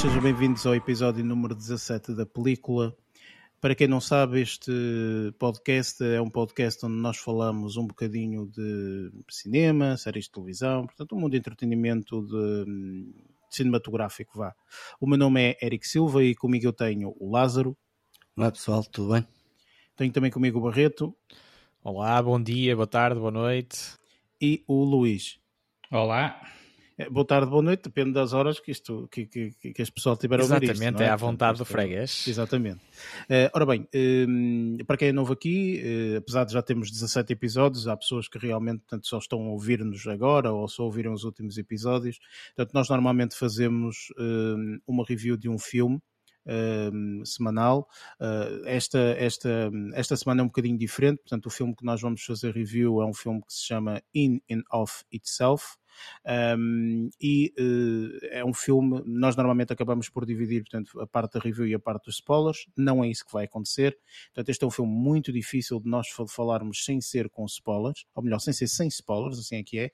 sejam bem-vindos ao episódio número 17 da película. Para quem não sabe, este podcast é um podcast onde nós falamos um bocadinho de cinema, séries de televisão, portanto, um mundo de entretenimento de, de cinematográfico, vá. O meu nome é Eric Silva e comigo eu tenho o Lázaro. Olá pessoal, tudo bem? Tenho também comigo o Barreto. Olá, bom dia, boa tarde, boa noite. E o Luís. Olá. É, boa tarde, boa noite, depende das horas que, isto, que, que, que as pessoas tiveram a ouvir Exatamente, isto, é? é? à vontade do freguês. Exatamente. Uh, ora bem, uh, para quem é novo aqui, uh, apesar de já termos 17 episódios, há pessoas que realmente portanto, só estão a ouvir-nos agora ou só ouviram os últimos episódios. Portanto, nós normalmente fazemos uma review de um filme Uh, semanal. Uh, esta, esta, esta semana é um bocadinho diferente, portanto, o filme que nós vamos fazer review é um filme que se chama In and of Itself. Um, e uh, é um filme, nós normalmente acabamos por dividir portanto, a parte da review e a parte dos spoilers, não é isso que vai acontecer. Portanto, este é um filme muito difícil de nós falarmos sem ser com spoilers, ou melhor, sem ser sem spoilers, assim é que é.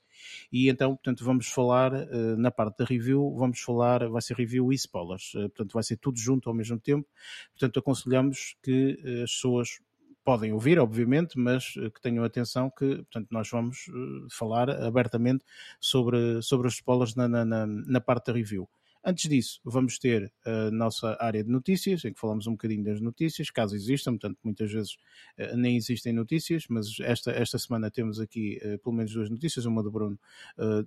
E então, portanto, vamos falar uh, na parte da review, vamos falar, vai ser review e spoilers, uh, portanto, vai ser tudo junto ao mesmo tempo. Portanto, aconselhamos que as pessoas podem ouvir, obviamente, mas eh, que tenham atenção que, portanto, nós vamos uh, falar abertamente sobre, sobre os spoilers na, na, na, parte da review. Antes disso, vamos ter a nossa área de notícias, em que falamos um bocadinho das notícias, caso existam, portanto, muitas vezes nem existem notícias, mas esta, esta semana temos aqui pelo menos duas notícias, uma do Bruno,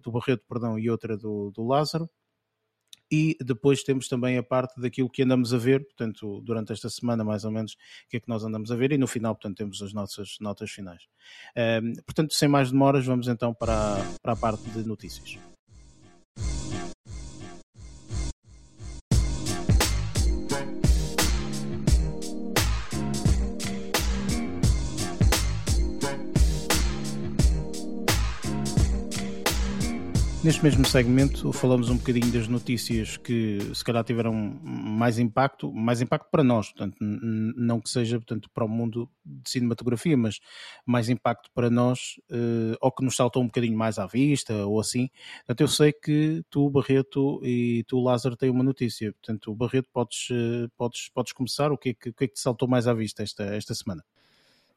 do Barreto, perdão, e outra do, do Lázaro e depois temos também a parte daquilo que andamos a ver, portanto, durante esta semana mais ou menos, o que é que nós andamos a ver, e no final, portanto, temos as nossas notas finais. Um, portanto, sem mais demoras, vamos então para para a parte de notícias. Neste mesmo segmento falamos um bocadinho das notícias que se calhar tiveram mais impacto, mais impacto para nós, portanto, não que seja portanto, para o mundo de cinematografia, mas mais impacto para nós, uh, ou que nos saltou um bocadinho mais à vista, ou assim. Portanto, eu sei que tu, Barreto, e tu, Lázaro, têm uma notícia. Portanto, Barreto, podes, uh, podes, podes começar. O que, é que, o que é que te saltou mais à vista esta, esta semana?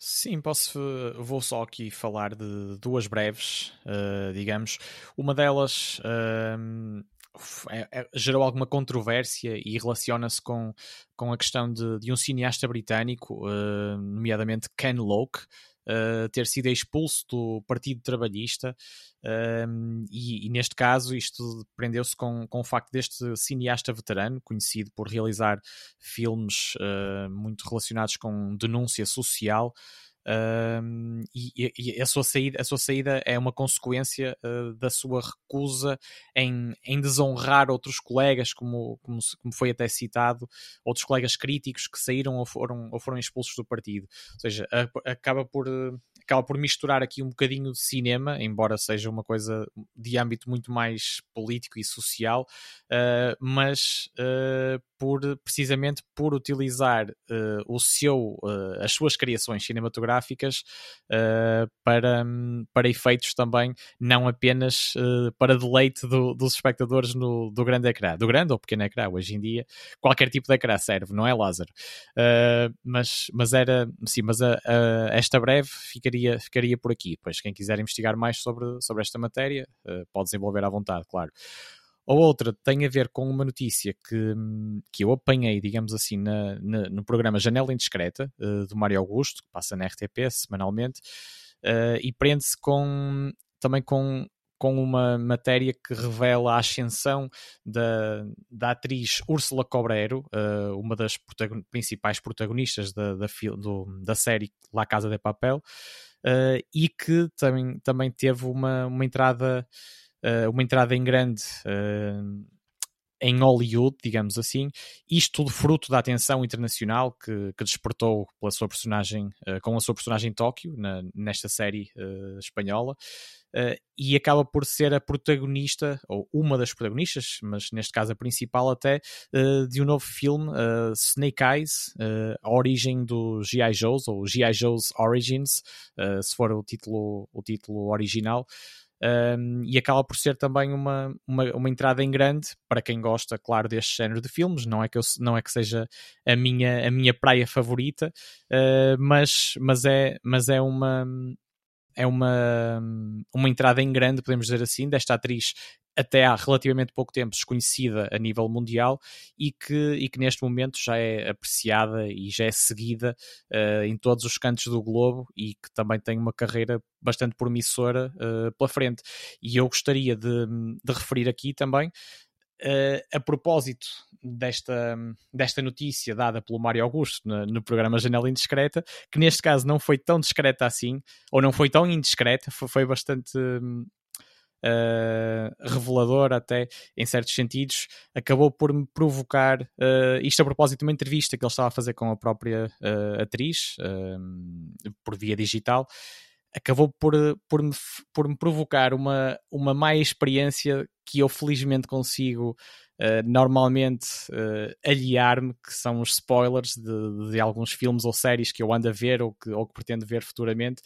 Sim, posso. Vou só aqui falar de duas breves, uh, digamos. Uma delas uh, é, é, gerou alguma controvérsia e relaciona-se com, com a questão de, de um cineasta britânico, uh, nomeadamente Ken Loach, Uh, ter sido expulso do Partido Trabalhista uh, e, e, neste caso isto prendeu-se com, com o facto deste cineasta veterano, conhecido por realizar filmes uh, muito relacionados com denúncia social, e, e, a, sua saída, a sua saída é uma consequência uh, da sua recusa em, em desonrar outros colegas, como, como, como, foi até citado, outros colegas críticos que saíram ou foram, ou foram expulsos do partido. Ou seja, a, acaba por. Uh, acaba por misturar aqui um bocadinho de cinema, embora seja uma coisa de âmbito muito mais político e social, uh, mas uh, por precisamente por utilizar uh, o seu, as suas criações cinematográficas para, para efeitos também, não apenas para deleite do, dos espectadores no, do grande ecrã, do grande ou pequeno ecrã, hoje em dia, qualquer tipo de ecrã serve, não é Lázaro? mas, mas era, sim, mas a, a, esta breve ficaria ficaria, ficaria por aqui. Pois quem quiser investigar mais sobre, sobre esta matéria uh, pode desenvolver à vontade, claro. A outra tem a ver com uma notícia que, que eu apanhei, digamos assim, na, na no programa Janela Indiscreta, uh, do Mário Augusto, que passa na RTP semanalmente, uh, e prende-se com, também com com uma matéria que revela a ascensão da, da atriz Úrsula Cobreiro, uh, uma das protagon principais protagonistas da, da, do, da série La Casa de Papel, uh, e que também, também teve uma, uma, entrada, uh, uma entrada em grande em Hollywood, digamos assim, isto tudo fruto da atenção internacional que, que despertou pela sua personagem, uh, com a sua personagem Tóquio, na, nesta série uh, espanhola, uh, e acaba por ser a protagonista, ou uma das protagonistas, mas neste caso a principal até, de um novo filme, Snake Eyes, a origem do G.I. Joe's, ou G.I. Joe's Origins, se for o título, o título original, um, e acaba por ser também uma, uma, uma, entrada em grande para quem gosta, claro, deste género de filmes. Não é que, eu, não é que seja a minha, a minha praia favorita, uh, mas, mas, é, mas é uma. É uma, uma entrada em grande, podemos dizer assim, desta atriz até há relativamente pouco tempo desconhecida a nível mundial e que, e que neste momento já é apreciada e já é seguida uh, em todos os cantos do globo e que também tem uma carreira bastante promissora uh, pela frente. E eu gostaria de, de referir aqui também Uh, a propósito desta, desta notícia dada pelo Mário Augusto no, no, programa Janela Indiscreta, que neste caso não foi tão discreta assim, ou não foi tão indiscreta, foi, foi bastante uh, revelador até em certos sentidos, acabou por me provocar, uh, isto a propósito de uma entrevista que ele estava a fazer com a própria uh, atriz, por via digital, acabou por, por, me, por me provocar uma, uma má experiência que eu felizmente consigo Uh, normalmente uh, aliar-me, que são os spoilers de, de, alguns filmes ou séries que eu ando a ver ou que, ou que pretendo ver futuramente,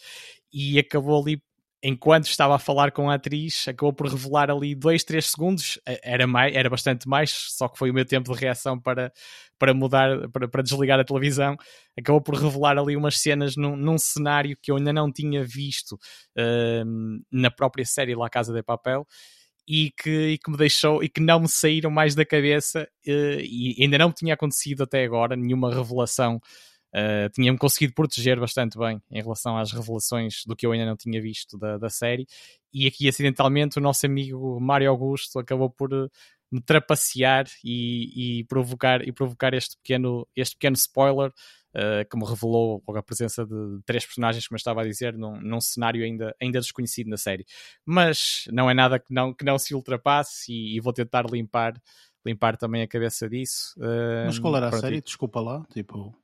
e acabou ali enquanto estava a falar com a atriz, acabou por revelar ali 2, 3 segundos, era, mais, era bastante mais, só que foi o meu tempo de reação para, para mudar, para, para desligar a televisão, acabou por revelar ali umas cenas num, num cenário que eu ainda não tinha visto uh, na própria série La Casa de Papel, e que, e que me deixou e que não me saíram mais da cabeça uh, e ainda não tinha acontecido até agora nenhuma revelação Uh, tinha-me conseguido proteger bastante bem em relação às revelações do que eu ainda não tinha visto da, da série. E aqui, acidentalmente, o nosso amigo Mário Augusto acabou por uh, me trapacear e, e, provocar, e provocar este pequeno, este pequeno spoiler uh, que me revelou logo a presença de três personagens, como eu estava a dizer, num, num cenário ainda, ainda desconhecido na série. Mas não é nada que não, que não se ultrapasse e, e vou tentar limpar, limpar também a cabeça disso. Mas qual era a série? Desculpa lá, tipo...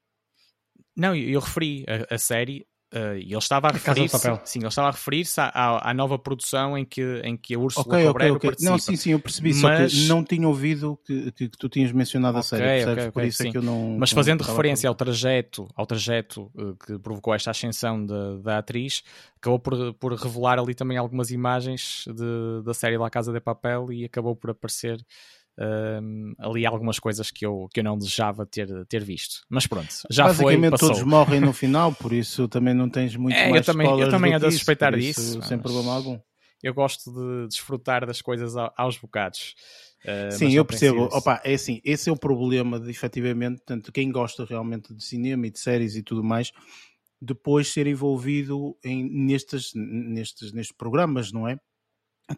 Não, eu, eu referi a, a série Uh, e ele estava a, referir-se sim, ele estava a referir-se à, à, nova produção em que, em que a Úrsula okay, Cabrero okay, okay. Não, sim, sim, eu percebi, mas... só que não tinha ouvido que, que, que tu tinhas mencionado a série, percebes? Por isso é sim. é que eu não... Mas fazendo referência ao trajeto, ao trajeto uh, que provocou esta ascensão de, da atriz, acabou por, por revelar ali também algumas imagens de, da série La Casa de Papel e acabou por aparecer um, ali algumas coisas que eu, que eu não desejava ter, ter visto. Mas pronto, já Basicamente foi, passou. todos morrem no final, por isso também não tens muito é, mais eu também, eu também ando a suspeitar isso, disso. Sem problema algum. Eu gosto de desfrutar das coisas aos bocados. Uh, Sim, eu percebo. Opa, é assim, esse é o problema de efetivamente, tanto quem gosta realmente de cinema e de séries e tudo mais, depois ser envolvido em, nestes, nestes, nestes programas, não é?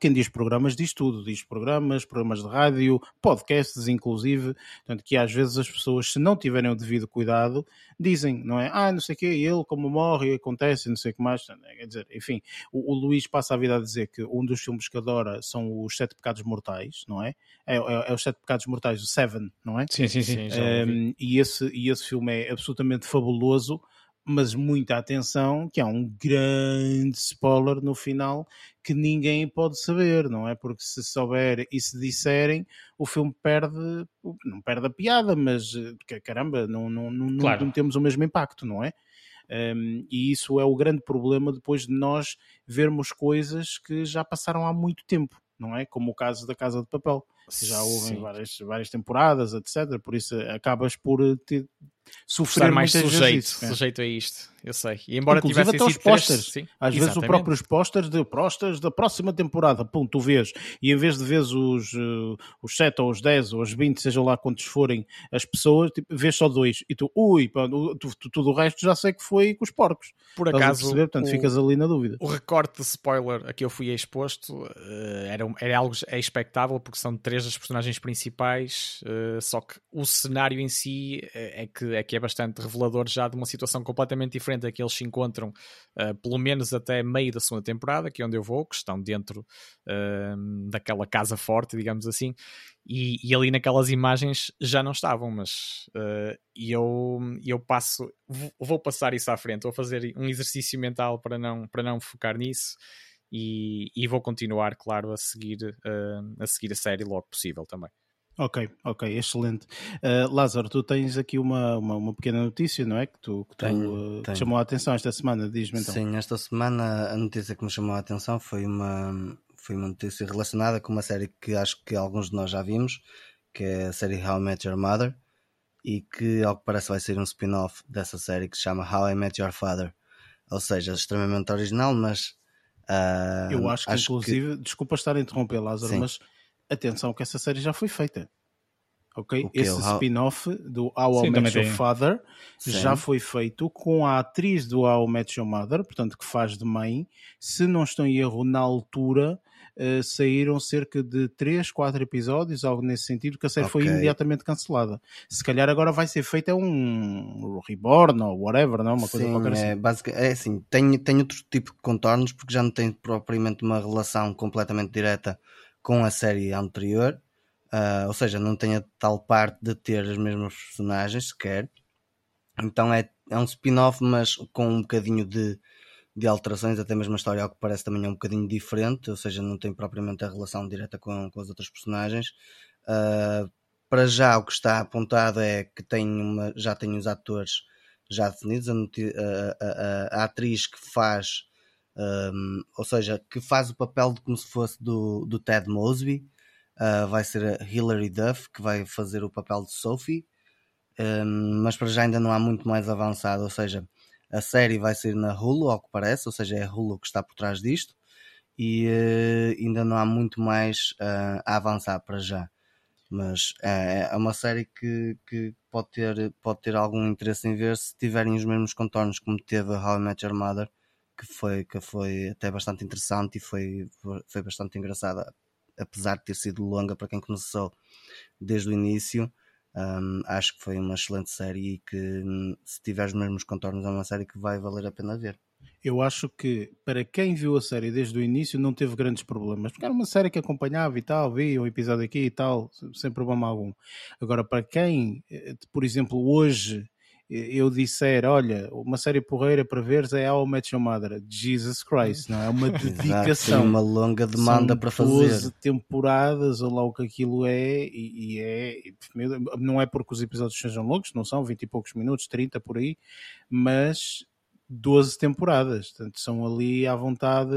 Quem diz programas diz tudo, diz programas, programas de rádio, podcasts inclusive, portanto que às vezes as pessoas, se não tiverem o devido cuidado, dizem, não é? Ah, não sei o quê, ele como morre, acontece, não sei o que mais, quer dizer, enfim, o, o, Luís passa a vida a dizer que um dos filmes que adora são os Sete Pecados Mortais, não é? É, é, é os Sete Pecados Mortais, o Seven, não é? Sim, sim, sim. Um, e, esse, e esse filme é absolutamente fabuloso, mas muita atenção que há um grande spoiler no final que ninguém pode saber, não é? Porque se souber e se disserem, o filme perde, não perde a piada, mas eh, caramba, não, não, não, claro. não temos o mesmo impacto, não é? Um, e isso é o grande problema depois de nós vermos coisas que já passaram há muito tempo, não é? Como o caso da Casa de Papel, que já houve várias, várias temporadas, etc. Por isso acabas por ter, sofrer mais sujeito, vezes, sujeito a isto eu sei. E embora Inclusive até os posters. Três... Às vezes os próprios posters de posters da próxima temporada, pum, tu vês. E em vez de vês os, uh, os 7 ou os 10 ou os 20, sejam lá quantos forem as pessoas, tipo, vês só dois. E tu, ui, pá, tu, tu, tudo o resto já sei que foi com os porcos. Por acaso, perceber, portanto, o, ficas ali na dúvida. O recorte de spoiler a que eu fui exposto era, era algo é expectável porque são três das personagens principais, uh, só que o cenário em si é que, é que é bastante revelador já de uma situação completamente diferente diferente é que eles se encontram uh, pelo menos até meio da segunda temporada, que é onde eu vou, que estão dentro daquela casa forte, digamos assim, e, e, ali naquelas imagens já não estavam, mas uh, eu, eu passo, vou passar isso à frente, vou fazer um exercício mental para não, para não focar nisso. E, e vou continuar, claro, a seguir, uh, a seguir a série logo possível também. Ok, ok, excelente. Uh, Lázaro, tu tens aqui uma, uma, uma, pequena notícia, não é? Que tu, que tenho, tu, uh, chamou a atenção esta semana, diz-me então. Sim, esta semana a notícia que me chamou a atenção foi uma, foi uma notícia relacionada com uma série que acho que alguns de nós já vimos, que é a série How I Met Your Mother, e que ao que parece vai ser um spin-off dessa série que se chama How I Met Your Father. Ou seja, extremamente original, mas. Uh, Eu acho que, acho inclusive, que... desculpa estar a interromper, Lázaro, Sim. mas atenção que essa série já foi feita. Ok? Esse spin-off do How I Met Your Father Sim. já foi feito com a atriz do How I Met Your Mother, portanto, que faz de mãe. Se não estou em erro, na altura uh, saíram cerca de 3, 4 episódios, algo nesse sentido, que a série okay. foi imediatamente cancelada. Se calhar agora vai ser feita um reborn ou whatever, não? Uma coisa Sim, qualquer é, assim. é assim, tem, tem outro tipo de contornos, porque já não tem propriamente uma relação completamente direta com a série anterior, uh, ou seja, não tem a tal parte de ter as mesmas personagens sequer. Então é, é um spin-off, mas com um bocadinho de, de alterações, até mesmo a história, ao que parece também é um bocadinho diferente, ou seja, não tem propriamente a relação direta com, com as outras personagens. Uh, para já, o que está apontado é que tem uma, já tem os atores já definidos, a, a, a, a atriz que faz um, ou seja, que faz o papel de como se fosse do, do Ted Mosby. Uh, vai ser a Hilary Duff que vai fazer o papel de Sophie, um, mas para já ainda não há muito mais avançado. Ou seja, a série vai ser na Hulu, ao que parece, ou seja, é a Hulu que está por trás disto, e uh, ainda não há muito mais uh, a avançar para já. Mas é, é uma série que, que pode, ter, pode ter algum interesse em ver se tiverem os mesmos contornos como teve How I Met Your Mother que foi, que foi até bastante interessante e foi, foi bastante engraçada, apesar de ter sido longa para quem começou desde o início. Um, acho que foi uma excelente série e que, se tiver os mesmos contornos, é uma série que vai valer a pena ver. Eu acho que para quem viu a série desde o início não teve grandes problemas, porque era uma série que acompanhava e tal, via um episódio aqui e tal, sem problema algum. Agora, para quem, eh, por exemplo, hoje eu disser, olha, uma série porreira para ver é How I Met Your Mother, Jesus Christ, não é? uma dedicação. Exato, uma longa demanda São para fazer. 12 temporadas, ou lá o que aquilo é, e, e é, não é porque os episódios sejam longos, não são 20 e poucos minutos, 30 por aí, mas 12 temporadas, portanto são ali à vontade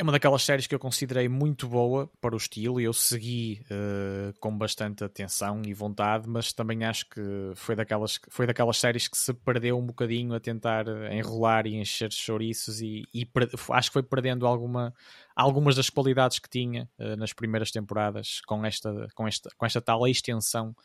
é uma daquelas séries que eu considerei muito boa para o estilo e eu segui uh, com bastante atenção e vontade, mas também acho que foi daquelas, foi daquelas séries que se perdeu um bocadinho a tentar enrolar e encher chouriços e, e acho que foi perdendo alguma, algumas das qualidades que tinha uh, nas primeiras temporadas com esta, com esta, com esta tal extensão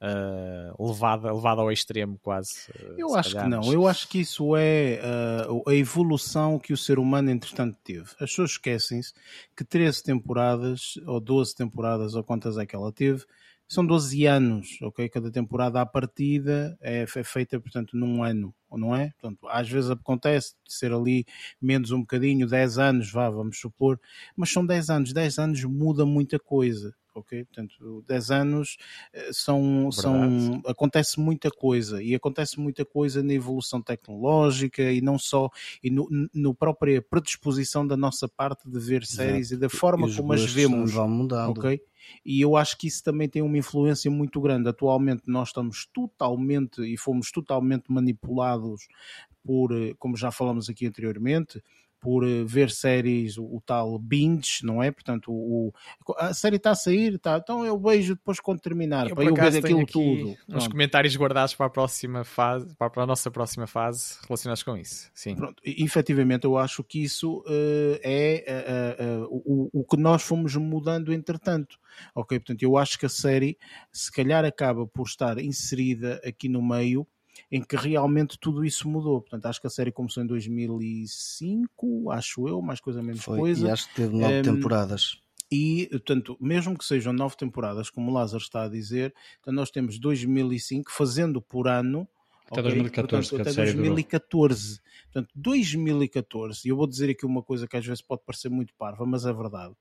uh, levada, levada ao extremo quase. Uh, eu acho que não, eu acho que isso é uh, a evolução que o ser humano entretanto teve. As pessoas esquecem-se que 13 temporadas, ou 12 temporadas, ou quantas é que ela teve, são 12 anos, ok? Cada temporada à partida é, é, feita, portanto, num ano, não é? Portanto, às vezes acontece de ser ali menos um bocadinho, 10 anos, vá, vamos supor, mas são 10 anos, 10 anos muda muita coisa ok? Portanto, 10 anos eh, são, são acontece muita coisa e acontece muita coisa na evolução tecnológica e não só e no, no própria predisposição da nossa parte de ver séries Exato. e da forma e como as vemos, vão mudando. ok? E eu acho que isso também tem uma influência muito grande. Atualmente nós estamos totalmente e fomos totalmente manipulados por, eh, como já falamos aqui anteriormente, por eh, ver séries, o, o, tal binge, não é? Portanto, o, a série está a sair, tá, então eu vejo depois quando terminar, eu, para eu ver aquilo tudo. Uns comentários guardados para a próxima fase, para a nossa próxima fase relacionados com isso. Sim. Pronto, e, efetivamente eu acho que isso uh, é uh, uh, o, o que nós fomos mudando entretanto. Ok, portanto, eu acho que a série se calhar acaba por estar inserida aqui no meio em que realmente tudo isso mudou. Portanto, acho que a série começou em 2005, acho eu, mais coisa menos Foi, coisa. E acho que teve nove um, temporadas. E, portanto, mesmo que sejam nove temporadas, como o Lázaro está a dizer, então nós temos 2005, fazendo por ano, até okay? 2014, Portanto, até 2014. Portanto, 2014, e eu vou dizer aqui uma coisa que às vezes pode parecer muito parva, mas é verdade.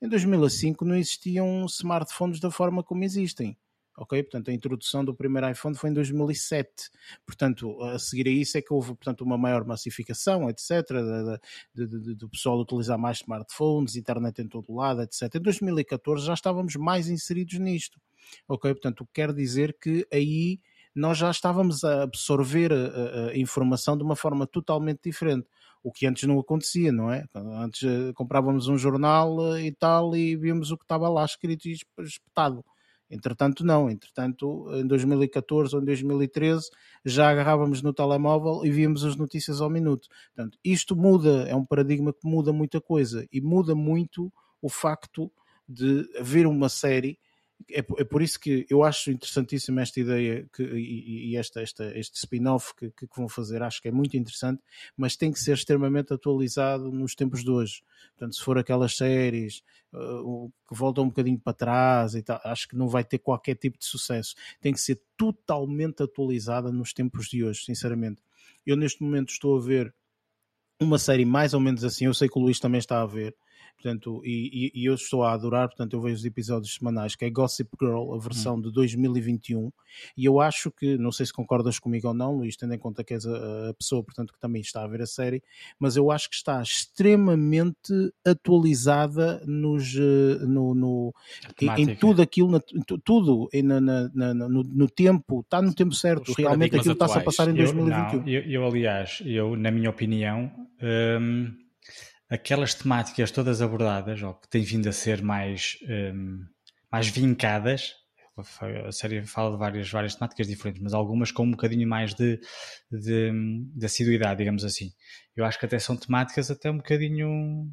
Em 2005 não existiam smartphones da forma como existem ok? Portanto, a introdução do primeiro iPhone foi em 2007. Portanto, a seguir a isso é que houve portanto, uma maior massificação, etc., do pessoal utilizar mais smartphones, internet em todo lado, etc. Em 2014 já estávamos mais inseridos nisto. ok? Portanto, quer dizer que aí nós já estávamos a absorver a, a, informação de uma forma totalmente diferente. O que antes não acontecia, não é? Antes uh, comprávamos um jornal e tal e víamos o que estava lá escrito e espetado. Entretanto, não. Entretanto, em 2014 ou em 2013 já agarrávamos no telemóvel e víamos as notícias ao minuto. Portanto, isto muda, é um paradigma que muda muita coisa e muda muito o facto de haver uma série é, é, por isso que eu acho interessantíssima esta ideia que, e, e esta, esta, este spin-off que, que, vão fazer, acho que é muito interessante, mas tem que ser extremamente atualizado nos tempos de hoje. Portanto, se for aquelas séries uh, que voltam um bocadinho para trás e tal, acho que não vai ter qualquer tipo de sucesso. Tem que ser totalmente atualizada nos tempos de hoje, sinceramente. Eu neste momento estou a ver uma série mais ou menos assim, eu sei que o Luís também está a ver, portanto, e, e, eu estou a adorar, portanto, eu vejo os episódios semanais, que é Gossip Girl, a versão hum. de 2021, e eu acho que, não sei se concordas comigo ou não, Luís, tendo em conta que és a, a, pessoa, portanto, que também está a ver a série, mas eu acho que está extremamente atualizada nos, eh, no, no em, tudo aquilo, na, tudo na, na, no, no, tempo, está no tempo certo, Os realmente aquilo está-se a passar em 2021. Eu, não, eu, eu, aliás, eu, na minha opinião, hum, aquelas temáticas todas abordadas, ou que têm vindo a ser mais, um, mais vincadas, a série fala de várias, várias temáticas diferentes, mas algumas com um bocadinho mais de, de, de assiduidade, digamos assim. Eu acho que até são temáticas até um bocadinho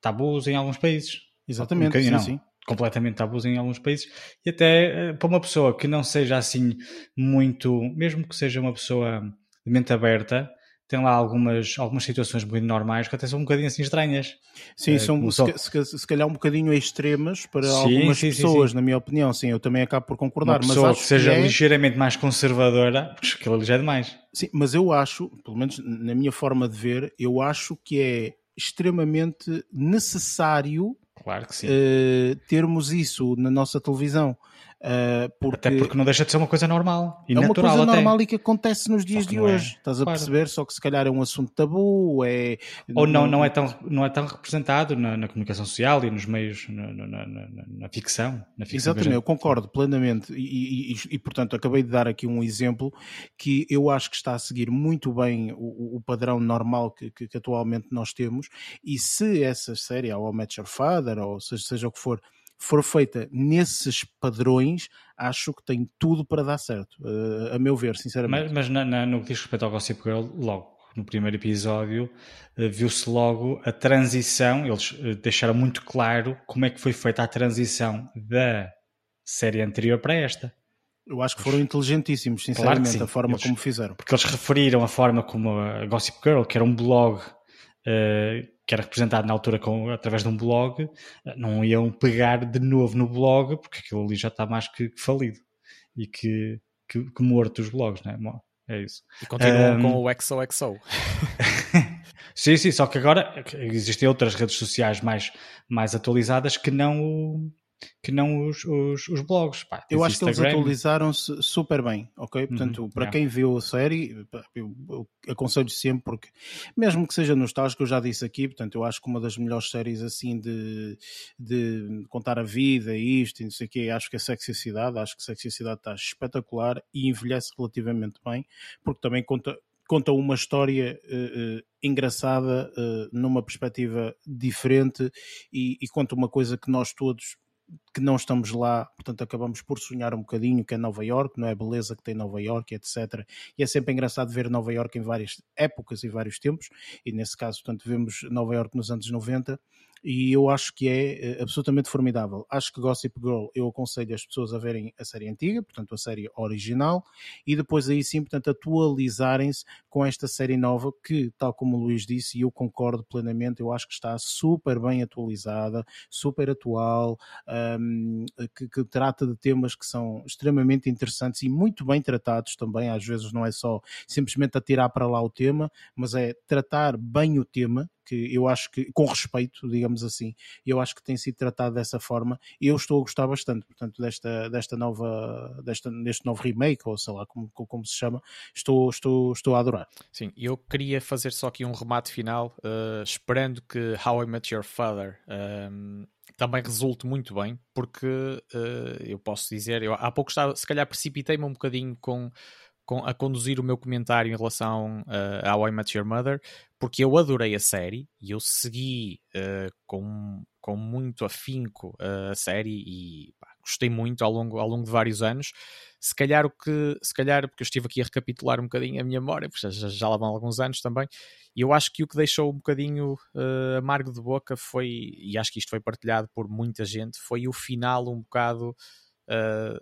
tabus em alguns países. Exatamente, um sim, não, sim. completamente tabus em alguns países. E até eh, para uma pessoa que não seja assim muito, mesmo que seja uma pessoa de mente aberta, tem lá algumas, algumas situações muito normais que até são um bocadinho assim estranhas. Sim, é, são se, se, se, calhar um bocadinho extremas para sim, algumas sim, pessoas, sim, na minha opinião. Sim, eu também acabo por concordar. Uma pessoa mas que seja que é... ligeiramente mais conservadora, porque aquilo ali já é demais. Sim, mas eu acho, pelo menos na minha forma de ver, eu acho que é extremamente necessário claro que sim. Uh, termos isso na nossa televisão. Uh, porque até porque não deixa de ser uma coisa normal e é uma coisa normal e que acontece nos dias de hoje. É. Estás a claro. perceber? Só que se calhar é um assunto tabu, é ou não, não é tão não é tão representado na, na comunicação social e nos meios na, na, na, ficção, ficção. Exatamente, eu concordo plenamente e, e, e, portanto acabei de dar aqui um exemplo que eu acho que está a seguir muito bem o, o padrão normal que, que, que, atualmente nós temos e se essa série, ou Match Your Father, ou seja, seja o que for for feita nesses padrões, acho que tem tudo para dar certo, uh, a meu ver, sinceramente. Mas, mas na, na, no que diz respeito ao Gossip Girl, logo no primeiro episódio, uh, viu-se logo a transição, eles uh, deixaram muito claro como é que foi feita a transição da série anterior para esta. Eu acho que foram inteligentíssimos, sinceramente, claro a forma eles, como fizeram. Porque eles referiram a forma como a Gossip Girl, que era um blog uh, que era representado na altura com, através de um blog, não iam pegar de novo no blog, porque aquilo ali já está mais que, falido e que, que, que morto os blogs, não é? É isso. E continuam um... com o XOXO. sim, sim, só que agora existem outras redes sociais mais, mais atualizadas que não o, que não os, os, os blogs. Pá, eu acho Instagram. que eles atualizaram-se super bem, ok? Uhum, Portanto, uhum, para yeah. quem viu a série, eu, eu aconselho sempre, porque mesmo que seja nostálgico, eu já disse aqui, portanto, eu acho que uma das melhores séries assim de, de contar a vida e isto e não sei o quê, acho que é Sexy Cidade, acho que Sexy Cidade está espetacular e envelhece relativamente bem, porque também conta conta uma história uh, uh, engraçada uh, numa perspectiva diferente e, e, conta uma coisa que nós todos que não estamos lá, portanto acabamos por sonhar um bocadinho que é Nova York, não é a beleza que tem Nova York, etc. E é sempre engraçado ver Nova York em várias épocas e vários tempos, e nesse caso, portanto, vemos Nova York nos anos 90 e eu acho que é eh, absolutamente formidável. Acho que Gossip Girl eu aconselho as pessoas a verem a série antiga, portanto a série original, e depois aí sim, portanto, atualizarem-se com esta série nova que, tal como o Luís disse, e eu concordo plenamente, eu acho que está super bem atualizada, super atual, um, que, que trata de temas que são extremamente interessantes e muito bem tratados também, às vezes não é só simplesmente atirar para lá o tema, mas é tratar bem o tema, que eu acho que, com respeito, digamos assim, eu acho que tem sido tratado dessa forma e eu estou a gostar bastante, portanto, desta, desta nova, desta, deste novo remake, ou sei lá como, como se chama, estou, estou, estou a adorar. Sim, eu queria fazer só aqui um remate final, uh, esperando que How I Met Your Father ehm, também resulte muito bem, porque uh, eu posso dizer, eu há pouco estava, se calhar precipitei-me um bocadinho com a conduzir o meu comentário em relação uh, ao I Met Your Mother, porque eu adorei a série e eu segui uh, com, com muito afinco uh, a série e pá, gostei muito ao longo, ao longo de vários anos. Se calhar o que, se calhar, porque eu estive aqui a recapitular um bocadinho a minha memória, porque já, já lá vão alguns anos também, e eu acho que o que deixou um bocadinho uh, amargo de boca foi, e acho que isto foi partilhado por muita gente, foi o final um bocado uh,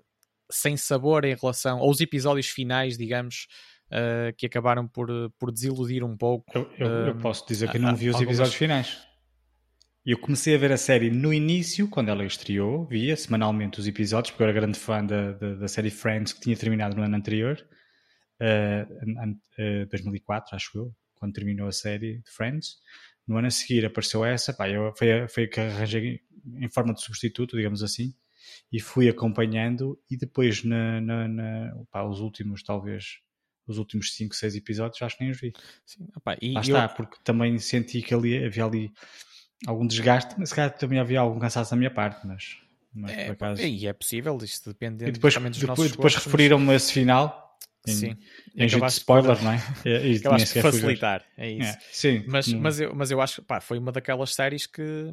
sem sabor em relação aos episódios finais, digamos, uh, que acabaram por, por desiludir um pouco. Eu, eu, eu posso dizer que não vi os algumas... episódios finais. Eu comecei a ver a série no início, quando ela estreou, via semanalmente os episódios, porque eu era grande fã da, da, da série Friends, que tinha terminado no ano anterior, uh, uh, 2004, acho eu, quando terminou a série de Friends. No ano a seguir apareceu essa, pá, eu, foi, foi que arranjei em forma de substituto, digamos assim, e fui acompanhando e depois na, na, na os últimos talvez os últimos 5, 6 episódios acho que nem os vi Sim, e Lá está, porque também senti que ali havia ali algum desgaste, mas se calhar também havia algum cansaço da minha parte, mas, mas é, por acaso... E é possível, isto depende e depois, dos depois, depois referiram-me esse final em, sim. Em jeito de spoiler, por... não é? E, acabaste de facilitar, é isso. É, sim. Mas, hum. mas, eu, mas eu acho que foi uma daquelas séries que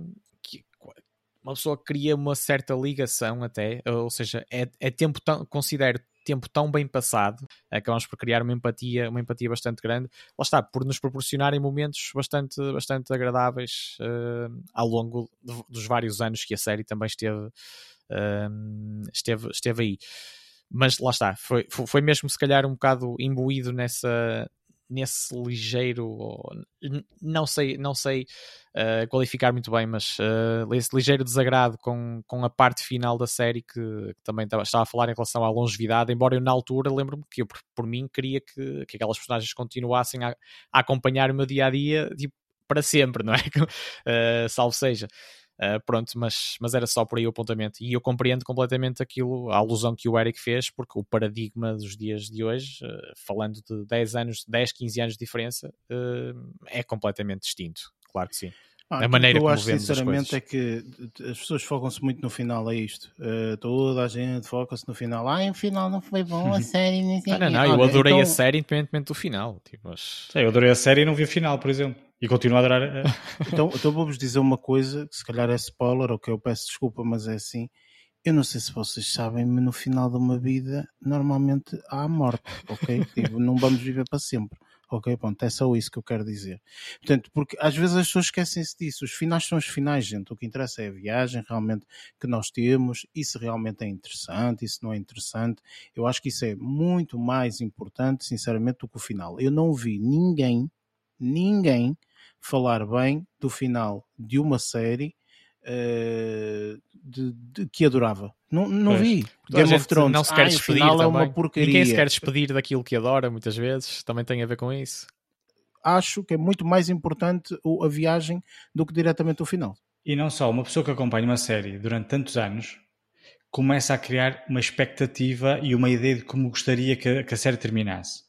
uma pessoa cria uma certa ligação até, ou seja, é, é tempo tão, considero tempo tão bem passado, acabamos por criar uma empatia, uma empatia bastante grande, lá está, por nos proporcionarem momentos bastante, bastante agradáveis uh, ao longo de, dos vários anos que a série também esteve, uh, esteve, esteve aí. Mas lá está, foi, foi mesmo se calhar um bocado imbuído nessa, nesse ligeiro, não sei, não sei uh, qualificar muito bem, mas uh, esse ligeiro desagrado com, com a parte final da série que, que também estava, a falar em relação à longevidade, embora eu na altura lembro-me que eu por, por, mim queria que, que aquelas personagens continuassem a, a acompanhar o meu dia a dia tipo, para sempre, não é? uh, salvo seja. Uh, pronto, mas, mas era só por aí o apontamento. E eu compreendo completamente aquilo, a alusão que o Eric fez, porque o paradigma dos dias de hoje, uh, falando de 10 anos, 10, 15 anos de diferença, uh, é completamente distinto. Claro que sim. Ah, a maneira que eu acho sinceramente é que as pessoas focam-se muito no final, é isto. Uh, toda a gente foca-se no final. Ah, o final não foi bom, a série nem sei ah, Não, não, eu adorei então... a série independentemente do final. Tipo, mas... eu adorei a série e não vi o final, por exemplo. E continuo a adorar. então, então vou-vos dizer uma coisa, que se calhar é spoiler, ou que eu peço desculpa, mas é assim. Eu não sei se vocês sabem, mas no final de uma vida, normalmente há a morte, ok? Tipo, não vamos viver para sempre. Ok, pronto, é só isso que eu quero dizer. Portanto, porque às vezes as pessoas esquecem-se disso. Os finais são os finais, gente. O que interessa é a viagem realmente que nós temos, e se realmente é interessante, e se não é interessante. Eu acho que isso é muito mais importante, sinceramente, do que o final. Eu não vi ninguém, ninguém falar bem do final de uma série uh, de, de, que adorava. Não, não vi. Game of Thrones. Não se quer despedir é uma porcaria. Ninguém se quer despedir daquilo que adora, muitas vezes. Também tem a ver com isso. Acho que é muito mais importante a viagem do que diretamente o final. E não só, uma pessoa que acompanha uma série durante tantos anos começa a criar uma expectativa e uma ideia de como gostaria que a, que a série terminasse.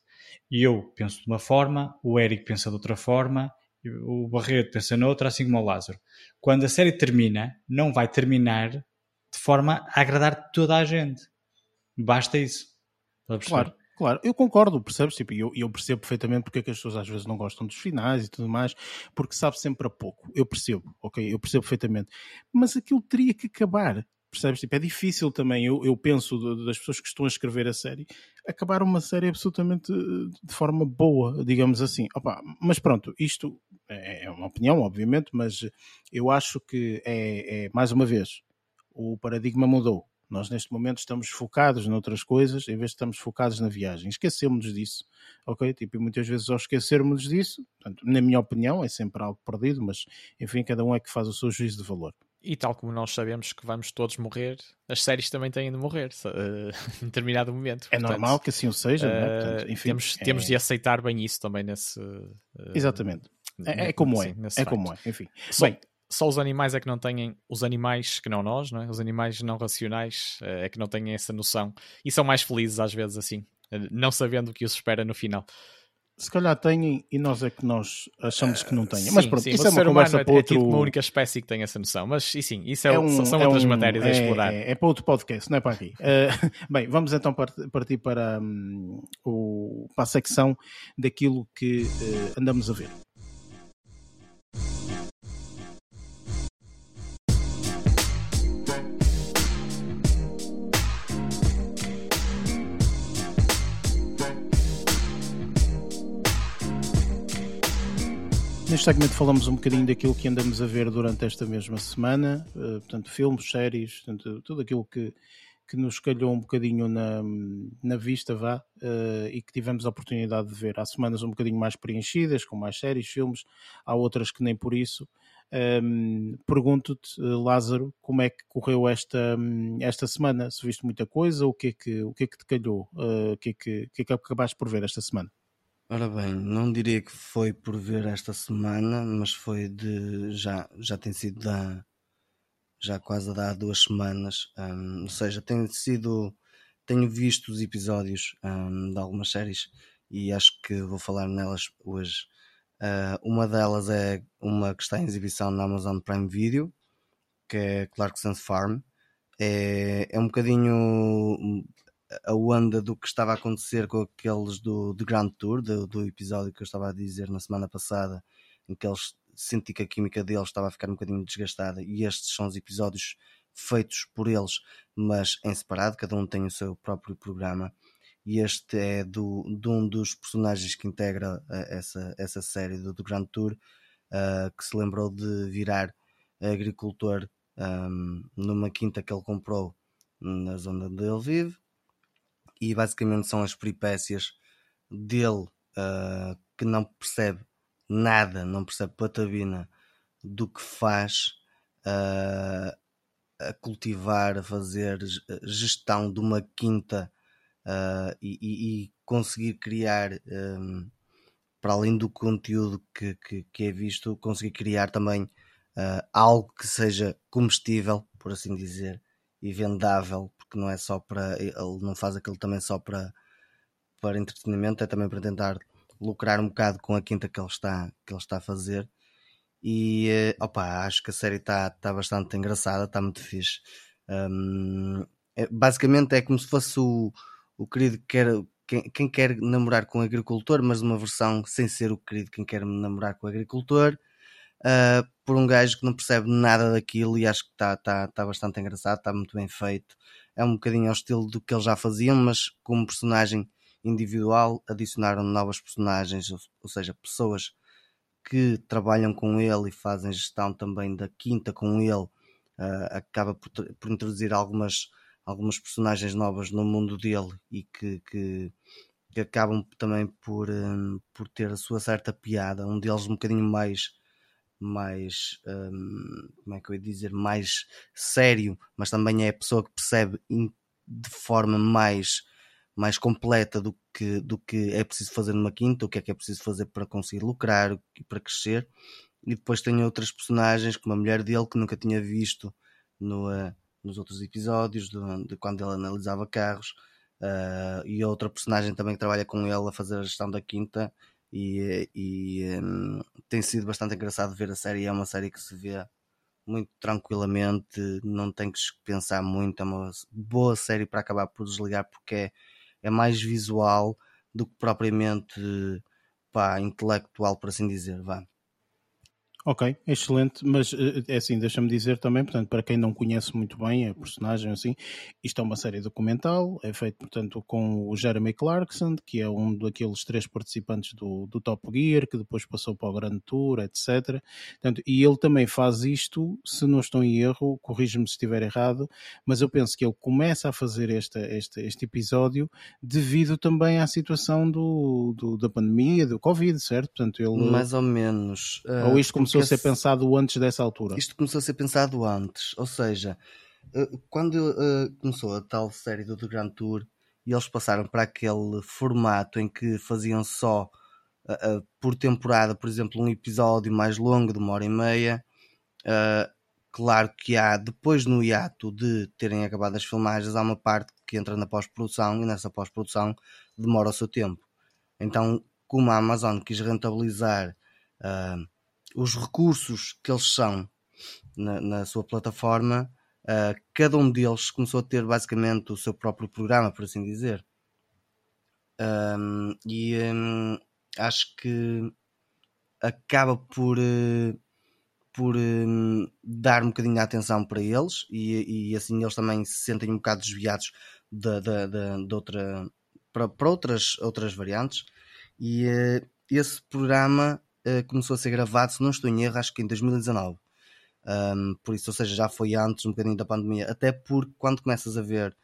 E eu penso de uma forma, o Eric pensa de outra forma, o Barreto pensa noutra, assim como o Lázaro. Quando a série termina, não vai terminar de forma a agradar toda a gente. Basta isso. Claro, claro, eu concordo, percebes? Tipo, eu, eu percebo perfeitamente porque é que as pessoas às vezes não gostam dos finais e tudo mais, porque sabe sempre a pouco. Eu percebo, ok? Eu percebo perfeitamente. Mas aquilo teria que acabar. Percebes? Tipo, é difícil também, eu, eu penso, das pessoas que estão a escrever a série, acabar uma série absolutamente eh, de forma boa, digamos assim. Opa, mas pronto, isto é, é uma opinião, obviamente, mas eu acho que é, é, mais uma vez, o paradigma mudou. Nós neste momento estamos focados noutras coisas em vez de estamos focados na viagem. Esquecemos disso, ok? Tipo, e muitas vezes ao esquecermos disso, portanto, na minha opinião, é sempre algo perdido, mas enfim, cada um é que faz o seu juízo de valor. E tal como nós sabemos que vamos todos morrer, as séries também têm de morrer uh, em determinado momento. É Portanto, normal que assim o seja, uh, é? Portanto, enfim, temos, é... temos de aceitar bem isso também nesse. Uh, Exatamente. É, é como é, é como é, enfim. Só, Bem, só os animais é que não têm, os animais que não nós, não é? os animais não racionais é que não têm essa noção e são mais felizes às vezes assim, não sabendo o que os espera no final se calhar têm e nós é que nós achamos que não têm. Sim, mas pronto, sim, isso é uma conversa é, para outro... É tipo uma única espécie que tem essa noção. Mas e sim, isso é, é um, são é outras um, matérias a é, explorar. É, é, para outro podcast, não é para aqui. Uh, bem, vamos então partir para, um, o, para a secção daquilo que uh, andamos a ver. Neste segmento falamos um bocadinho daquilo que andamos a ver durante esta mesma semana, uh, portanto, filmes, séries, portanto, tudo aquilo que, que nos calhou um bocadinho na, na vista, vá, uh, e que tivemos a oportunidade de ver. Há semanas um bocadinho mais preenchidas, com mais séries, filmes, há outras que nem por isso. Um, ehm, Pergunto-te, uh, Lázaro, como é que correu esta, esta semana? Se viste muita coisa, o que é que, o que, é que te calhou? o que é que, o que é que acabaste por ver esta semana? Ora bem, não diria que foi por ver esta semana, mas foi de. Já, já tem sido da. Já quase há duas semanas. Um, ou seja, tem sido. Tenho visto os episódios um, de algumas séries e acho que vou falar nelas hoje. Uh, uma delas é uma que está em exibição na Amazon Prime Video, que é Clarkson's Farm. É, é um bocadinho a onda do que estava a acontecer com aqueles do, do Grand Tour, do, do, episódio que eu estava a dizer na semana passada, em que eles senti que a química deles estava a ficar um bocadinho desgastada, e estes são os episódios feitos por eles, mas em separado, cada um tem o seu próprio programa. E este é do, de um dos personagens que integra uh, essa, essa série do, do Grand Tour, uh, que se lembrou de virar agricultor um, numa quinta que ele comprou na zona onde ele vive e basicamente são as peripécias dele uh, que não percebe nada, não percebe patabina do que faz uh, a cultivar, a fazer gestão de uma quinta uh, e, e, conseguir criar, um, para além do conteúdo que, que, que, é visto, conseguir criar também algo que seja comestível, por assim dizer, e vendável, porque não é só para. Ele não faz aquilo também só para, para entretenimento, é também para tentar lucrar um bocado com a quinta que ele está, que ele está a fazer. E eh, opa, acho que a série está tá bastante engraçada, está muito fixe. Um, é, basicamente é como se fosse o, o querido que quer, quem, quem, quer namorar com o agricultor, mas uma versão sem ser o querido quem quer namorar com o agricultor uh, por um gajo que não percebe nada daquilo e acho que está tá, tá bastante engraçado, está muito bem feito. É um bocadinho ao estilo do que eles já faziam, mas como personagem individual adicionaram novas personagens, ou, ou seja, pessoas que trabalham com ele e fazem gestão também da quinta com ele, uh, acaba por, por, introduzir algumas, algumas personagens novas no mundo dele e que, que, que acabam também por, um, por ter a sua certa piada. Um deles um bocadinho mais mais um, como é que eu ia dizer mais sério, mas também é a pessoa que percebe de forma mais mais completa do que, do que é preciso fazer numa quinta, o que é que é preciso fazer para conseguir lucrar e para crescer. E depois tem outras personagens, como a mulher dele, que nunca tinha visto no, uh, nos outros episódios, de, de, quando ele analisava carros, uh, e outra personagem também que trabalha com ele a fazer a gestão da quinta, e, e um, tem sido bastante engraçado ver a série. É uma série que se vê muito tranquilamente, não tem que pensar muito. É uma boa série para acabar por desligar porque é, é mais visual do que propriamente pá, intelectual, por assim dizer. Vá. Ok, excelente, mas eh, é assim, deixa-me dizer também, portanto, para quem não conhece muito bem a personagem, assim, isto é uma série documental, é feito, portanto, com o Jeremy Clarkson, que é um daqueles três participantes do, do Top Gear, que depois passou para o Grand Tour, etc. Portanto, e ele também faz isto, se não estou em erro, corrige-me se estiver errado, mas eu penso que ele começa a fazer este, este, este episódio devido também à situação do, do da pandemia, do Covid, certo? Portanto, ele... Mais ou menos. Ou isto como começou a ser pensado antes dessa altura. Isto começou a ser pensado antes, ou seja, eh, quando uh, começou a tal série do The Grand Tour e eles passaram para aquele formato em que faziam só uh, por temporada, por exemplo, um episódio mais longo de uma hora e meia. Claro que há, depois no hiato de terem acabado as filmagens, há uma parte que entra na pós-produção e nessa pós-produção demora o seu tempo. Então, como a Amazon quis rentabilizar uh, os recursos que eles são na, na sua plataforma, uh, cada um deles começou a ter basicamente o seu próprio programa, por assim dizer. Um, e um, acho que acaba por, uh, por um, dar um bocadinho de atenção para eles e, e, assim eles também se sentem um bocado desviados de, de, de, de outra, para, para outras, outras variantes. E uh, esse programa uh, começou a ser gravado, se não estou em erro, acho que em 2019. Um, por isso, ou seja, já foi antes um bocadinho da pandemia. Até porque quando começas a ver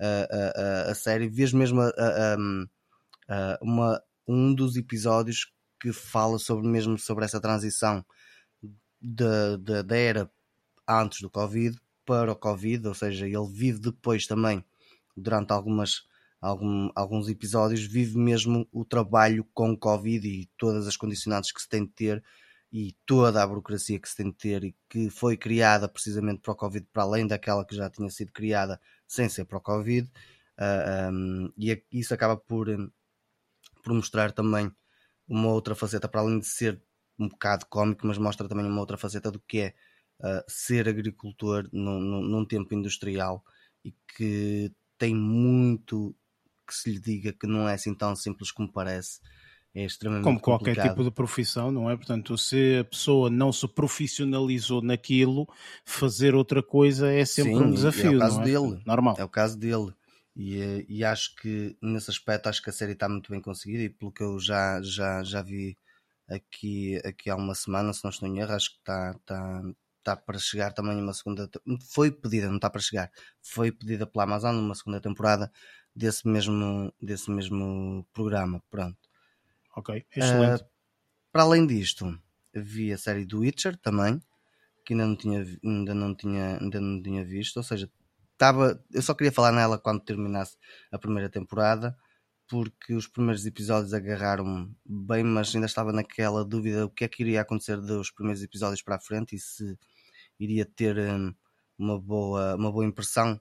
uh, a série, vês mesmo uma, um dos episódios que fala sobre mesmo sobre essa transição da era antes do Covid para o Covid, ou seja, ele vive depois também durante algumas algum, alguns episódios vive mesmo o trabalho com Covid e todas as condicionantes que se tem de ter e toda a burocracia que se tem de ter e que foi criada precisamente para o Covid, para além daquela que já tinha sido criada sem ser para o Covid, uh, ah, um, e isso acaba por, por mostrar também uma outra faceta, para além de ser um bocado cómico, mas mostra também uma outra faceta do que é uh, ser agricultor num, num tempo industrial e que tem muito que se lhe diga que não é assim tão simples como parece é extremamente Como qualquer complicado. tipo de profissão, não é? Portanto, se a pessoa não se profissionalizou naquilo, fazer outra coisa é sempre Sim, um desafio. É o caso é? dele. Normal. É o caso dele. E, e acho que nesse aspecto acho que a série está muito bem conseguida e pelo que eu já, já, já vi aqui, aqui há uma semana, se não estou em erro, acho que está, está, está para chegar também uma segunda foi pedida, não está para chegar, foi pedida pela Amazon uma segunda temporada desse mesmo, desse mesmo programa. Pronto. Ok, excelente. Uh, para além disto, vi a série do Witcher também, que ainda não tinha, ainda não tinha, ainda não tinha visto, ou seja, estava, eu só queria falar nela quando terminasse a primeira temporada, porque os primeiros episódios agarraram bem, mas ainda estava naquela dúvida o que é que iria acontecer dos primeiros episódios para a frente e se iria ter um, uma boa, uma boa impressão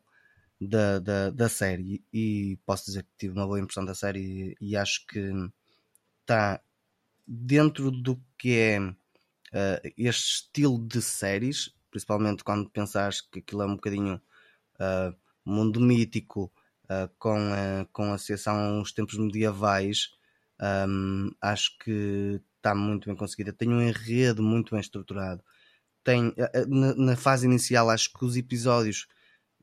da, da, da série. E posso dizer que tive uma boa impressão da série e, e acho que está dentro do que é uh, este estilo de séries, principalmente quando pensares que aquilo é um bocadinho uh, mundo mítico uh, com, uh, com associação aos tempos medievais, um, acho que está muito bem conseguida. Tem um enredo muito bem estruturado. Tem, na, na, fase inicial, acho que os episódios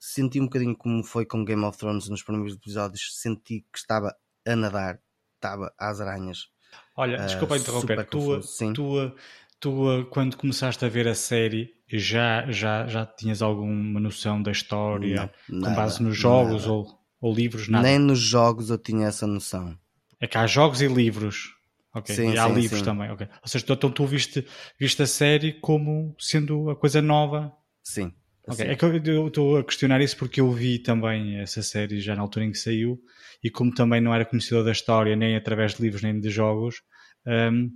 senti um bocadinho como foi com Game of Thrones nos primeiros episódios, senti que estava a nadar, estava às aranhas. Olha, uh, desculpa interromper, tu, tu, tu, quando começaste a ver a série, já, já, já tinhas alguma noção da história não, com base nos jogos ou, ou livros? Nada. Nem nos jogos eu tinha essa noção. É que há jogos e livros. Ok, sim, e há sim, livros sim. também. Okay. Ou seja, então tu viste, viste a série como sendo a coisa nova. Sim. Okay. É que eu estou a questionar isso porque eu vi também essa série já na altura em que saiu e como também não era conhecedor da história nem através de livros nem de jogos, um,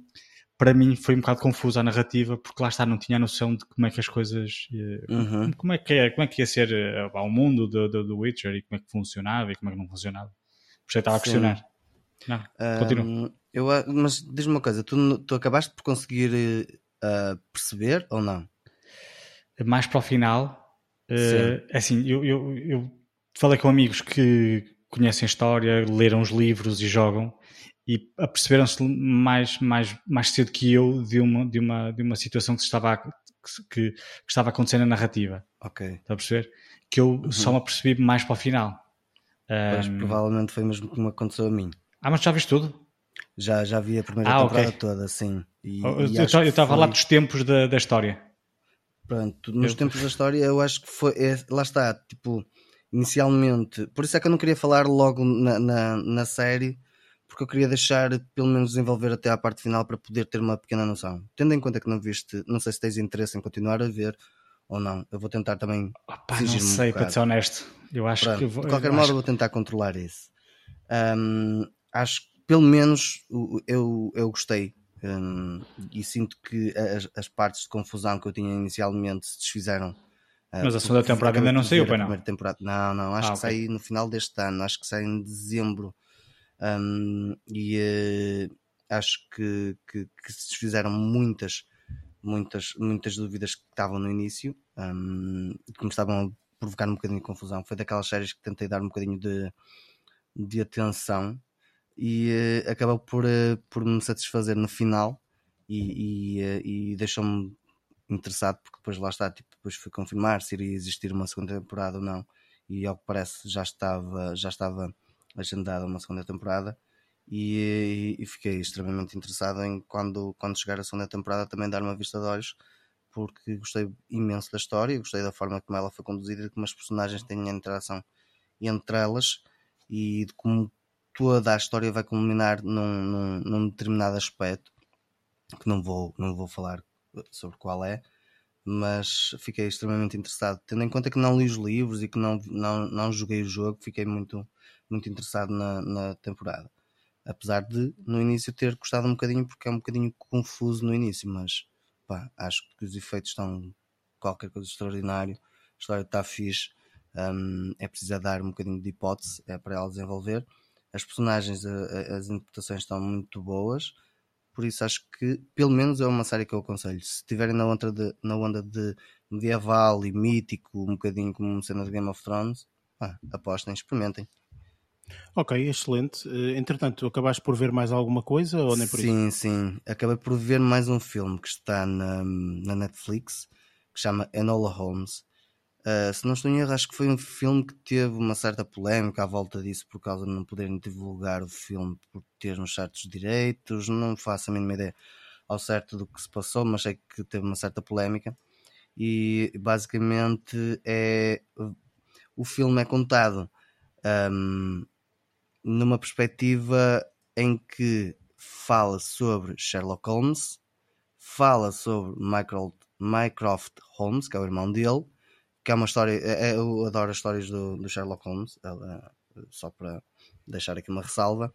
para mim foi um bocado confusa a narrativa porque lá está, não tinha noção de como é que as coisas uhum. como, é que é, como é que ia ser uh, o mundo do, do, do, Witcher e como é que funcionava e como é que não funcionava. Por isso eu estava a questionar. Não, um, continua. Eu, mas diz-me uma coisa, tu, tu acabaste por conseguir uh, perceber ou não? Mais para o final, uh, assim, eu, eu, eu, falei com amigos que conhecem a história, leram os livros e jogam e aperceberam-se mais, mais, mais cedo que eu de uma, de uma, de uma situação que, estava a, que, que, que estava acontecendo na narrativa. Ok. Está a perceber? Que eu uhum. só me apercebi mais para o final. Pois, um, provavelmente foi mesmo como aconteceu a mim. Ah, mas já viste tudo? Já, já vi a primeira ah, temporada okay. toda, sim. E, eu estava foi... lá dos tempos da, da história. Pronto, nos eu... tempos da história eu acho que foi. É, lá está, tipo, inicialmente. Por isso é que eu não queria falar logo na, na, na, série, porque eu queria deixar pelo menos desenvolver até à parte final para poder ter uma pequena noção. Tendo em conta que não viste, não sei se tens interesse em continuar a ver ou não. Eu vou tentar também. Opa, não sei, um para ser honesto. Eu acho Pronto, que vou, De qualquer modo, acho... vou tentar controlar isso. Um, acho pelo menos eu, eu gostei um, e sinto que as, as, partes de confusão que eu tinha inicialmente se desfizeram. Uh, Mas a segunda temporada ainda não saiu, pai não? Temporada. Não, não, acho ah, que okay. sai no final deste ano, acho que sai em dezembro. Um, e uh, acho que, que, que, se desfizeram muitas, muitas, muitas dúvidas que estavam no início um, que me estavam a provocar um bocadinho de confusão. Foi daquelas séries que tentei dar um bocadinho de, de atenção e uh, acabou por, uh, por me satisfazer no final e, e, uh, e deixou-me interessado porque depois lá está, tipo, depois fui confirmar se iria existir uma segunda temporada ou não e ao que parece já estava, já estava agendada uma segunda temporada e, e, fiquei extremamente interessado em quando, quando chegar a segunda temporada também dar uma vista de olhos porque gostei imenso da história, gostei da forma como ela foi conduzida e como as personagens têm a interação entre elas e de como toda a história vai culminar num, num, num, determinado aspecto que não vou, não vou falar sobre qual é, mas fiquei extremamente interessado, tendo em conta que não li os livros e que não, não, não joguei o jogo, fiquei muito, muito interessado na, na temporada. Apesar de no início ter gostado um bocadinho, porque é um bocadinho confuso no início, mas pá, acho que os efeitos estão qualquer coisa extraordinário, a história está fixe, um, é preciso dar um bocadinho de hipótese, é para ela desenvolver as personagens, as interpretações estão muito boas, por isso acho que pelo menos é uma série que eu aconselho. Se estiverem na onda de, na onda de medieval e mítico, um bocadinho como cena de Game of Thrones, ah, apostem, experimentem. Ok, excelente. Eh, entretanto, acabaste por ver mais alguma coisa ou nem por sim, isso? Sim, sim. Acabei por ver mais um filme que está na, na Netflix que chama Enola Holmes. Uh, se não estou em erro, acho que foi um filme que teve uma certa polémica à volta disso por causa de não poderem divulgar o filme por ter uns certos direitos. Não faço a mínima ideia ao certo do que se passou, mas sei que teve uma certa polémica. E basicamente é o filme é contado um, numa perspectiva em que fala sobre Sherlock Holmes, fala sobre Mycroft Holmes, que é o irmão dele, que é uma história. É, é, eu adoro as histórias do, do Sherlock Holmes, ela, só para deixar aqui uma ressalva.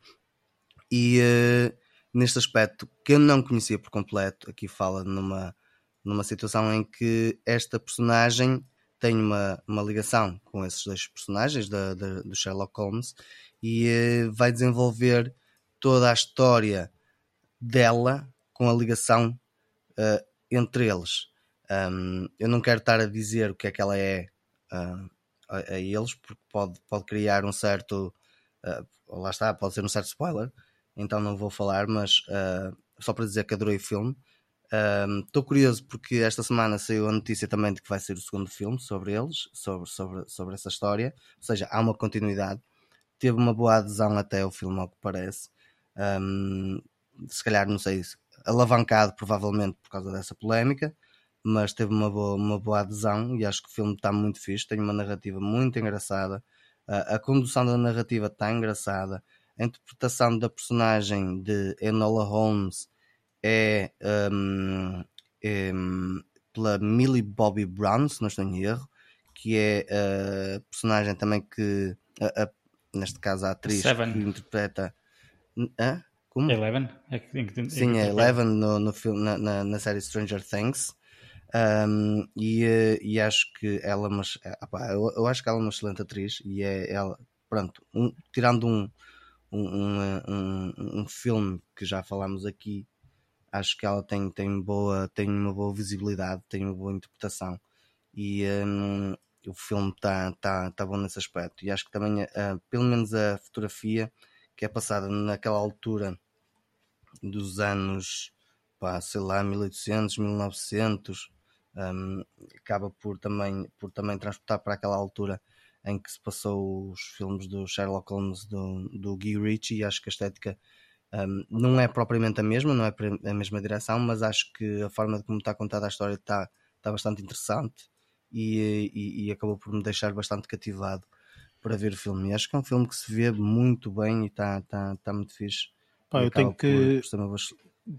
E uh, neste aspecto que eu não conhecia por completo, aqui fala numa, numa situação em que esta personagem tem uma, uma ligação com esses dois personagens da, da do Sherlock Holmes e uh, vai desenvolver toda a história dela com a ligação uh, entre eles. Um, eu não quero estar a dizer o que é que ela é uh, a, a, eles, porque pode, pode criar um certo. Uh, lá está, pode ser um certo spoiler, então não vou falar, mas uh, só para dizer que adorei o filme. Estou curioso porque esta semana saiu a notícia também de que vai ser o segundo filme sobre eles, sobre, sobre, sobre essa história, ou seja, há uma continuidade. Teve uma boa adesão até o filme, ao que parece. Um, se calhar, não sei, alavancado provavelmente por causa dessa polémica mas teve uma boa, uma boa adesão e acho que o filme está muito fixe, tem uma narrativa muito engraçada, a, a condução da narrativa está engraçada, a interpretação da personagem de Enola Holmes é, um, é pela Millie Bobby Brown, se não estou em erro, que é a personagem também que, a, a, neste caso, a atriz Seven. que interpreta. Hã? Como? Eleven? É Sim, é Eleven no, no filme, na, na, na série Stranger Things. Um, e, eh, e, acho que ela, mas eh, eu, eu, acho que ela é uma excelente atriz e é ela, pronto, um, tirando um, um, um, um, filme que já falámos aqui, acho que ela tem, tem, boa, tem uma boa visibilidade, tem uma boa interpretação e um, o filme está tá, tá bom nesse aspecto. E acho que também, uh, pelo menos a fotografia que é passada naquela altura dos anos, pá, sei lá, 1800, 1900 um, acaba por também, por também transportar para aquela altura em que se passou os filmes do Sherlock Holmes do, do Guy Ritchie e acho que a estética um, não é propriamente a mesma, não é a mesma direção, mas acho que a forma de como está contada a história está, está bastante interessante e, e, e acabou por me deixar bastante cativado para ver o filme. E acho que é um filme que se vê muito bem e está, está, está muito fixe. Pá, eu tenho que. Por, por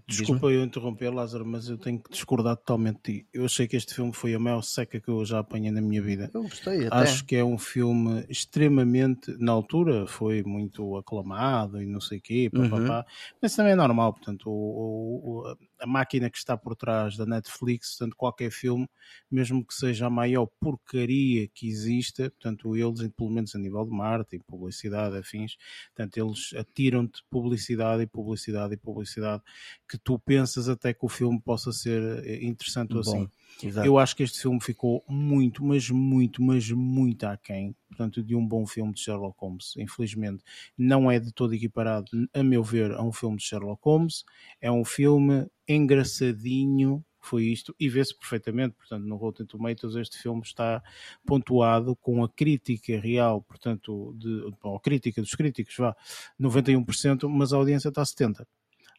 Desculpa eu interromper, Lázaro, mas eu tenho que discordar totalmente de ti. Eu achei que este filme foi a maior seca que eu já apanhei na minha vida. Eu gostei até. Acho que é um filme extremamente, na altura foi muito aclamado e não sei o quê, pá, pá, Uhum. pá. mas também é normal, portanto, o- o- o- a máquina que está por trás da Netflix, portanto, qualquer filme, mesmo que seja a maior porcaria que exista, portanto, eles, pelo menos a nível de marketing, publicidade, afins, portanto, eles atiram-te publicidade e publicidade e publicidade que tu pensas até que o filme possa ser eh, interessante ou Bom, assim. Exato. Eu acho que este filme ficou muito, mas muito, mas muito aquém, portanto, de um bom filme de Sherlock Holmes. Infelizmente, não é de todo equiparado, a meu ver, a um filme de Sherlock Holmes. É um filme engraçadinho, foi isto, e vê-se perfeitamente, portanto, no Rotten Tomatoes este filme está pontuado com a crítica real, portanto, de, ou crítica dos críticos, vá, 91%, mas a audiência está a 70%.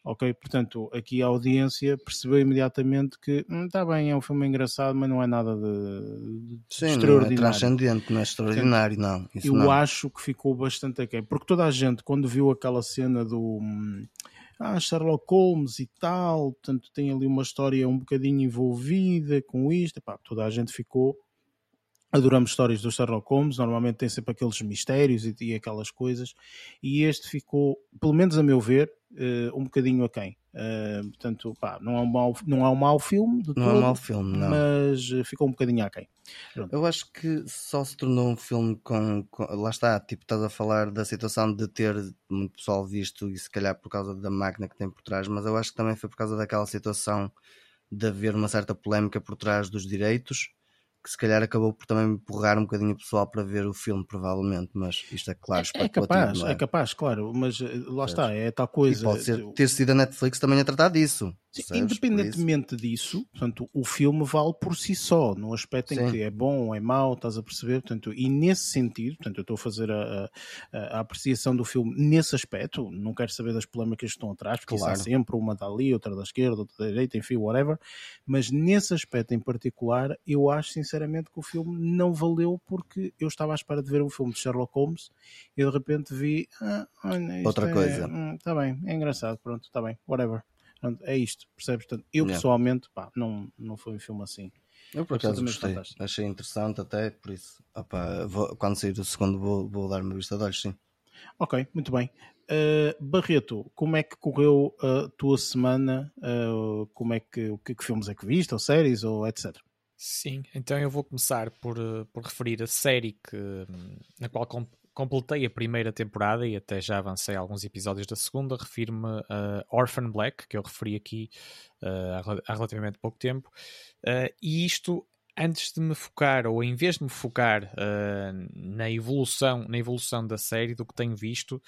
Ok, portanto, aqui a audiência percebeu imediatamente que está bem, é um filme engraçado, mas não é nada de, de Sim, não é extraordinário. transcendente, não é extraordinário, não. Isso Eu não. acho que ficou bastante aquém, porque toda a gente, quando viu aquela cena do hum, ah, Sherlock Holmes e tal, portanto, tem ali uma história um bocadinho envolvida com isto, epá, toda a gente ficou. Adoramos histórias do Sherlock Holmes, normalmente tem sempre aqueles mistérios e, e aquelas coisas, e este ficou, pelo menos a meu ver, eh, um bocadinho aquém. Eh, portanto, pá, não é um mau, não é um mau filme, Não é um mau filme, não. mas eh, ficou um bocadinho aquém. Eu acho que só se tornou um filme com, com- Lá está, tipo, estás a falar da situação de ter muito pessoal visto e se calhar por causa da máquina que tem por trás, mas eu acho que também foi por causa daquela situação de haver uma certa polémica por trás dos direitos, que se calhar acabou por também empurrar um bocadinho o pessoal para ver o filme, provavelmente, mas isto é claro, É especulativo, capaz, não é capaz, claro, mas eh, lá está, é tal E coisa. pode ser, ter sido a Netflix também a tratar disso. Sim, independentemente disso, portanto, o filme vale por si só, no aspecto em Sim. que é bom ou é mau, estás a perceber? Portanto, e nesse sentido, portanto, eu estou a fazer a, a- a apreciação do filme nesse aspecto, não quero saber das polémicas que estão atrás, porque isso há Claro. sempre uma dali, outra da esquerda, outra da direita, enfim, whatever, mas nesse aspecto em particular, eu acho sinceramente que o filme não valeu porque eu estava à espera de ver um filme de Sherlock Holmes e de repente vi ah, olha, isto Outra é- coisa. hum, Está bem, é engraçado, pronto, está bem, whatever. Portanto, é isto, percebes? Portanto, eu Yeah. pessoalmente, pá, não, não foi um filme assim. Eu por acaso gostei, fantástico. achei interessante até, por isso, opá, vou- quando sair o segundo vou, vou dar uma vista de olhos, sim. Ok, muito bem. Uh, Barreto, como é que correu a tua semana? Uh, como é que, o que, que filmes é que viste, ou séries, ou etc. Sim, então eu vou começar por, eh, por referir a série que, hum, na qual completei a primeira temporada e até já avancei alguns episódios da segunda. Refiro-me a Orphan Black, que eu referi aqui eh, há rel- há relativamente pouco tempo. Eh, e isto antes de me focar, ou em vez de me focar eh, na, evolução, na evolução da série, do que tenho visto,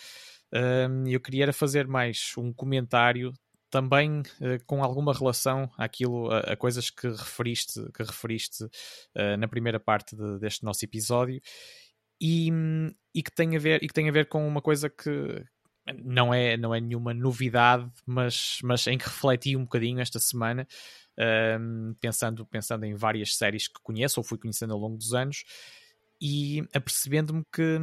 eu queria fazer mais um comentário também eh, com alguma relação àquilo, a, a coisas que referiste, que referiste na primeira parte de- deste nosso episódio e, e que tem a ver e que tem a ver com uma coisa que não é, não é nenhuma novidade, mas, mas em que refleti um bocadinho esta semana, ehm, pensando, pensando em várias séries que conheço ou fui conhecendo ao longo dos anos e apercebendo-me que,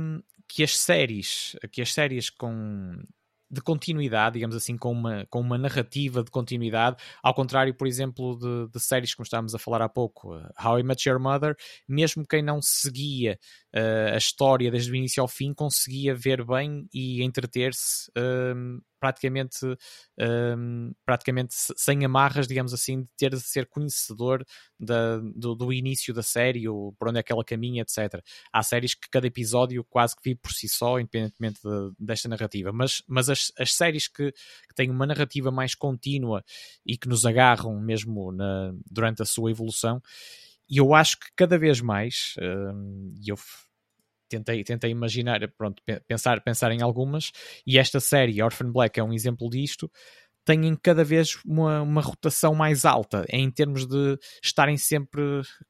que as séries, que as séries com de continuidade, digamos assim, com uma, com uma narrativa de continuidade, ao contrário, por exemplo, de, de séries como estávamos a falar há pouco, How I Met Your Mother, mesmo quem não seguia uh, a história desde o início ao fim, conseguia ver bem e entreter-se um, praticamente, um, praticamente sem amarras, digamos assim, de ter de ser conhecedor da, do, do, início da série, ou por onde é que ela caminha, etc. Há séries que cada episódio quase que vive por si só, independentemente de, desta narrativa, mas, mas as, as séries que, que, têm uma narrativa mais contínua e que nos agarram mesmo na, durante a sua evolução, e eu acho que cada vez mais, um, e eu tentei, tentei imaginar, pronto, pensar, pensar em algumas, e esta série, Orphan Black, é um exemplo disto, têm cada vez uma, uma rotação mais alta em termos de estarem sempre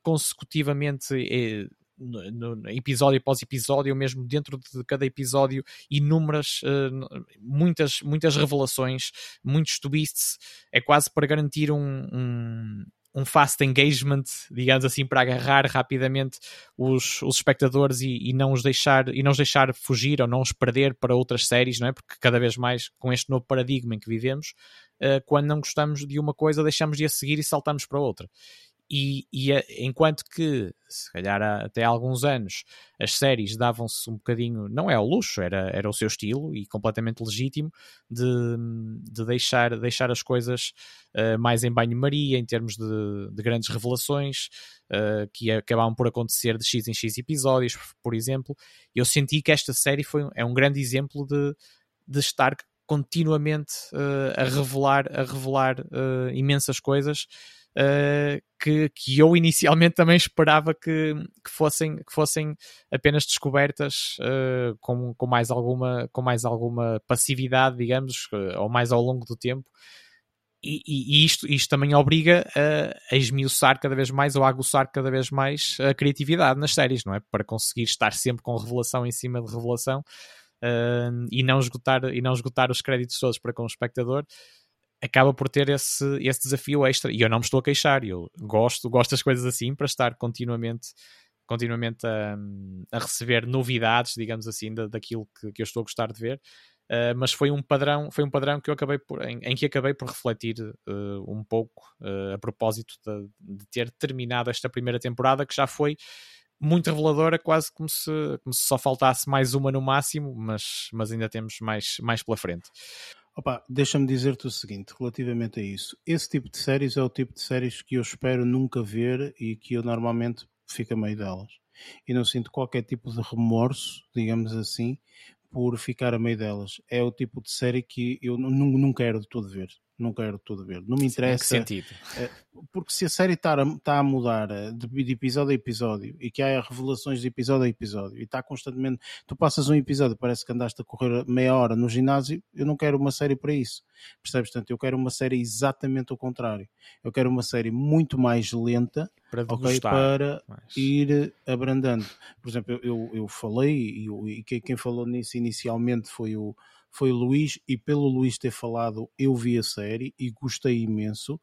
consecutivamente eh, no, no, episódio após episódio, ou mesmo dentro de cada episódio, inúmeras, uh, muitas, muitas revelações, muitos twists, é quase para garantir um, um, um fast engagement, digamos assim, para agarrar rapidamente os, os espectadores e, e, não os deixar e não os deixar fugir ou não os perder para outras séries, não é? Porque cada vez mais com este novo paradigma em que vivemos, uh, quando não gostamos de uma coisa, deixamos de a seguir e saltamos para outra. E, e a, enquanto que, se calhar até há alguns anos, as séries davam-se um bocadinho, não é ao luxo, era, era o seu estilo e completamente legítimo de, de deixar, deixar as coisas uh, mais em banho-maria, em termos de, de grandes revelações, uh, que acabavam por acontecer de X em X episódios, por exemplo. Eu senti que esta série foi, é um grande exemplo de, de estar continuamente uh, a revelar, a revelar imensas coisas uh, que, que eu inicialmente também esperava que, que, fossem, que fossem apenas descobertas uh, com, com, mais alguma, com mais alguma passividade, digamos, uh, ou mais ao longo do tempo. E, e, isto, isto também obriga a, a esmiuçar cada vez mais ou a aguçar cada vez mais a criatividade nas séries, não é? Para conseguir estar sempre com revelação em cima de revelação uh, e, não esgotar, e não esgotar os créditos todos para com o espectador acaba por ter esse, esse desafio extra. E eu não me estou a queixar, eu gosto, gosto das coisas assim para estar continuamente, continuamente a, a receber novidades, digamos assim, da, daquilo que, que eu estou a gostar de ver. Uh, mas foi um padrão, foi um padrão que eu acabei por, em, em que acabei por refletir uh, um pouco uh, a propósito de, de, ter terminado esta primeira temporada, que já foi muito reveladora, quase como se, como se só faltasse mais uma no máximo, mas, mas ainda temos mais, mais pela frente. Opa, deixa-me dizer-te o seguinte, relativamente a isso. Esse tipo de séries é o tipo de séries que eu espero nunca ver e que eu normalmente fico a meio delas. E não sinto qualquer tipo de remorso, digamos assim, por ficar a meio delas. É o tipo de série que eu não, não quero de todo ver não quero tudo ver. Não me interessa. Sim, sentido? Eh, porque se a série está a, está a mudar eh, de, episódio a episódio e que há revelações de episódio a episódio e está constantemente. Tu passas um episódio, parece que andaste a correr meia hora no ginásio. Eu não quero uma série para isso. Percebes? Portanto, eu quero uma série exatamente ao contrário. Eu quero uma série muito mais lenta para, okay, para mas... ir abrandando. Por exemplo, eu, eu, eu falei e, e quem falou nisso inicialmente foi o foi o Luís, e pelo Luís ter falado, eu vi a série e gostei imenso,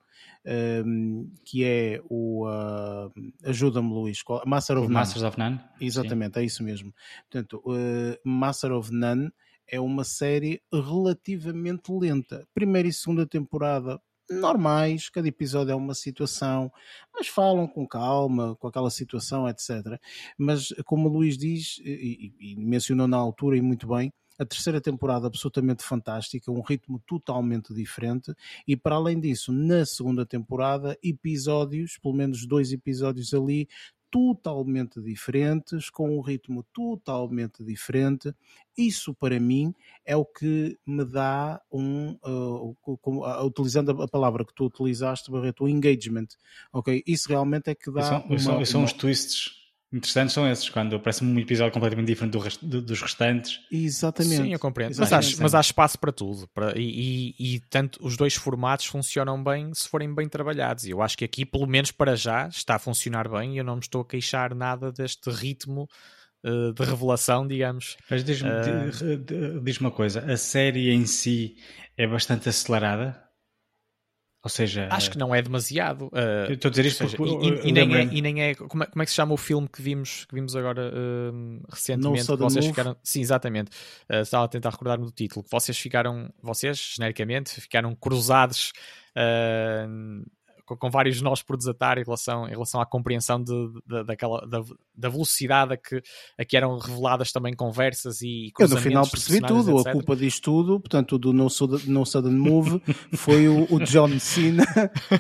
um, que é o uh, ajuda-me Luís, Master of None. Masters of None? Exatamente, Sim. é isso mesmo. Portanto, uh, Master of None é uma série relativamente lenta. Primeira e segunda temporada normais, cada episódio é uma situação, mas falam com calma, com aquela situação, etc. Mas como o Luís diz, e, e mencionou na altura e muito bem, a terceira temporada absolutamente fantástica, um ritmo totalmente diferente e para além disso, na segunda temporada, episódios, pelo menos dois episódios ali, totalmente diferentes, com um ritmo totalmente diferente. Isso para mim é o que me dá um, uh, uh, utilizando a palavra que tu utilizaste, Barreto, o engagement. Ok, isso realmente é que dá. São, uma, são, são os twists interessantes são esses, quando aparece um episódio completamente diferente do rest, do, dos restantes. Exatamente. Sim, eu compreendo. Mas, há, mas há espaço para tudo. Para, e, e, e, tanto os dois formatos funcionam bem se forem bem trabalhados. E eu acho que aqui, pelo menos para já, está a funcionar bem e eu não me estou a queixar nada deste ritmo uh, de revelação, digamos. Mas diz-me uh... diz uma coisa, a série em si é bastante acelerada? Ou seja, acho que não é demasiado. Uh, estou a dizer isto seja, porque, e, e, nem é, e, nem é, como é, como é, que se chama o filme que vimos, que vimos agora uh, recentemente? No vocês ficaram, sim, exatamente. Uh, estava a tentar recordar-me do título. Que vocês ficaram, vocês, genericamente, ficaram cruzados uh, com, com, vários nós por desatar em relação, em relação à compreensão de, de daquela, da, da, velocidade a que, a que eram reveladas também conversas e Eu no final percebi tudo, etc. a culpa disto tudo, portanto, do No, no Sudden Move foi o, o, John Cena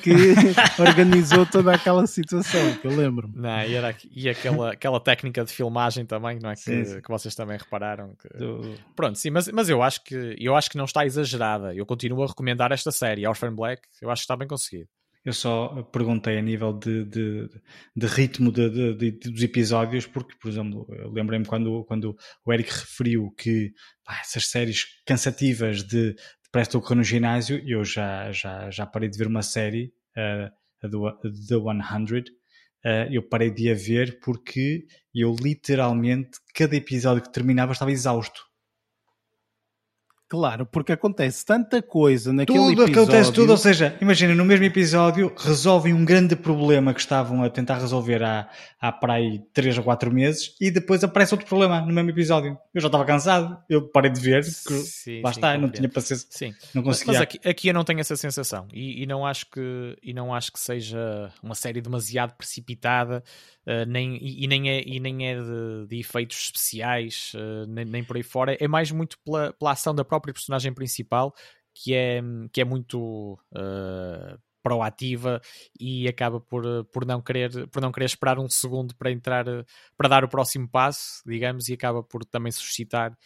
que organizou toda aquela situação, que eu lembro-me. E, era, e aquela, aquela técnica de filmagem também, não é? Que, sim, sim. que vocês também repararam. Que... Do... Pronto, sim, mas, mas eu, acho que, eu acho que não está exagerada. Eu continuo a recomendar esta série, Orphan Black, eu acho que está bem conseguido. Eu só perguntei a nível de, de, de ritmo de, dos episódios, porque, por exemplo, lembrei-me quando, quando o Eric referiu que pá, essas séries cansativas de, parece estou no ginásio, eu já, já, já parei de ver uma série, uh, a do, The 100, uh, eu parei de a ver porque eu literalmente, cada episódio que terminava estava exausto. Claro, porque acontece tanta coisa naquele tudo, episódio. acontece tudo, ou seja, imagina, no mesmo episódio resolvem um grande problema que estavam a tentar resolver há, há para aí 3 ou 4 meses e depois aparece outro problema no mesmo episódio. Eu já estava cansado, eu parei de ver, porque Sim, lá sim, está, eu não tinha paciência, Sim. não Mas, conseguia. mas aqui, aqui eu não tenho essa sensação e, e não acho que e não acho que seja uma série demasiado precipitada uh, nem, e, e nem é, e nem é de, de efeitos especiais uh, nem, nem por aí fora. É mais muito pela, pela ação da própria personagem principal que é, que é muito uh, proativa e acaba por, por, não querer, por não querer esperar um segundo para entrar para dar o próximo passo digamos e acaba por também suscitar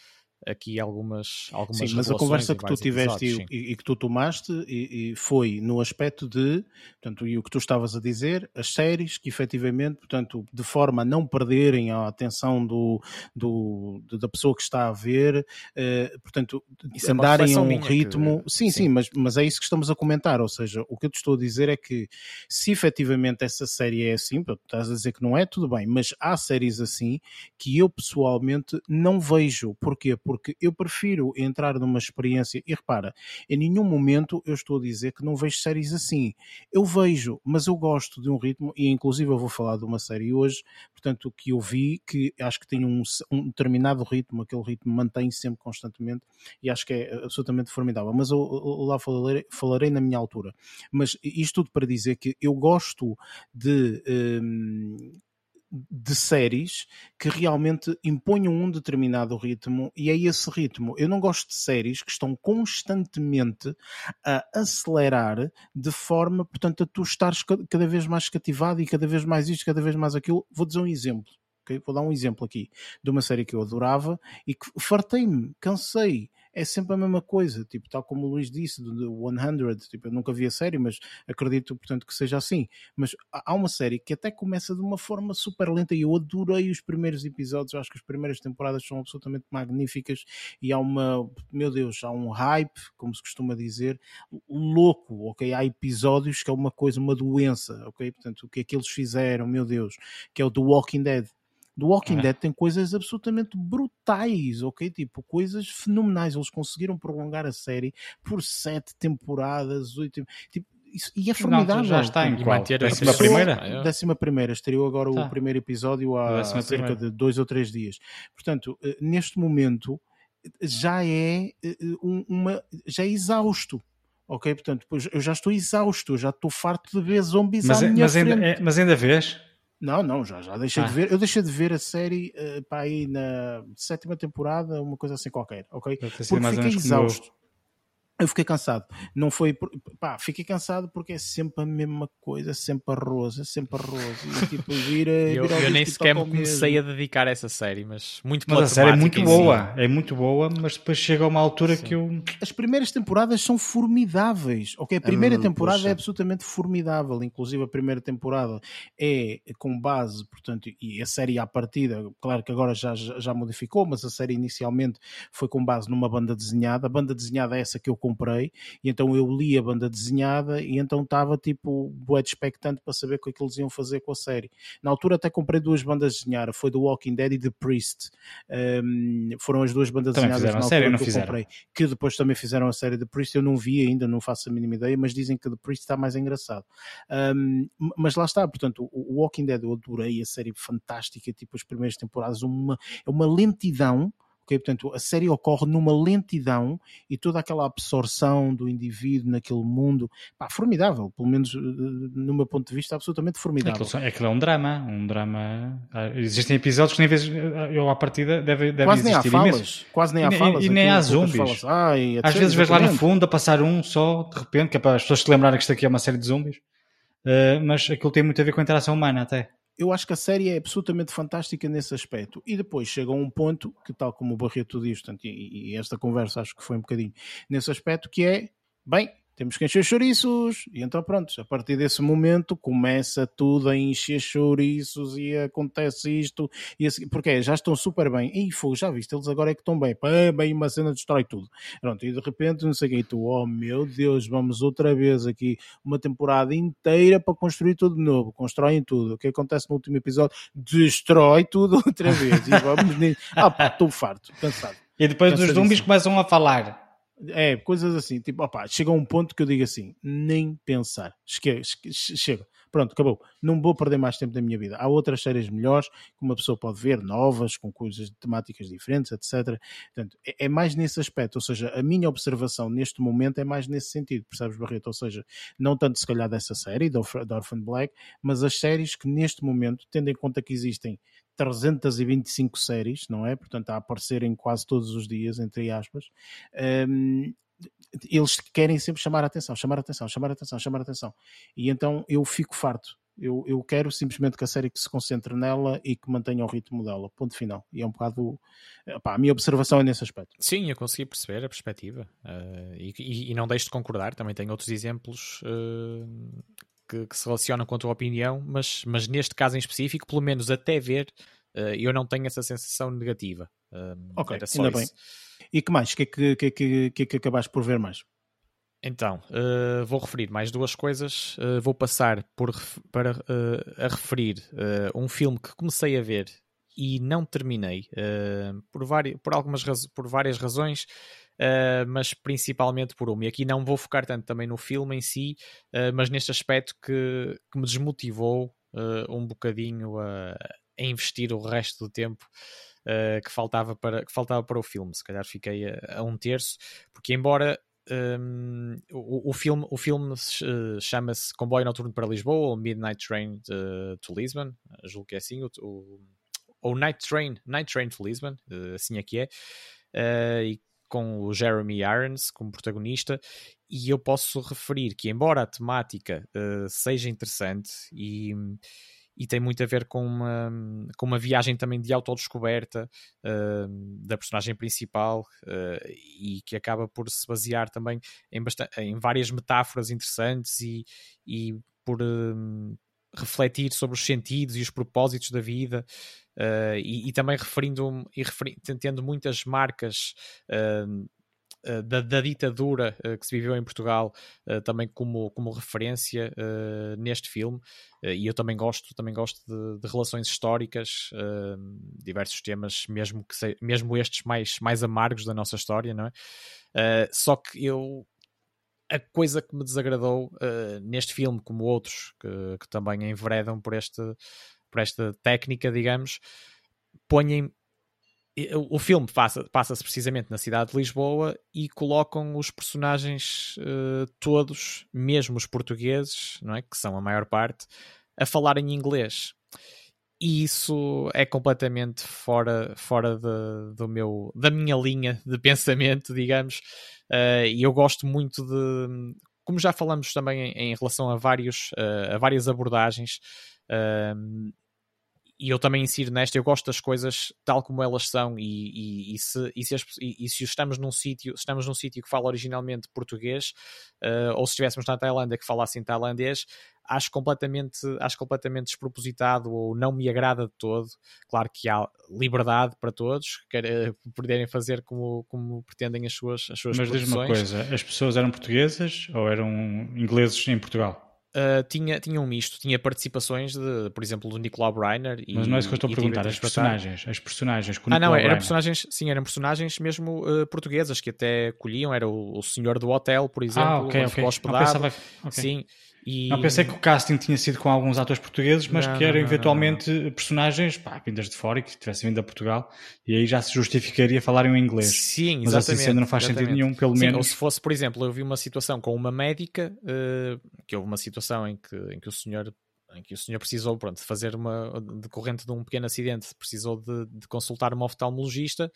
aqui algumas, algumas Sim, mas a conversa que tu tiveste e, e, que tu tomaste e, e, foi no aspecto de, portanto, e o que tu estavas a dizer, as séries que efetivamente, portanto, de forma a não perderem a atenção do, do, da pessoa que está a ver, eh, portanto, isso andarem é a um ritmo. Que... Sim, sim, sim, mas, mas é isso que estamos a comentar, ou seja, o que eu te estou a dizer é que se efetivamente essa série é assim, portanto, estás a dizer que não é, tudo bem, mas há séries assim que eu pessoalmente não vejo. Porquê? Porque porque eu prefiro entrar numa experiência. E repara, em nenhum momento eu estou a dizer que não vejo séries assim. Eu vejo, mas eu gosto de um ritmo, e inclusive eu vou falar de uma série hoje, portanto, que eu vi, que acho que tem um, um determinado ritmo, aquele ritmo mantém-se sempre constantemente, e acho que é absolutamente formidável. Mas eu, eu lá falarei, falarei, na minha altura. Mas isto tudo para dizer que eu gosto de. Hum, de séries que realmente imponham um determinado ritmo e é esse ritmo. Eu não gosto de séries que estão constantemente a acelerar de forma, portanto, a tu estares cada vez mais cativado e cada vez mais isto, cada vez mais aquilo. Vou dizer um exemplo. Okay? Vou dar um exemplo aqui de uma série que eu adorava e que fartei-me, cansei. É sempre a mesma coisa, tipo, tal como o Luís disse, do 100, tipo, eu nunca vi a série, mas acredito, portanto, que seja assim. Mas há uma série que até começa de uma forma super lenta e eu adorei os primeiros episódios, acho que as primeiras temporadas são absolutamente magníficas e há uma, meu Deus, há um hype, como se costuma dizer, louco, ok? Há episódios que é uma coisa, uma doença, ok? Portanto, o que é que eles fizeram, meu Deus, que é o The Walking Dead. Do Walking é. Dead tem coisas absolutamente brutais, ok? Tipo, coisas fenomenais. Eles conseguiram prolongar a série por sete temporadas, oito. Tipo, isso, e é formidável. Não, já está em qual? Décima a primeira? Décima primeira. Estreou agora tá. o primeiro episódio há cerca primeira. de dois ou três dias. Portanto, neste momento já é uma já é exausto. Ok? Portanto, eu já estou exausto, já estou farto de ver zombies mas, à minha mas frente. Ainda, é, mas ainda vês? Não, não, já, já deixei Ah. de ver. Eu deixei de ver a série uh, para aí na sétima temporada, uma coisa assim qualquer, ok? Porque fiquei exausto. Eu fiquei cansado. Não foi. por- Pá, fiquei cansado porque é sempre a mesma coisa, sempre arroz, é sempre arroz. E tipo, vira. Eu, vira eu nem sequer me ao comecei mesmo. a dedicar a essa série, mas muito Mas a série é muito boa, é muito boa, mas depois chega a uma altura Sim. que eu. As primeiras temporadas são formidáveis, ok? A primeira mesmo, temporada puxa. é absolutamente formidável, inclusive a primeira temporada é com base, portanto, e a série à partida, claro que agora já, já já modificou, mas a série inicialmente foi com base numa banda desenhada, a banda desenhada é essa que eu comprei, e então eu li a banda desenhada e então estava tipo bué de expectante para saber o que é que eles iam fazer com a série. Na altura até comprei duas bandas desenhadas, foi The Walking Dead e The Priest. Um, foram as duas bandas Também desenhadas na série, altura não que eu fizeram? comprei que depois também fizeram a série The Priest. Eu não vi ainda, não faço a mínima ideia, mas dizem que The Priest está mais engraçado. Um, mas lá está, portanto, o o Walking Dead eu adorei a série fantástica, tipo as primeiras temporadas, uma, é uma lentidão. Ok? Portanto, a série ocorre numa lentidão e toda aquela absorção do indivíduo naquele mundo, pá, formidável, pelo menos eh, no meu ponto de vista, absolutamente formidável. Aquilo, aquilo é um drama, um drama. ah, Existem episódios que nem vezes eu à partida deve, deve quase nem há existir falas, imensos. quase nem E há nem- falas. e nem aquilo, há zombies. falas. Ai, Às vezes vês lá no fundo a passar um só, de repente, que é para as pessoas se lembrarem que isto aqui é uma série de zombies. Ah, mas aquilo tem muito a ver com a interação humana até. Eu acho que a série é absolutamente fantástica nesse aspecto. E depois chega a um ponto, que tal como o Barreto diz, portanto, e, e esta conversa acho que foi um bocadinho nesse aspecto, que é, bem, temos que encher chouriços. E então pronto, a partir desse momento começa tudo a encher chouriços e acontece isto. E assim, porque já estão super bem. E fogo, já viste, eles agora é que estão bem. Pá, bem, uma cena destrói tudo. Pronto, e de repente, não sei o que, e tu, oh meu Deus, vamos outra vez aqui uma temporada inteira para construir tudo de novo. Constroem tudo. O que acontece no último episódio? Destrói tudo outra vez. E vamos nisso. Ah, pá, estou farto, cansado. E depois Cansadíssimo. zombies começam a falar. É, coisas assim, tipo, opá, chega um ponto que eu digo assim, nem pensar, chega, chega, pronto, acabou, não vou perder mais tempo da minha vida. Há outras séries melhores que uma pessoa pode ver, novas, com coisas, temáticas diferentes, etc. Portanto, é, é mais nesse aspecto, ou seja, a minha observação neste momento é mais nesse sentido, percebes, Barreto? Ou seja, não tanto se calhar dessa série, da Orphan Black, mas as séries que neste momento, tendo em conta que existem 325 séries, não é? Portanto, a aparecerem quase todos os dias, entre aspas. Um, eles querem sempre chamar a atenção, chamar a atenção, chamar a atenção, chamar a atenção. E então eu fico farto. Eu, eu quero simplesmente que a série que se concentre nela e que mantenha o ritmo dela. Ponto final. E é um bocado. a minha observação é nesse aspecto. Sim, eu consegui perceber a perspectiva. Uh, e, e, não deixo de concordar. Também tenho outros exemplos uh, que, que, se relacionam com a tua opinião, mas, mas neste caso em específico, pelo menos até ver, uh, eu não tenho essa sensação negativa. Ok, ainda bem. E que mais? O que, é que, que, que, que, que acabaste por ver mais? Então, uh, vou referir mais duas coisas. Uh, vou passar por, para, a referir um filme que comecei a ver e não terminei, por, por, algumas por várias razões. Uh, mas principalmente por uma. E aqui não vou focar tanto também no filme em si, uh, mas neste aspecto que, que me desmotivou uh, um bocadinho a, a, investir o resto do tempo que, faltava para, que faltava para o filme. Se calhar fiquei a, a um terço, porque embora. Um, o, o, filme, o filme chama-se Comboio Noturno para Lisboa ou Midnight Train to Lisbon, julgo que é assim, ou Night Train, Night Train to Lisbon, assim é que é, uh, e com o Jeremy Irons como protagonista, e eu posso referir que, embora a temática uh, seja interessante e, e tem muito a ver com uma, com uma viagem também de autodescoberta uh, da personagem principal uh, e que acaba por se basear também em, em várias metáforas interessantes e, e por refletir sobre os sentidos e os propósitos da vida uh, e, e, também referindo e referi tendo muitas marcas uh, da, da, ditadura que se viveu em Portugal também como, como referência neste filme. E eu também gosto também gosto de, de relações históricas diversos temas mesmo que se, mesmo estes mais mais amargos da nossa história não é? Só que eu a coisa que me desagradou neste filme como outros que, que também enveredam por este por esta técnica, digamos, põem. O filme passa-se passa precisamente na cidade de Lisboa e colocam os personagens uh, todos, mesmo os portugueses, não é? que são a maior parte, a falar em inglês. E isso é completamente fora, fora de, do meu, da minha linha de pensamento, digamos. Uh, e eu gosto muito de. Como já falamos também em, em relação a, vários, uh, a várias abordagens, e eu também insiro nesta, eu gosto das coisas tal como elas são e, e, e se, e, se, e, se estamos num sítio estamos num sítio que fala originalmente português uh, ou se estivéssemos na Tailândia que falasse tailandês acho completamente, acho completamente despropositado ou não me agrada de todo. Claro que há liberdade para todos, quer, eh, poderem fazer como, como pretendem as suas, as suas Mas diz uma coisa, as pessoas eram portuguesas ou eram ingleses em Portugal? Uh, tinha, tinha um misto, tinha participações de, por exemplo, do Nicolau Breiner. Mas não é isso que eu estou a perguntar, as personagens, as personagens Ah, não, eram personagens, sim, eram personagens mesmo uh, portuguesas que até colhiam, era o, o senhor do hotel, por exemplo, ah, okay, okay. hospedado. Pensava... okay. Sim, e... Não, pensei que o casting tinha sido com alguns atores portugueses, mas não, que eram eventualmente não, personagens pá, vindas de fora e que tivessem vindo a Portugal, e aí já se justificaria falarem o inglês. Sim, mas assim exatamente. Mas não faz exatamente. sentido nenhum, pelo Sim, menos. Ou se fosse, por exemplo, eu vi uma situação com uma médica, uh, que houve uma situação em que, em que o senhor em que o senhor precisou pronto, de fazer uma decorrente de um pequeno acidente, precisou de, de consultar uma oftalmologista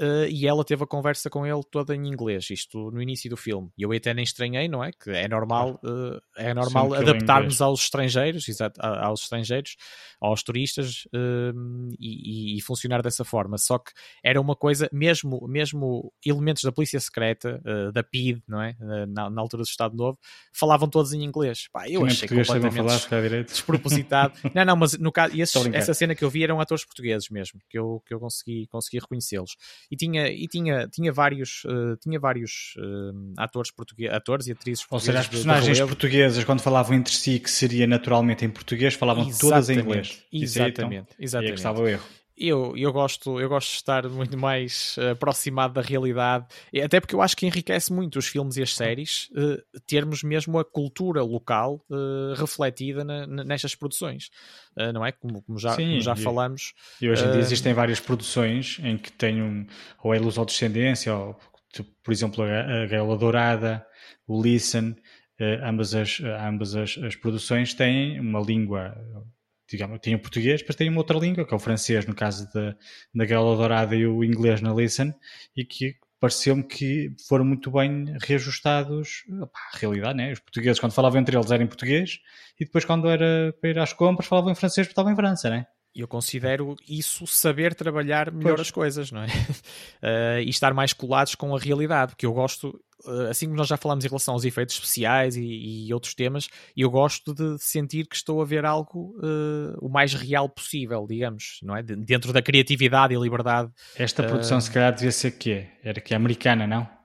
uh, e ela teve a conversa com ele toda em inglês, isto no início do filme. E eu até nem estranhei, não é? Que é normal, uh, é normal adaptarmos aos estrangeiros, exato, aos estrangeiros, aos turistas uh, e, e, funcionar dessa forma. Só que era uma coisa, mesmo, mesmo elementos da polícia secreta, da PID, não é? Na, na, altura do Estado Novo, falavam todos em inglês. Pá, eu achei completamente... Falar, despropositado. não, não, mas no caso, esses, essa cena que eu vi eram atores portugueses mesmo, que eu, que eu consegui, consegui reconhecê-los. E tinha, e tinha, tinha vários, uh, tinha vários uh, atores, portugueses, atores e atrizes. Ou seja, as personagens de, de portuguesas, quando falavam entre si, que seria naturalmente em português, falavam exatamente, todas em inglês. Exatamente, aí, então, exatamente. Aí é que estava o erro. Eu, eu, gosto, eu gosto de estar muito mais uh, aproximado da realidade, até porque eu acho que enriquece muito os filmes e as séries uh, termos mesmo a cultura local uh, refletida na, nestas produções, não é? Como, como já, Sim, como já e, falamos. E hoje em dia existem várias produções em que tem um, ou é luz ou descendência, ou por exemplo a, a Gaiola Dourada, o Listen, ambas, as, ambas as, as produções têm uma língua digamos, tem o português, depois tem uma outra língua, que é o francês, no caso da, da Gala Dourada e o inglês na Listen, e que pareceu-me que foram muito bem reajustados à realidade, né? Os portugueses, quando falavam entre eles, eram em português, e depois, quando era para ir às compras, falavam em francês porque estavam em França, né? Eu considero isso saber trabalhar melhor pois. as coisas, não é? Uh, e estar mais colados com a realidade, porque eu gosto, uh, assim como nós já falamos em relação aos efeitos especiais e, e outros temas, eu gosto de sentir que estou a ver algo uh, o mais real possível, digamos, não é? De, dentro da criatividade e liberdade. Esta produção, se calhar, devia ser que Era que é americana, não?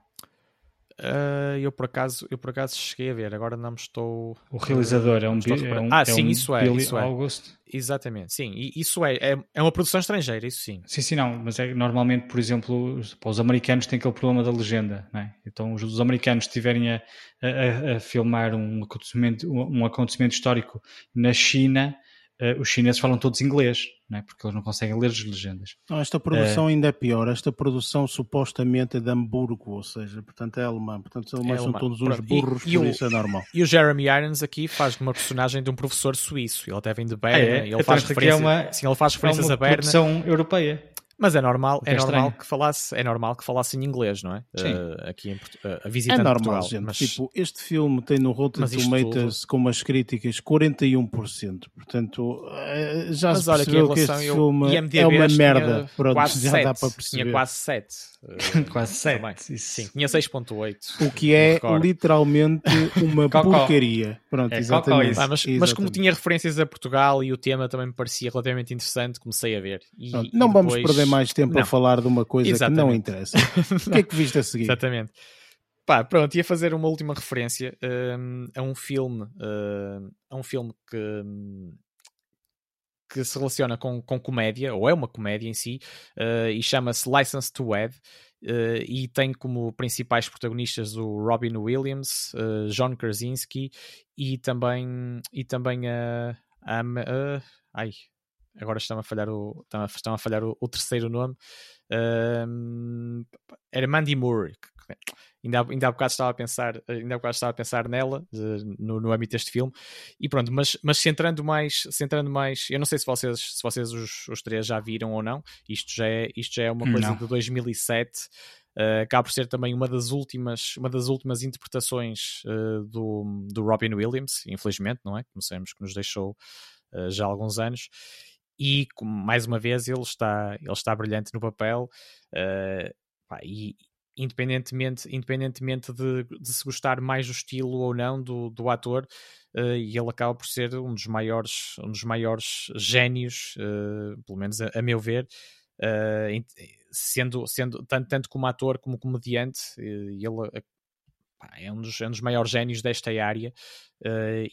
Uh, eu por acaso eu por acaso cheguei a ver, agora não me estou. O realizador é um, é um Ah, é sim, um isso é. Billy isso é. August. Exatamente, sim. E isso é, é, é uma produção estrangeira, isso sim. Sim, sim, não. Mas é normalmente, por exemplo, os, os americanos têm aquele problema da legenda, não é? Então, os, os americanos estiverem a, a, a, filmar um acontecimento, um acontecimento histórico na China uh, os chineses falam todos inglês, não é? porque eles não conseguem ler as legendas. Não, esta produção uh, ainda é pior. Esta produção supostamente é de Hamburgo, ou seja, portanto é alemã. Portanto, os alemães é são todos uns burros, e, por e isso o, é normal. E o Jeremy Irons aqui faz uma personagem de um professor suíço. Ele até vem de Berna. Ah, é? Ele, faz referência, é uma, sim, ele faz referências é uma a Berna. produção europeia. Mas é normal, é, é normal que falasse, é normal que falasse em inglês, não é? Sim. Uh, aqui em, uh, a visita é normal, Portugal, gente. Mas... Tipo, este filme tem no Rotten Tomatoes tudo... com umas críticas 41%. Portanto, uh, já mas se percebeu que este eu, filme é uma merda. Pronto, já 7, dá para perceber. Tinha quase 7. Uh, quase 7. Sim, tinha 6.8. O que é literalmente uma porcaria. Pronto, é, exatamente. Ah, mas, exatamente. mas, como tinha referências a Portugal e o tema também me parecia relativamente interessante, comecei a ver. E, não, não vamos perder mais tempo não. a falar de uma coisa exatamente. que não interessa. o que é que viste a seguir? Exatamente. Pá, pronto, ia fazer uma última referência um, a um filme, uh, a um filme que, que se relaciona com, com comédia, ou é uma comédia em si, uh, e chama-se License to Wed, uh, e tem como principais protagonistas o Robin Williams, uh, John Krasinski e também, e também a. Uh, ai, agora estão a falhar o, estão a, estão a falhar o, o terceiro nome. era Mandy Moore, ainda, ainda há bocado estava a pensar, ainda há estava a pensar nela, no, no âmbito deste filme, e pronto, mas, mas centrando mais, centrando mais, eu não sei se vocês, se vocês os, os três já viram ou não, isto já é, isto já é uma coisa não. de 2007, uh, acaba por ser também uma das últimas, uma das últimas interpretações uh, do, do Robin Williams, infelizmente, não é? Como sabemos que nos deixou uh, já há alguns anos, e mais uma vez ele está, ele está brilhante no papel, uh, pá, e, independentemente, independentemente de, de, se gostar mais do estilo ou não do, do ator, uh, e ele acaba por ser um dos maiores, um dos maiores génios, uh, pelo menos a, a meu ver, sendo, sendo tanto, tanto como ator como comediante, ele é um, dos, é um dos maiores génios desta área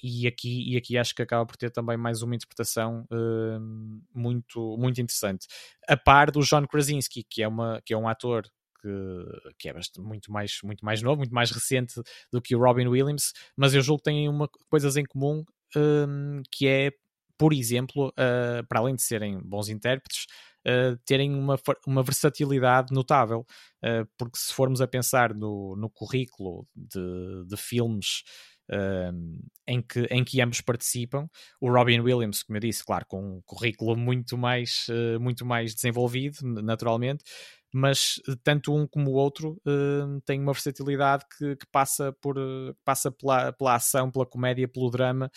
e, aqui, e aqui acho que acaba por ter também mais uma interpretação muito, muito interessante. A par do John Krasinski, que é, uma, que é um ator que, que é bastante, muito, mais, muito mais novo, muito mais recente do que o Robin Williams, mas eu julgo que têm uma, coisas em comum um, que é, por exemplo, uh, para além de serem bons intérpretes, uh, terem uma, uma versatilidade notável, uh, porque se formos a pensar no, no currículo de, de filmes um, em, que, em que ambos participam. O Robin Williams, como eu disse, claro, com um currículo muito mais, uh, muito mais desenvolvido, naturalmente, mas eh, tanto um como o outro uh, têm uma versatilidade que, que passa, por, passa pela, pela ação, pela comédia, pelo drama,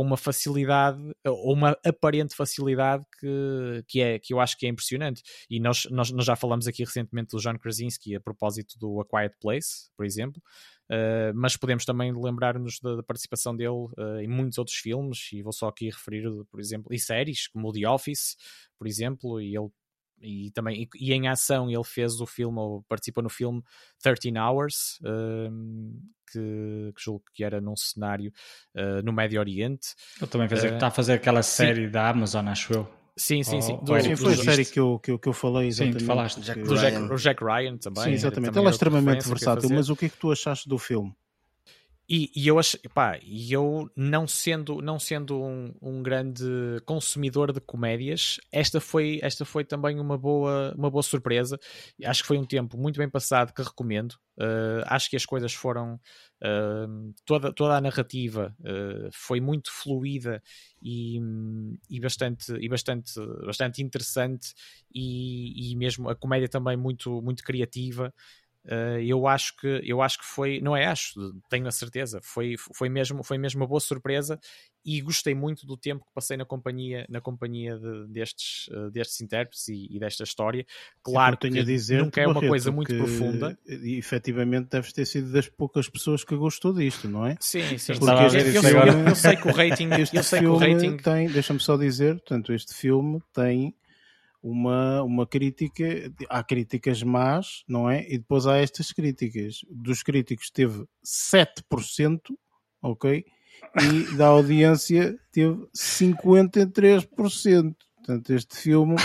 com uma facilidade ou uma aparente facilidade que, que, é, que eu acho que é impressionante. E nós, nós, nós já falamos aqui recentemente do John Krasinski a propósito do A Quiet Place, por exemplo. Uh, mas podemos também lembrar-nos da, da, participação dele uh, em muitos outros filmes, e vou só aqui referir, por exemplo, e séries, como o The Office, por exemplo, e ele e também e, e, em ação ele fez o filme ou participa no filme 13 Hours um, que, que, julgo que era num cenário uh, no Médio Oriente ele também fez, uh, está a fazer aquela série sim. da Amazon acho eu Sim, sim, sim. Do, Sim, do- foi a série que eu, que eu, que eu falei Sim, exatamente. falaste. Jack que- do Jack, Ryan. o Jack Ryan também. Sim, exatamente. também Ele é extremamente versátil, mas o que é que tu achaste do filme? E, e eu acho, pá, e eu não sendo, não sendo um, um grande consumidor de comédias, esta foi, esta foi também uma boa, uma boa surpresa. Acho que foi um tempo muito bem passado que recomendo. Uh, acho que as coisas foram uh, toda, toda a narrativa uh, foi muito fluida e, e, bastante, e bastante, bastante interessante e, e mesmo a comédia também muito, muito criativa. Uh, eu acho que eu acho que foi não é acho tenho a certeza foi foi mesmo foi mesmo uma boa surpresa e gostei muito do tempo que passei na companhia na companhia de, destes uh, destes intérpretes e, e, desta história. Claro tenho que a dizer nunca é uma coisa muito profunda. e efetivamente deves ter sido das poucas pessoas que gostou disto não é? Sim sim Porque eu, este filme- eu, eu sei que o rating este eu sei que o rating tem deixa-me só dizer portanto este filme tem uma, uma crítica, há críticas más, não é? E depois há estas críticas. Dos críticos teve 7%, ok? E da audiência teve 53%. Portanto, este filme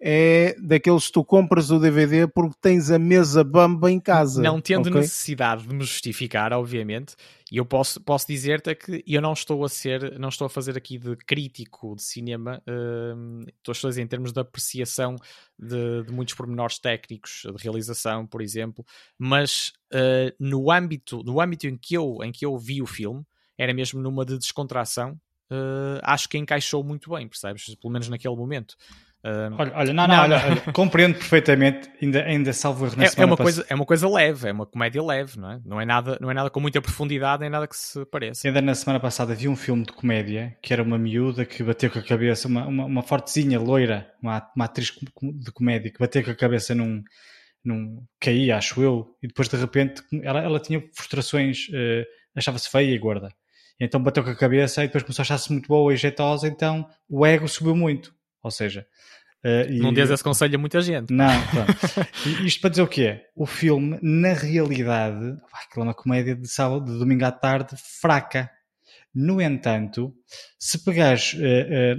é daqueles que tu compras o DVD porque tens a mesa bamba em casa. não tendo ok? necessidade de me justificar, obviamente, e eu posso, posso dizer-te é que eu não estou a ser, não estou a fazer aqui de crítico de cinema, hum, estou a fazer em termos de apreciação de, de muitos pormenores técnicos, de realização, por exemplo, mas uh, no âmbito, no âmbito em que eu, em que eu vi o filme, era mesmo numa de descontração, uh, acho que encaixou muito bem, percebes? Pelo menos naquele momento. Hum, Olha, olha, não, não, Não, olha, olha, compreendo perfeitamente, ainda, ainda salvo na é, é uma coisa, é uma coisa leve, é uma comédia leve, não é? Não é nada, não é nada com muita profundidade, nem nada que se pareça. Ainda na semana passada vi um filme de comédia que era uma miúda que bateu com a cabeça, uma, uma, uma fortezinha loira, uma, uma atriz de comédia que bateu com a cabeça num, num caía, acho eu, e depois de repente ela, ela tinha frustrações, eh, achava-se feia e gorda. Então bateu com a cabeça e depois começou a achar-se muito boa e jeitosa, então o ego subiu muito. Ou seja, eh, e- Não dês esse conselho a muita gente. não, pronto. Isto para dizer o que é? O filme, na realidade, aquilo é uma comédia de sábado, de domingo à tarde, fraca. No entanto, se pegares, eh, eh,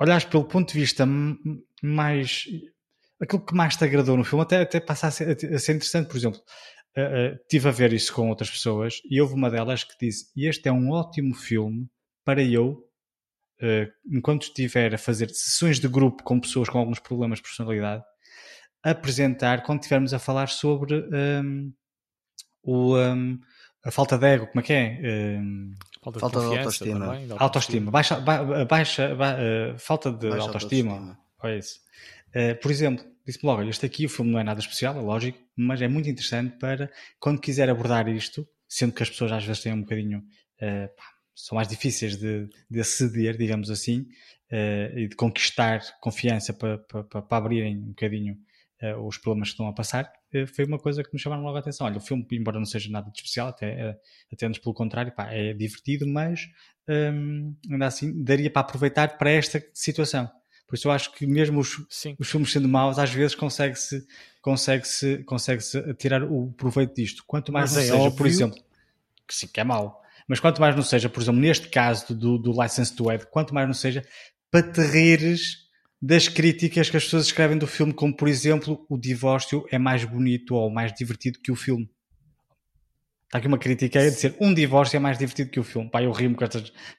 olhares pelo ponto de vista mais. aquilo que mais te agradou no filme, até, até passa a ser, a ser interessante, por exemplo. eh, tive a ver isso com outras pessoas e houve uma delas que disse: Este é um ótimo filme para eu Uh, enquanto estiver a fazer sessões de grupo com pessoas com alguns problemas de personalidade, apresentar quando estivermos a falar sobre um, o, um, a falta de ego, como é que é? Um, Falta, Falta de autoestima. também, de autoestima, baixa, ba- baixa, ba- uh, falta de Baixa autoestima. autoestima. É isso. Uh, por exemplo, disse-me logo, olha, este aqui o filme não é nada especial, é lógico, mas é muito interessante para quando quiser abordar isto, sendo que as pessoas às vezes têm um bocadinho uh, pá, são mais difíceis de, de aceder, digamos assim, uh, e de conquistar confiança para, para, para, para abrirem um bocadinho uh, os problemas que estão a passar, uh, foi uma coisa que me chamaram logo a atenção. Olha, o filme, embora não seja nada de especial, até, até antes pelo contrário, pá, é divertido, mas um, ainda assim daria para aproveitar para esta situação. Por isso eu acho que mesmo os, os filmes sendo maus, às vezes consegue-se consegue-se consegue-se tirar o proveito disto. Quanto mais Mas não é seja, óbvio- por exemplo, que sim, que é mau, mas quanto mais não seja, por exemplo, neste caso do, do License to Ed, quanto mais não seja, para te rires das críticas que as pessoas escrevem do filme, como por exemplo, o divórcio é mais bonito ou mais divertido que o filme. Está aqui uma crítica a dizer um divórcio é mais divertido que o filme. Pá, eu rimo com,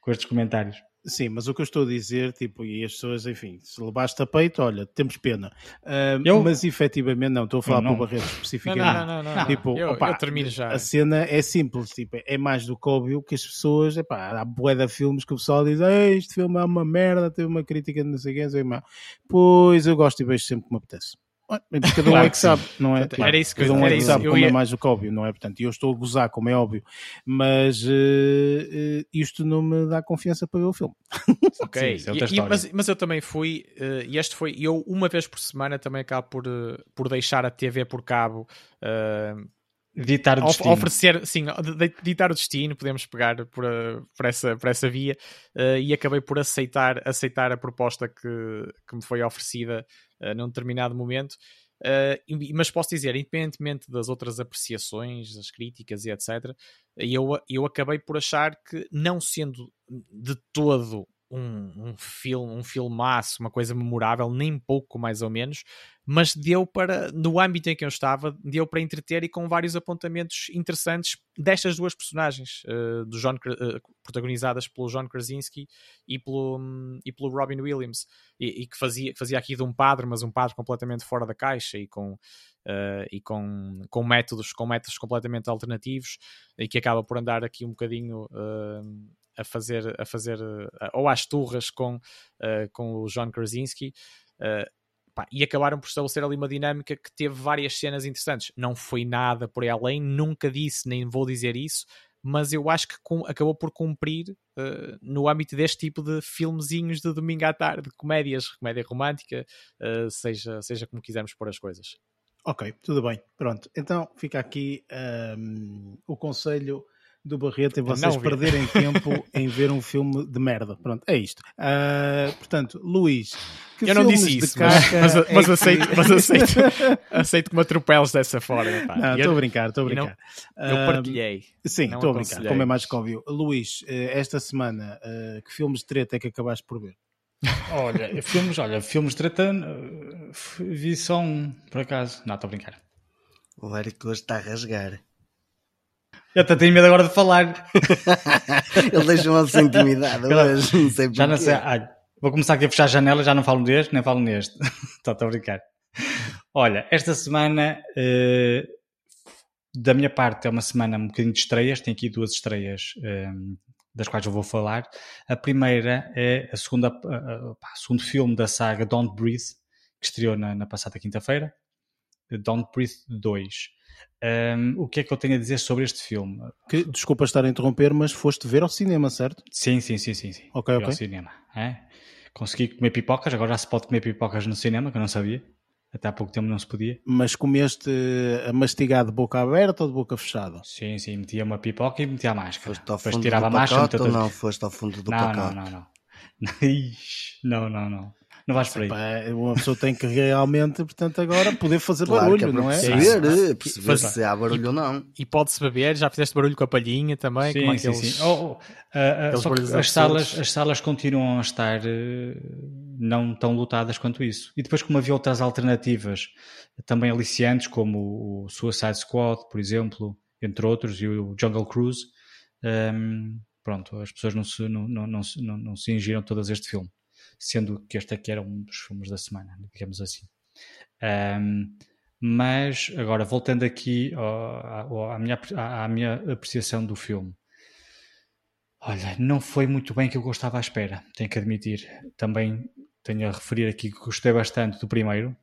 com estes comentários. Sim, mas o que eu estou a dizer, tipo, e as pessoas, enfim, se levaste a peito, olha, temos pena. Ah, Eu? Mas efetivamente, não, estou a falar para o Barreto especificamente. não, não, não, não. Tipo, eu, opa, eu termino já. A cena é simples, tipo, é mais do que óbvio que as pessoas, epá, há bué de filmes que o pessoal diz, "Ei, este filme é uma merda, teve uma crítica de não sei quem, sei o quê." Pois eu gosto e vejo sempre que me apetece. Cada um Claro é que sabe, não é? Portanto, era isso que Cada um é que sabe como é ia- mais do que óbvio, não é? Portanto, eu estou a gozar, como é óbvio, mas eh, eh, isto não me dá confiança para ver o filme. Ok, Sim, é E- e- mas, mas eu também fui, eh, e este foi, eu uma vez por semana também acabo por, por deixar a TV por cabo Ditar o destino. oferecer, sim, ditar o destino, podemos pegar por, por, essa, por essa via, eh, e acabei por aceitar, aceitar a proposta que, que me foi oferecida eh, num determinado momento. E- mas posso dizer, independentemente das outras apreciações, das críticas e etc., eu, eu acabei por achar que, não sendo de todo um, um filme, um filmaço, uma coisa memorável, nem pouco mais ou menos, mas deu para, no âmbito em que eu estava, deu para entreter e com vários apontamentos interessantes destas duas personagens, uh, do John, uh, protagonizadas pelo John Krasinski e pelo, um, e pelo Robin Williams, e, e, que, fazia, fazia aqui de um padre, mas um padre completamente fora da caixa e com, uh, e com, com, métodos, com métodos completamente alternativos, e que acaba por andar aqui um bocadinho a fazer, a fazer ou às turras com, com o John Krasinski. Uh, e acabaram por estabelecer ali uma dinâmica que teve várias cenas interessantes. Não foi nada por aí além, nunca disse, nem vou dizer isso, mas eu acho que com, acabou por cumprir uh, no âmbito deste tipo de filmezinhos de domingo à tarde, comédias, comédia romântica, uh, seja, seja como quisermos pôr as coisas. Ok, tudo bem. Pronto, então fica aqui um, o conselho do Barreto em vocês perderem tempo em ver um filme de merda. Pronto, é isto. Uh, portanto, Luís, eu não disse isso, mas, mas, é mas, aceito, mas aceito, aceito que me atropeles dessa forma. Pá. Não, estou a brincar, estou a brincar. Não, eu partilhei. Uh, sim, estou a brincar, como é mais que óbvio. Luís, eh, esta semana, uh, que filmes de treta é que acabaste por ver? olha, filmes, olha, filmes de treta vi só um, por acaso. Não, estou a brincar. O Eric hoje está a rasgar. Eu até tenho medo agora de falar. Ele deixa-me sem intimidade hoje, não sei porquê. Já não sei. Ah, vou começar aqui a fechar a janela, já não falo neste, nem falo neste. Estou a brincar. Olha, esta semana, uh, da minha parte, é uma semana um bocadinho de estreias. Tem aqui duas estreias ehm, das quais eu vou falar. A primeira é a segunda, uh, uh, segundo filme da saga Don't Breathe, que estreou na, na passada quinta-feira. Don't Breathe 2. Um, o que é que eu tenho a dizer sobre este filme? Que, desculpa estar a interromper, mas foste ver ao cinema, certo? Sim, sim, sim, sim. sim. Ok, ok. Ao cinema. É? Consegui comer pipocas, agora já se pode comer pipocas no cinema, que eu não sabia. Até há pouco tempo não se podia. Mas comeste a mastigar de boca aberta ou de boca fechada? Sim, sim, metia uma pipoca e metia a máscara. Foste ao fundo tirava do a máscara, pacote ou não? Foste ao fundo do não, pacote? Não, não, não. Não, não, não. Não vais por aí. É, uma pessoa tem que realmente, portanto, agora poder fazer claro barulho, é não é? Perceber, perceber se há barulho e, ou não. E pode-se beber, já fizeste barulho com a palhinha também? Sim, sim, aqueles, sim. Oh, oh, uh, uh, as, salas, as salas continuam a estar uh, não tão lotadas quanto isso. E depois, como havia outras alternativas também aliciantes, como o Suicide Squad, por exemplo, entre outros, e o Jungle Cruise, um, ehm, pronto, as pessoas não se, não, não, não, não, não se ingiram todas este filme sendo que este aqui era um dos filmes da semana, digamos assim. Um, mas agora voltando aqui à, à, minha, à, minha apreciação do filme, olha, não foi muito bem que eu gostava à espera, tenho que admitir. Também tenho a referir aqui que gostei bastante do primeiro,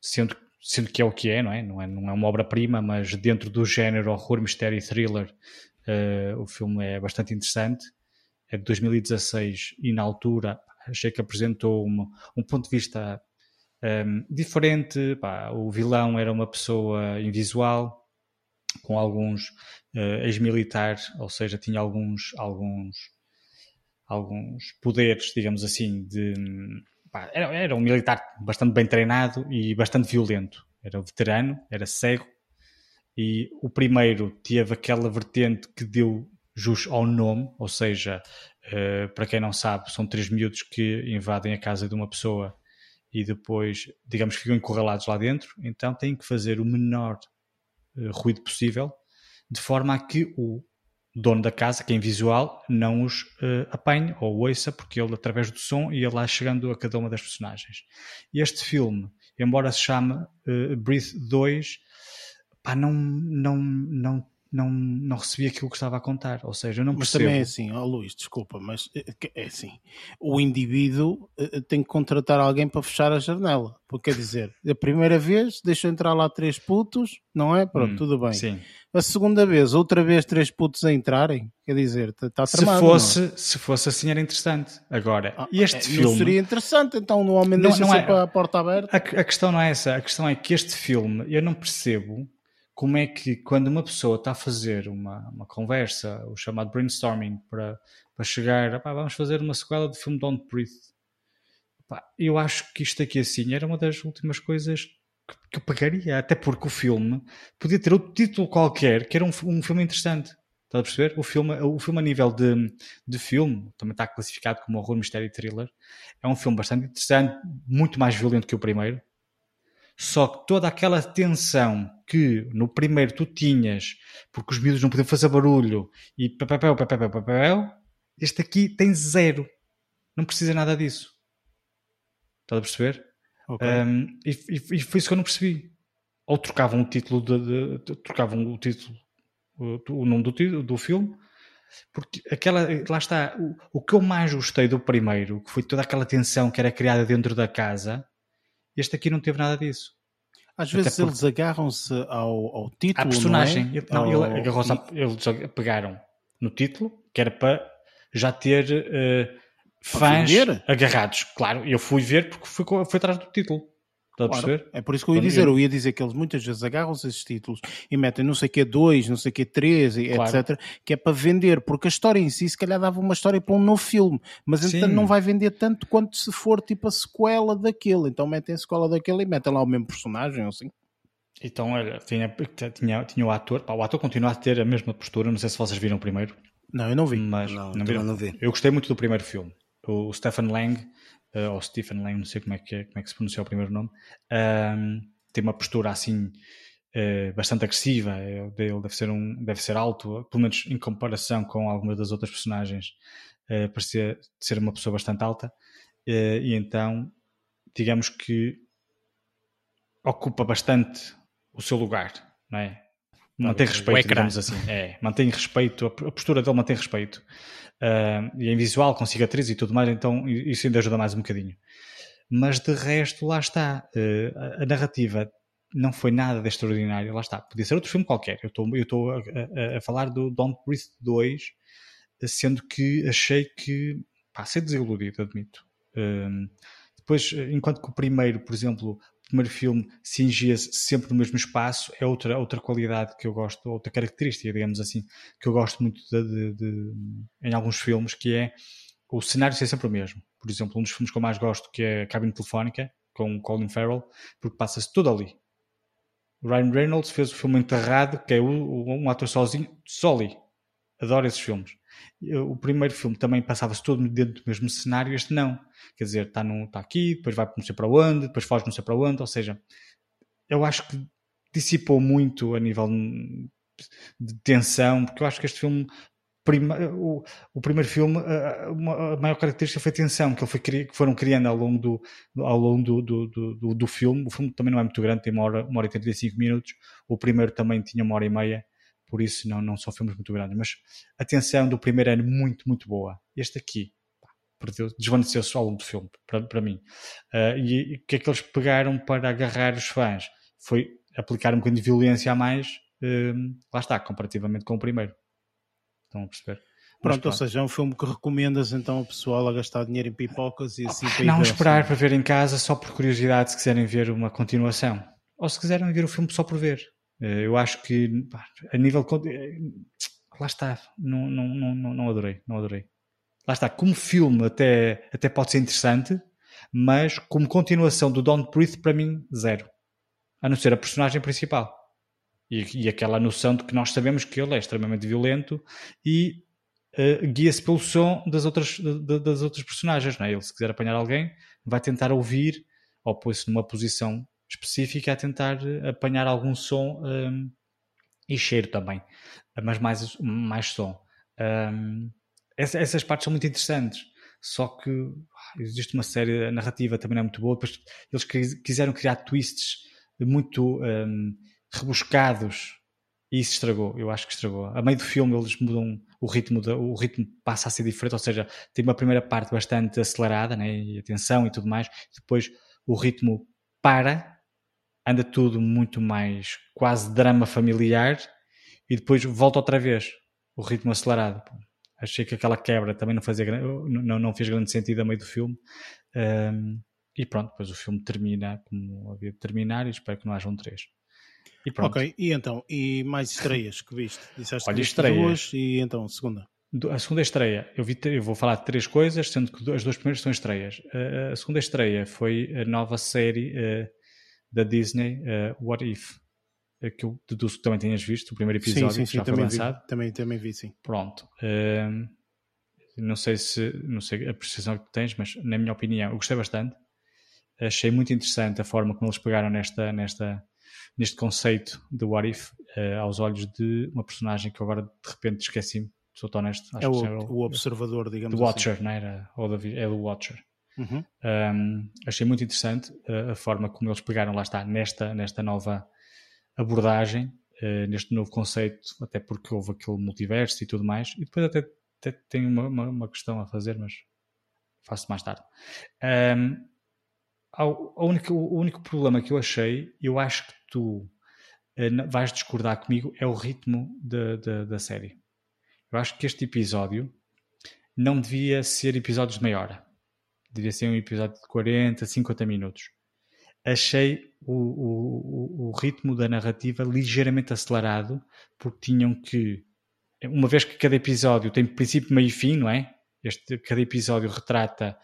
sendo, sendo que é o que é, não é? Não é, não é uma obra-prima, mas dentro do género horror, mistério e thriller, uh, o filme é bastante interessante. É de 2016 e na altura achei que apresentou um, um ponto de vista um, diferente. Pá, o vilão era uma pessoa invisual, com alguns uh, ex-militares, ou seja, tinha alguns, alguns, alguns poderes, digamos assim, de. Pá, era, era um militar bastante bem treinado e bastante violento. Era veterano, era cego, e o primeiro teve aquela vertente que deu jus ao nome, ou seja, uh, para quem não sabe, são três miúdos que invadem a casa de uma pessoa e depois, digamos, ficam encurralados lá dentro, então têm que fazer o menor uh, ruído possível, de forma a que o dono da casa, que é invisual, não os uh, apanhe ou ouça, porque ele, através do som, ia lá chegando a cada uma das personagens. Este filme, embora se chame uh, Breathe 2, pá, não, não, não não, não recebi aquilo que estava a contar. Ou seja, eu não percebo. Mas também é assim, ó oh, Luís, desculpa, mas eh, é assim: o indivíduo eh, tem que contratar alguém para fechar a janela. Porque quer dizer, a primeira vez deixou entrar lá três putos, não é? Pronto, hum, tudo bem. Sim. A segunda vez, outra vez três putos a entrarem, quer dizer, está tramado. Se fosse, é? se fosse assim era interessante. Agora, ah, este é, filme. Não seria interessante, então no homem deixa não é, a porta aberta. A, a questão não é essa, a questão é que este filme, eu não percebo como é que quando uma pessoa está a fazer uma, uma conversa, o chamado brainstorming, para, para chegar, vamos fazer uma sequela de filme Don't Breathe, eu acho que isto aqui assim era uma das últimas coisas que, que eu pagaria, até porque o filme podia ter outro título qualquer, que era um, um filme interessante. Estás a perceber? O filme, o filme a nível de, de filme, também está classificado como horror, mistério e thriller. É um filme bastante interessante, muito mais violento que o primeiro. Só que toda aquela tensão que no primeiro tu tinhas, porque os miúdos não podiam fazer barulho e papel, papel, papel, este aqui tem zero. Não precisa nada disso. Estás a perceber? Okay. Um, e, e, e, foi isso que eu não percebi. Ou trocavam o título de, de, trocavam o título o, nome do, do filme, porque aquela, lá está, o, o que eu mais gostei do primeiro, que foi toda aquela tensão que era criada dentro da casa, este aqui não teve nada disso. Às Até vezes eles agarram-se ao, ao título. À personagem. Não, é? não ao... ele eles pegaram no título, que era para já ter uh, fãs agarrados. Claro, eu fui ver porque fui, fui atrás do título. Está a perceber? É por isso que eu ia dizer. Eu ia dizer que eles muitas vezes agarram-se esses títulos e metem não sei o que 2, não sei o que 3, claro. etc. Que é para vender, porque a história em si se calhar dava uma história para um novo filme, mas então não vai vender tanto quanto se for tipo a sequela daquele. Então metem a sequela daquele e metem lá o mesmo personagem, assim. Então, olha, tinha, tinha, tinha o ator, pá, o ator continua a ter a mesma postura, não sei se vocês viram primeiro. Não, eu não vi. Mas não, não, viram? não vi. Eu gostei muito do primeiro filme. O Stephen Lang uh, ou Stephen Lang, não sei como é que, é, como é que se pronuncia o primeiro nome, tem uma postura assim uh, bastante agressiva. Ele deve ser, um, deve ser alto, pelo menos em comparação com algumas das outras personagens, uh, parecia ser uma pessoa bastante alta. E então, digamos que ocupa bastante o seu lugar, não é? Mantém respeito, digamos assim. É, mantém respeito, a postura dele mantém respeito uh, e em visual, com cicatriz e tudo mais, então isso ainda ajuda mais um bocadinho. Mas de resto, lá está. Uh, a narrativa não foi nada de extraordinário, lá está. Podia ser outro filme qualquer. Eu estou eu a, a, a, falar do Don't Breathe 2, sendo que achei que. pá, ser desiludido, admito. Uh, depois, enquanto que o primeiro, por exemplo, primeiro filme cingia-se sempre no mesmo espaço, é outra, outra qualidade que eu gosto, outra característica, digamos assim, que eu gosto muito de, de, de, em alguns filmes, que é o cenário ser sempre o mesmo. Por exemplo, um dos filmes que eu mais gosto, que é Cabine Telefónica, com Colin Farrell, porque passa-se tudo ali. Ryan Reynolds fez o filme Enterrado, que é um ator sozinho, só ali. Adoro esses filmes o primeiro filme também passava-se todo dentro do mesmo cenário, este não. Quer dizer, está, está aqui, depois vai não sei para onde, depois foge não sei para onde, ou seja, eu acho que dissipou muito a nível de tensão, porque eu acho que este filme Prima, o, o, primeiro filme, a, a, maior característica foi a tensão que, ele foi, que foram criando ao longo, do, ao longo do, do, do, do, filme. O filme também não é muito grande, tem uma hora, uma hora e 35 minutos. O primeiro também tinha uma hora e meia por isso não, não são filmes muito grandes. Mas a tensão do primeiro ano muito, muito boa. Este aqui, desvaneceu-se ao longo do filme, para, para mim. Uh, e o que é que eles pegaram para agarrar os fãs? Foi aplicar um bocadinho de violência a mais, uh, lá está, comparativamente com o primeiro. Estão a perceber? Pronto, pronto, ou seja, é um filme que recomendas então ao pessoal a gastar dinheiro em pipocas e assim para Não esperar para ver em casa só por curiosidade se quiserem ver uma continuação. Ou se quiserem ver o filme só por ver. Eh, eu acho que a nível eh, lá está, não, não, não, não adorei, não adorei. Lá está, como filme até, até pode ser interessante, mas como continuação do Don't Breathe, para mim, zero. A não ser a personagem principal. E, e aquela noção de que nós sabemos que ele é extremamente violento e uh, guia-se pelo som das outras, de, das outras personagens. Não é? Ele, se quiser apanhar alguém, vai tentar ouvir ou pôr-se numa posição específica a tentar apanhar algum som um, e cheiro também, mas mais, mais som. Um, essas partes são muito interessantes. Só que ah, existe uma série narrativa também não é muito boa. Depois eles quiseram criar twists muito um, rebuscados e isso estragou. Eu acho que estragou. A meio do filme eles mudam o ritmo, de, o ritmo passa a ser diferente. Ou seja, tem uma primeira parte bastante acelerada, né, e atenção e tudo mais. Depois o ritmo para anda tudo muito mais quase drama familiar e depois volta outra vez o ritmo acelerado. Achei que aquela quebra também não, fazia, não, não fez grande sentido a meio do filme. Um, e pronto, depois o filme termina como havia de terminar e espero que não haja um 3. E pronto. Ok, e então, e mais estreias que viste? Disseste Olha, estreias. duas e então, segunda. A segunda estreia, eu, vi, eu vou falar de três coisas, sendo que as duas primeiras são estreias. A segunda estreia foi a nova série uh, da Disney, uh, What If. que eu deduzo que também tenhas visto, o primeiro episódio sim, sim, sim, já foi lançado. Vi, também, também vi, sim. Pronto. Uh, não sei se não sei a percepção que tu tens, mas na minha opinião, eu gostei bastante. Achei muito interessante a forma como eles pegaram nesta, nesta, neste conceito de What If uh, aos olhos de uma personagem que eu agora de repente esqueci-me, sou honesto. Acho é o, o, observador, digamos do assim. Watcher, não era? Ou da, é do Watcher. Uhum. Um, achei muito interessante a, a, forma como eles pegaram, lá está, nesta, nesta nova abordagem, uh, neste novo conceito, até porque houve aquele multiverso e tudo mais. E depois até, até tenho uma, uma, uma questão a fazer, mas faço mais tarde. Um, o, único, o único problema que eu achei, eu acho que tu uh, vais discordar comigo, é o ritmo de, de, da série. Eu acho que este episódio não devia ser episódios de meia hora devia ser um episódio de 40, 50 minutos. Achei o, o, o ritmo da narrativa ligeiramente acelerado, porque tinham que, uma vez que cada episódio tem princípio, meio e fim, não é? Este, cada episódio retrata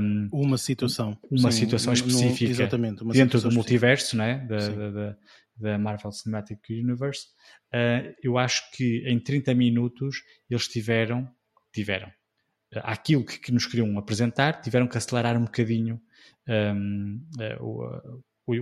um, uma situação, uma Sim, situação específica no, uma dentro do multiverso, não é? Da, da, da, da, Marvel Cinematic Universe. Uh, eu acho que em 30 minutos eles tiveram, tiveram, aquilo que, que, nos queriam apresentar, tiveram que acelerar um bocadinho um, eh, o, o,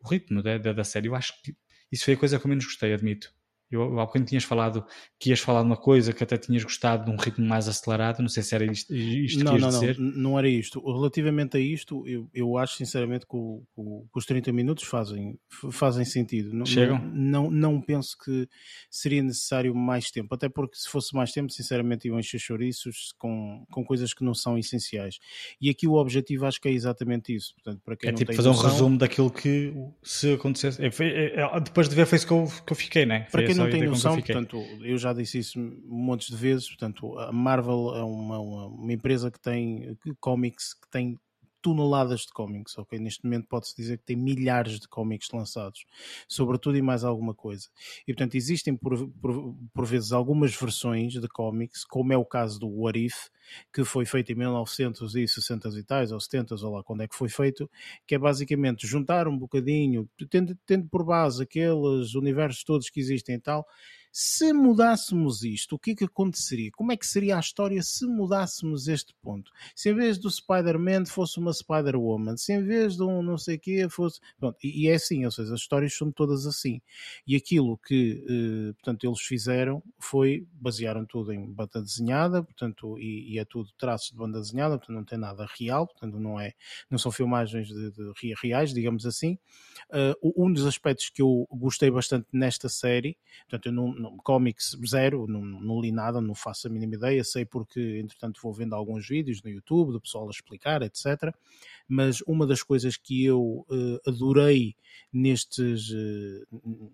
o, ritmo da, da, série. Eu acho que isso foi a coisa que eu menos gostei, admito. Eu, há bocadinho tinhas falado que ias falar de uma coisa que até tinhas gostado de um ritmo mais acelerado, não sei se era isto, isto não, que não, dizer. Não, não era isto. Relativamente a isto, eu, eu acho sinceramente que, o, que os 30 minutos fazem, fazem sentido. Não, Chegam? Não, não, não, penso que seria necessário mais tempo, até porque se fosse mais tempo, sinceramente, iam encher chouriços com, com coisas que não são essenciais. E aqui o objetivo acho que é exatamente isso. Portanto, para quem é tipo fazer noção, um resumo daquilo que se acontecesse. É, é, é, depois de ver foi isso que eu, que eu fiquei, né? Para quem não tem noção, portanto, eu já disse isso montes de vezes, portanto, a Marvel é uma, uma, uma empresa que tem cómics, que tem toneladas de cómics, ok? Neste momento pode-se dizer que tem milhares de cómics lançados, sobretudo e mais alguma coisa. E portanto existem por, por, por, vezes algumas versões de cómics, como é o caso do What If, que foi feito em 1960 e tais, ou 70, ou lá quando é que foi feito, que é basicamente juntar um bocadinho, tendo, tendo por base aqueles universos todos que existem e tal, se mudássemos isto, o que é que aconteceria? Como é que seria a história se mudássemos este ponto? Se em vez do Spider-Man fosse uma Spider-Woman, se em vez de um não sei o quê fosse. Pronto, e, é assim, ou seja, as histórias são todas assim. E aquilo que eh, portanto, eles fizeram foi basearam tudo em banda desenhada, portanto, e, e, é tudo traços de banda desenhada, portanto, não tem nada real, portanto, não, é, não são filmagens de, de reais, digamos assim. Uh, um dos aspectos que eu gostei bastante nesta série, portanto, eu não não, comics zero, não, não, li nada, não faço a mínima ideia, sei porque entretanto vou vendo alguns vídeos no YouTube do pessoal a explicar, etc. Mas uma das coisas que eu uh, adorei nestes, uh,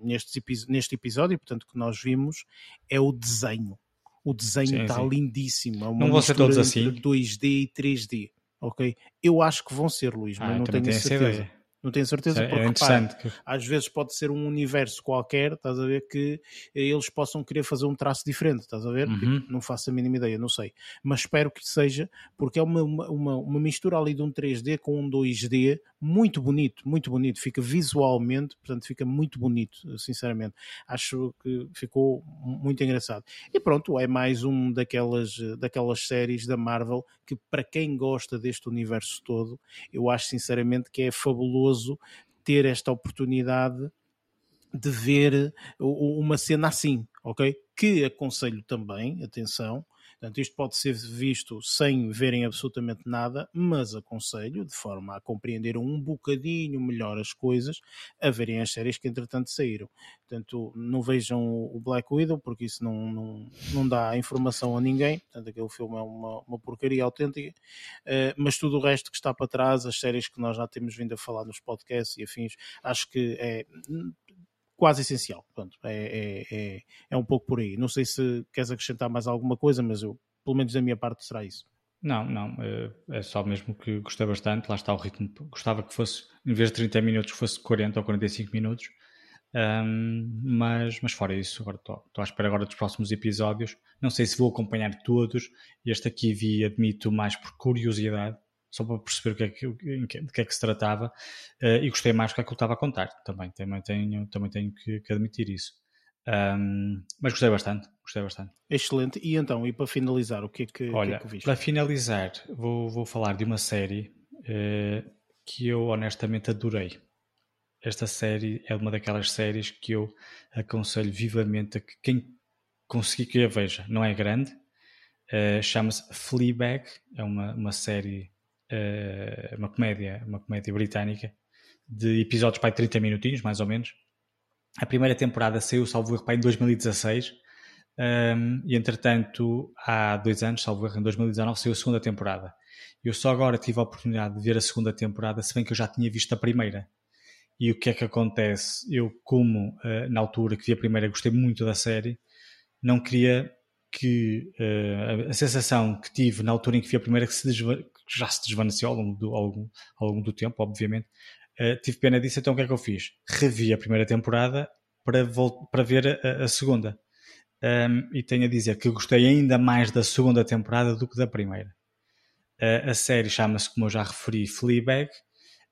nestes neste episódio, portanto, que nós vimos, é o desenho. O desenho está lindíssimo. É uma não vão ser todos assim. 2D e 3D. Ok? Eu acho que vão ser, Luís, mas ah, não tenho certeza. Não tenho certeza, é, porque é. Repara, às vezes pode ser um universo qualquer, estás a ver, que eles possam querer fazer um traço diferente, estás a ver? Uhum. Tipo, não faço a mínima ideia, não sei. Mas espero que seja, porque é uma, uma, uma mistura ali de um 3D com um 2D muito bonito, muito bonito. Fica visualmente, portanto, fica muito bonito, sinceramente. Acho que ficou muito engraçado. E pronto, é mais um daquelas, daquelas séries da Marvel que, para quem gosta deste universo todo, eu acho sinceramente que é fabuloso ter esta oportunidade de ver uma cena assim, ok? Que aconselho também, atenção, Portanto, isto pode ser visto sem verem absolutamente nada, mas aconselho, de forma a compreender um bocadinho melhor as coisas, a verem as séries que entretanto saíram. Portanto, não vejam o Black Widow, porque isso não, não, não dá informação a ninguém. Portanto, aquele filme é uma, uma porcaria autêntica. Uh, mas tudo o resto que está para trás, as séries que nós já temos vindo a falar nos podcasts e afins, acho que é quase essencial. Portanto, é, é, é, é, um pouco por aí. Não sei se queres acrescentar mais alguma coisa, mas eu, pelo menos da minha parte, será isso. Não, não, é, é só mesmo que gostei bastante. Lá está o ritmo. Gostava que fosse, em vez de 30 minutos, fosse 40 ou 45 minutos. Um, mas, mas fora isso, agora estou à espera agora dos próximos episódios. Não sei se vou acompanhar todos. Este aqui vi, admito, mais por curiosidade. Só para perceber o que é que, de que é que se tratava, uh, e gostei mais do que aquilo estava a contar, também, também tenho, também tenho que, que admitir isso. Um, mas gostei bastante, gostei bastante. Excelente. E então, e para finalizar, o que é que, Olha, que, é que? Para finalizar, vou, vou falar de uma série uh, que eu honestamente adorei. Esta série é uma daquelas séries que eu aconselho vivamente a que quem conseguir que a veja. Não é grande, uh, chama-se Fleabag, é uma, uma série, uh, uma comédia, uma comédia britânica de episódios para 30 minutinhos, mais ou menos a primeira temporada saiu, salvo erro, em 2016. Um, e entretanto, há dois anos, salvo erro, em 2019, saiu a segunda temporada. Eu só agora tive a oportunidade de ver a segunda temporada, se bem que eu já tinha visto a primeira. E o que é que acontece? Eu, como uh, na altura que vi a primeira, gostei muito da série, não queria que uh, a sensação que tive na altura em que vi a primeira, que, se que já se desvaneceu ao longo do, ao longo, ao longo do tempo, obviamente, Uh, tive pena disso, então o que é que eu fiz? Revi a primeira temporada para, para ver a, a segunda. Um, e tenho a dizer que gostei ainda mais da segunda temporada do que da primeira. Uh, a série chama-se, como eu já referi, Fleabag.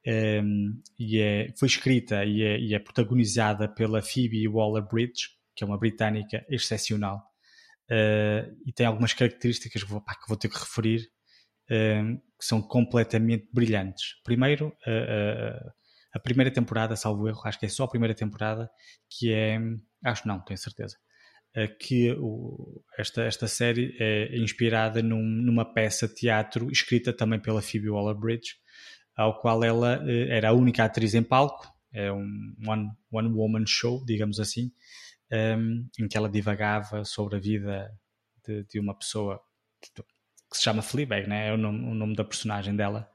Um, e é, foi escrita e é, e é, protagonizada pela Phoebe Waller-Bridge, que é uma britânica excepcional. Uh, e tem algumas características que vou, pá, que vou ter que referir Ehm, que são completamente brilhantes. Primeiro, a, a, primeira temporada, salvo erro, acho que é só a primeira temporada, que é. Acho não, tenho certeza. Eh, que o, esta, esta série é inspirada num, numa peça de teatro escrita também pela Phoebe Waller-Bridge, ao qual ela eh, era a única atriz em palco, é um one, one woman show, digamos assim, um, em que ela divagava sobre a vida de, de uma pessoa que se chama Fleabag, né? é o nome, o nome da personagem dela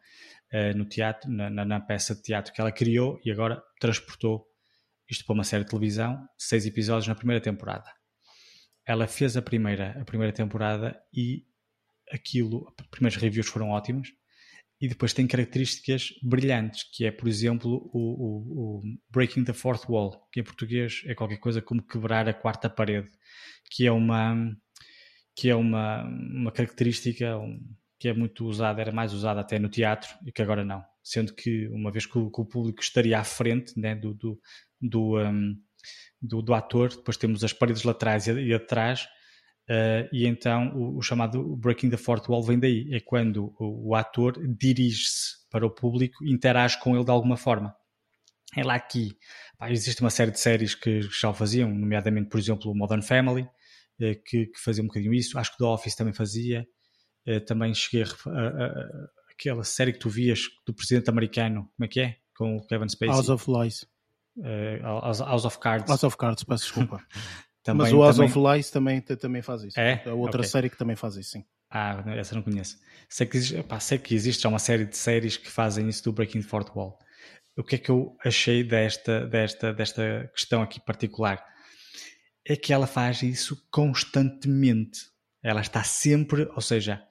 uh, no teatro, na, na, na, peça de teatro que ela criou e agora transportou isto para uma série de televisão, seis episódios na primeira temporada. Ela fez a primeira, a primeira temporada e aquilo, os primeiros reviews foram ótimos e depois tem características brilhantes, que é, por exemplo, o, o, o, Breaking the Fourth Wall, que em português é qualquer coisa como quebrar a quarta parede, que é uma que é uma, uma característica um, que é muito usada, era mais usada até no teatro e que agora não. Sendo que, uma vez que o, que o público estaria à frente né, do, do, do, um, do, do, ator, depois temos as paredes laterais e, e atrás, uh, e então o, o, chamado Breaking the Fourth Wall vem daí. É quando o, o ator dirige-se para o público e interage com ele de alguma forma. É lá aqui. Pá, existe uma série de séries que já o faziam, nomeadamente, por exemplo, Modern Family, eh, que, que, fazia um bocadinho isso. Acho que The Office também fazia. Eh, também cheguei a, a, a, aquela série que tu vias do presidente americano, como é que é? Com o Kevin Spacey. House of Lies. Uh, House, House, of Cards. House of Cards, peço desculpa. também, Mas o House também... of Lies também, também faz isso. É? é outra okay. série que também faz isso, sim. Ah, essa não conheço. Sei que, pá, sei que existe já uma série de séries que fazem isso do Breaking the Fourth Wall. O que é que eu achei desta, desta, desta questão aqui particular? é que ela faz isso constantemente. Ela está sempre, ou seja,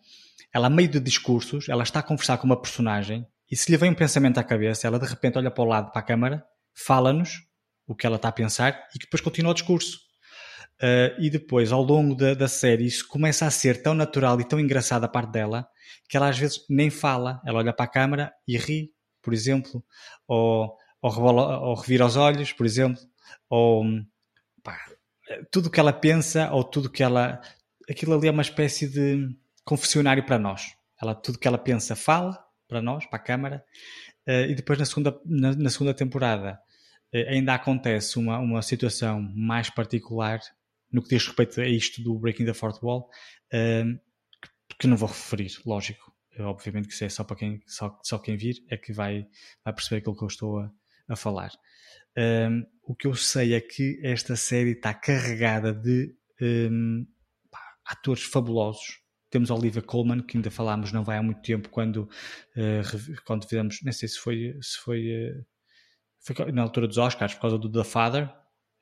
ela a meio de discursos, ela está a conversar com uma personagem e se lhe vem um pensamento à cabeça, ela de repente olha para o lado, para a câmara, fala-nos o que ela está a pensar e que depois continua o discurso. Uh, e depois, ao longo da, da, série, isso começa a ser tão natural e tão engraçado a parte dela que ela às vezes nem fala. Ela olha para a câmara e ri, por exemplo, ou, ou, rebola, ou revira os olhos, por exemplo, ou pá, tudo o que ela pensa ou tudo que ela. Aquilo ali é uma espécie de confessionário para nós. Ela, tudo que ela pensa fala para nós, para a câmara, uh, e depois na segunda, na, na segunda temporada uh, ainda acontece uma, uma situação mais particular no que diz respeito a isto do Breaking the Fourth Wall, que, que, não vou referir, lógico. obviamente que isso é só para quem, só, só quem vir é que vai, vai perceber aquilo que eu estou a, a falar. Um, o que eu sei é que esta série está carregada de um, pá, atores fabulosos. Temos Olivia Colman, que ainda falámos não vai há muito tempo, quando, uh, quando fizemos, não sei se foi, se foi, uh, foi na altura dos Oscars, por causa do The Father.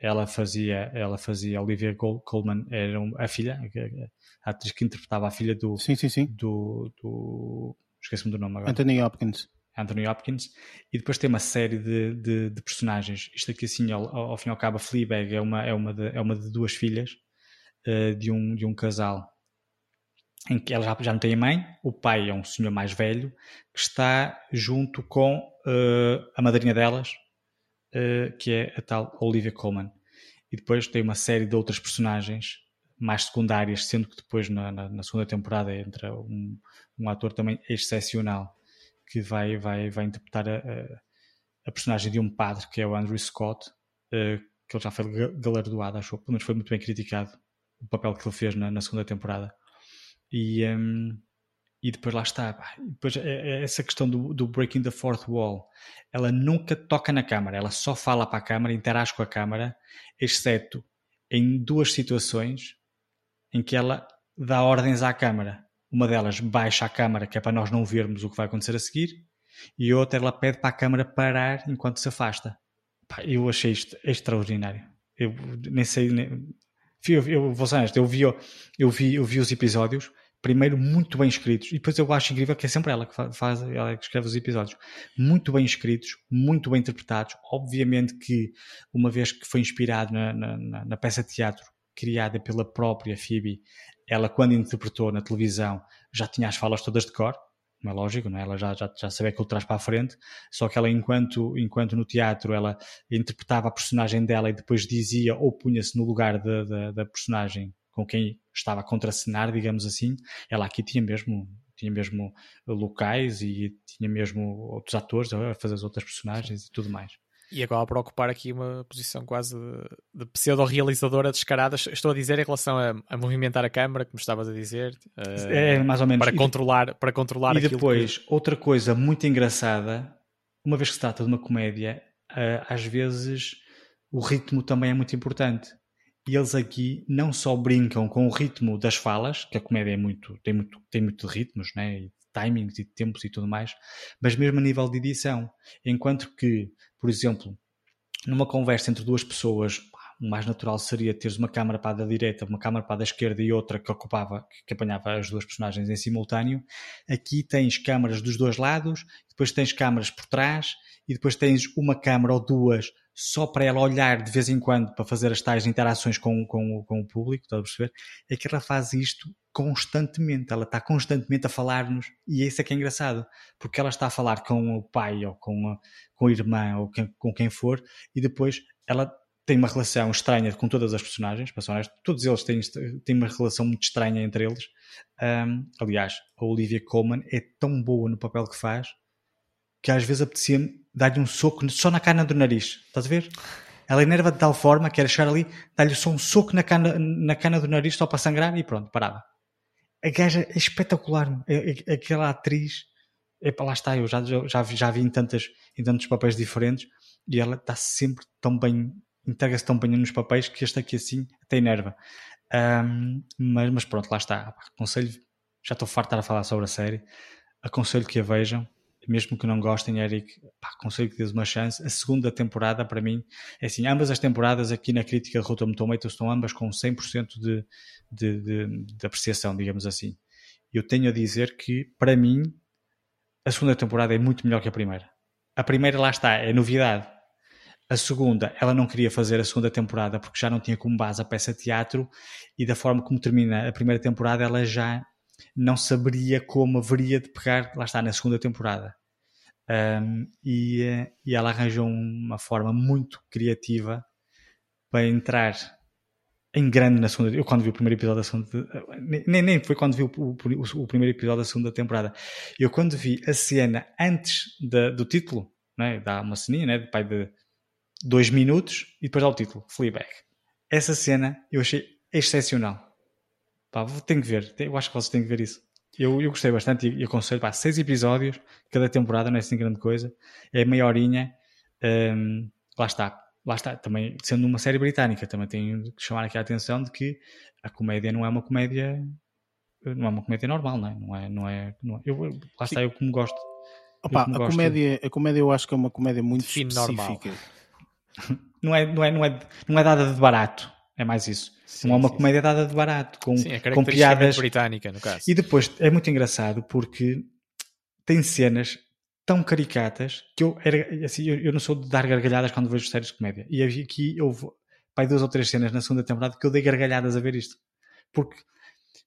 Ela fazia, ela fazia Olivia Colman, era a filha, a atriz que interpretava a filha do. Sim, sim, sim. Do. do Esqueci-me do nome agora. Anthony Hopkins. Anthony Hopkins, e depois tem uma série de, de, de personagens. Isto aqui, assim, ao, ao, fim e ao cabo, a Fleabag é uma, é uma, de, é uma de duas filhas uh, de, um, de um casal em que ela já, já não tem a mãe, o pai é um senhor mais velho que está junto com uh, a madrinha delas, uh, que é a tal Olivia Colman. E depois tem uma série de outras personagens mais secundárias, sendo que depois na, na, na segunda temporada entra um, um, ator também excepcional que vai, vai, vai interpretar a, a, personagem de um padre, que é o Andrew Scott, uh, que ele já foi galardoado, acho, pelo menos foi muito bem criticado o papel que ele fez na, na segunda temporada. E, um, e depois lá está. Depois, é, é essa questão do, do, breaking the fourth wall, ela nunca toca na câmara, ela só fala para a câmara, interage com a câmara, exceto em duas situações em que ela dá ordens à câmara. Uma delas baixa a câmara, que é para nós não vermos o que vai acontecer a seguir, e outra ela pede para a câmara parar enquanto se afasta. Eu achei isto extraordinário. Eu nem sei. Nem... Eu, eu vou ser honesto, eu vi, eu, vi, eu vi os episódios primeiro muito bem escritos. E depois eu acho incrível que é sempre ela que faz, ela que escreve os episódios. Muito bem escritos, muito bem interpretados. Obviamente que uma vez que foi inspirado na, na, na peça de teatro criada pela própria Phoebe ela quando interpretou na televisão já tinha as falas todas de cor é lógico, não é? ela já, já, já sabia que ele traz para a frente, só que ela enquanto, enquanto no teatro ela interpretava a personagem dela e depois dizia ou punha-se no lugar da, da, da personagem com quem estava a contracenar, digamos assim, ela aqui tinha mesmo tinha mesmo locais e tinha mesmo outros atores a fazer as outras personagens e tudo mais. E agora para ocupar aqui uma posição quase de, de pseudo-realizadora descarada, estou a dizer em relação a, a, movimentar a câmara, como estavas a dizer. Uh, é, mais ou menos. Para controlar, para controlar E depois, que... outra coisa muito engraçada, uma vez que se trata de uma comédia, uh, às vezes o ritmo também é muito importante. E eles aqui não só brincam com o ritmo das falas, que a comédia é muito, tem muito, tem muito ritmos, né? E timings e tempos e tudo mais, mas mesmo a nível de edição. Enquanto que, por exemplo, numa conversa entre duas pessoas, o mais natural seria teres uma câmara para a da direita, uma câmara para a da esquerda e outra que ocupava, que apanhava as duas personagens em simultâneo. Aqui tens câmaras dos dois lados, depois tens câmaras por trás e depois tens uma câmara ou duas só para ela olhar de vez em quando para fazer as tais interações com, com, com o público, está a perceber? É que ela faz isto constantemente, ela está constantemente a falar-nos e isso é que é engraçado, porque ela está a falar com o pai ou com a, com a irmã ou com, com quem for e depois ela tem uma relação estranha com todas as personagens, honesto, todos eles têm, têm uma relação muito estranha entre eles. Um, aliás, a Olivia Colman é tão boa no papel que faz que às vezes apetecia-me dar-lhe um soco só na cana do nariz. Estás a ver? Ela enerva de tal forma que era chegar ali, dar-lhe só um soco na cana, na cana do nariz só para sangrar e pronto, parava. A gaja é espetacular. É, é, aquela atriz, para lá está, eu já, já, vi, já vi em, tantas, em tantos papéis diferentes e ela está sempre tão bem, entrega-se tão bem nos papéis que este aqui assim até enerva. Um, mas, mas pronto, lá está. Aconselho, já estou farto de estar a falar sobre a série. Aconselho que a vejam mesmo que não gostem, Eric, pá, aconselho que dês uma chance. A segunda temporada, para mim, é assim, ambas as temporadas aqui na crítica de Rotten Tomatoes estão ambas com 100% de, de, de, de apreciação, digamos assim. Eu tenho a dizer que, para mim, a segunda temporada é muito melhor que a primeira. A primeira, lá está, é novidade. A segunda, ela não queria fazer a segunda temporada porque já não tinha como base a peça teatro e da forma como termina a primeira temporada, ela já não saberia como haveria de pegar, lá está, na segunda temporada. Um, e, eh, e ela arranjou uma forma muito criativa para entrar em grande na segunda. Eu, quando vi o primeiro episódio da segunda. Nem, nem foi quando vi o, o, o primeiro episódio da segunda temporada. Eu, quando vi a cena antes de, do título, né, dá uma ceninha né, de pai de dois minutos e depois dá o título, Fleabag. Essa cena eu achei excepcional. Pá, tenho que ver. Eu acho que vocês têm que ver isso. Eu, eu gostei bastante e, aconselho, pá, seis episódios, cada temporada, não é assim grande coisa. É meia horinha. Um, lá está. Lá está. Também, sendo uma série britânica, também tenho que chamar aqui a atenção de que a comédia não é uma comédia não é uma comédia normal, não é? Não é, não é, não é eu, lá está, eu como gosto. Opa, a, gosto comédia, a comédia eu acho que é uma comédia muito específica. não, é, não, é, não, é, não é dada de barato. É mais isso. Sim, não é uma sim, comédia dada de barato, com, sim, é com piadas. britânica, no caso. E depois é muito engraçado porque tem cenas tão caricatas que eu, era, assim, eu, eu, não sou de dar gargalhadas quando vejo séries de comédia. E aqui houve pai, duas ou três cenas na segunda temporada que eu dei gargalhadas a ver isto. Porque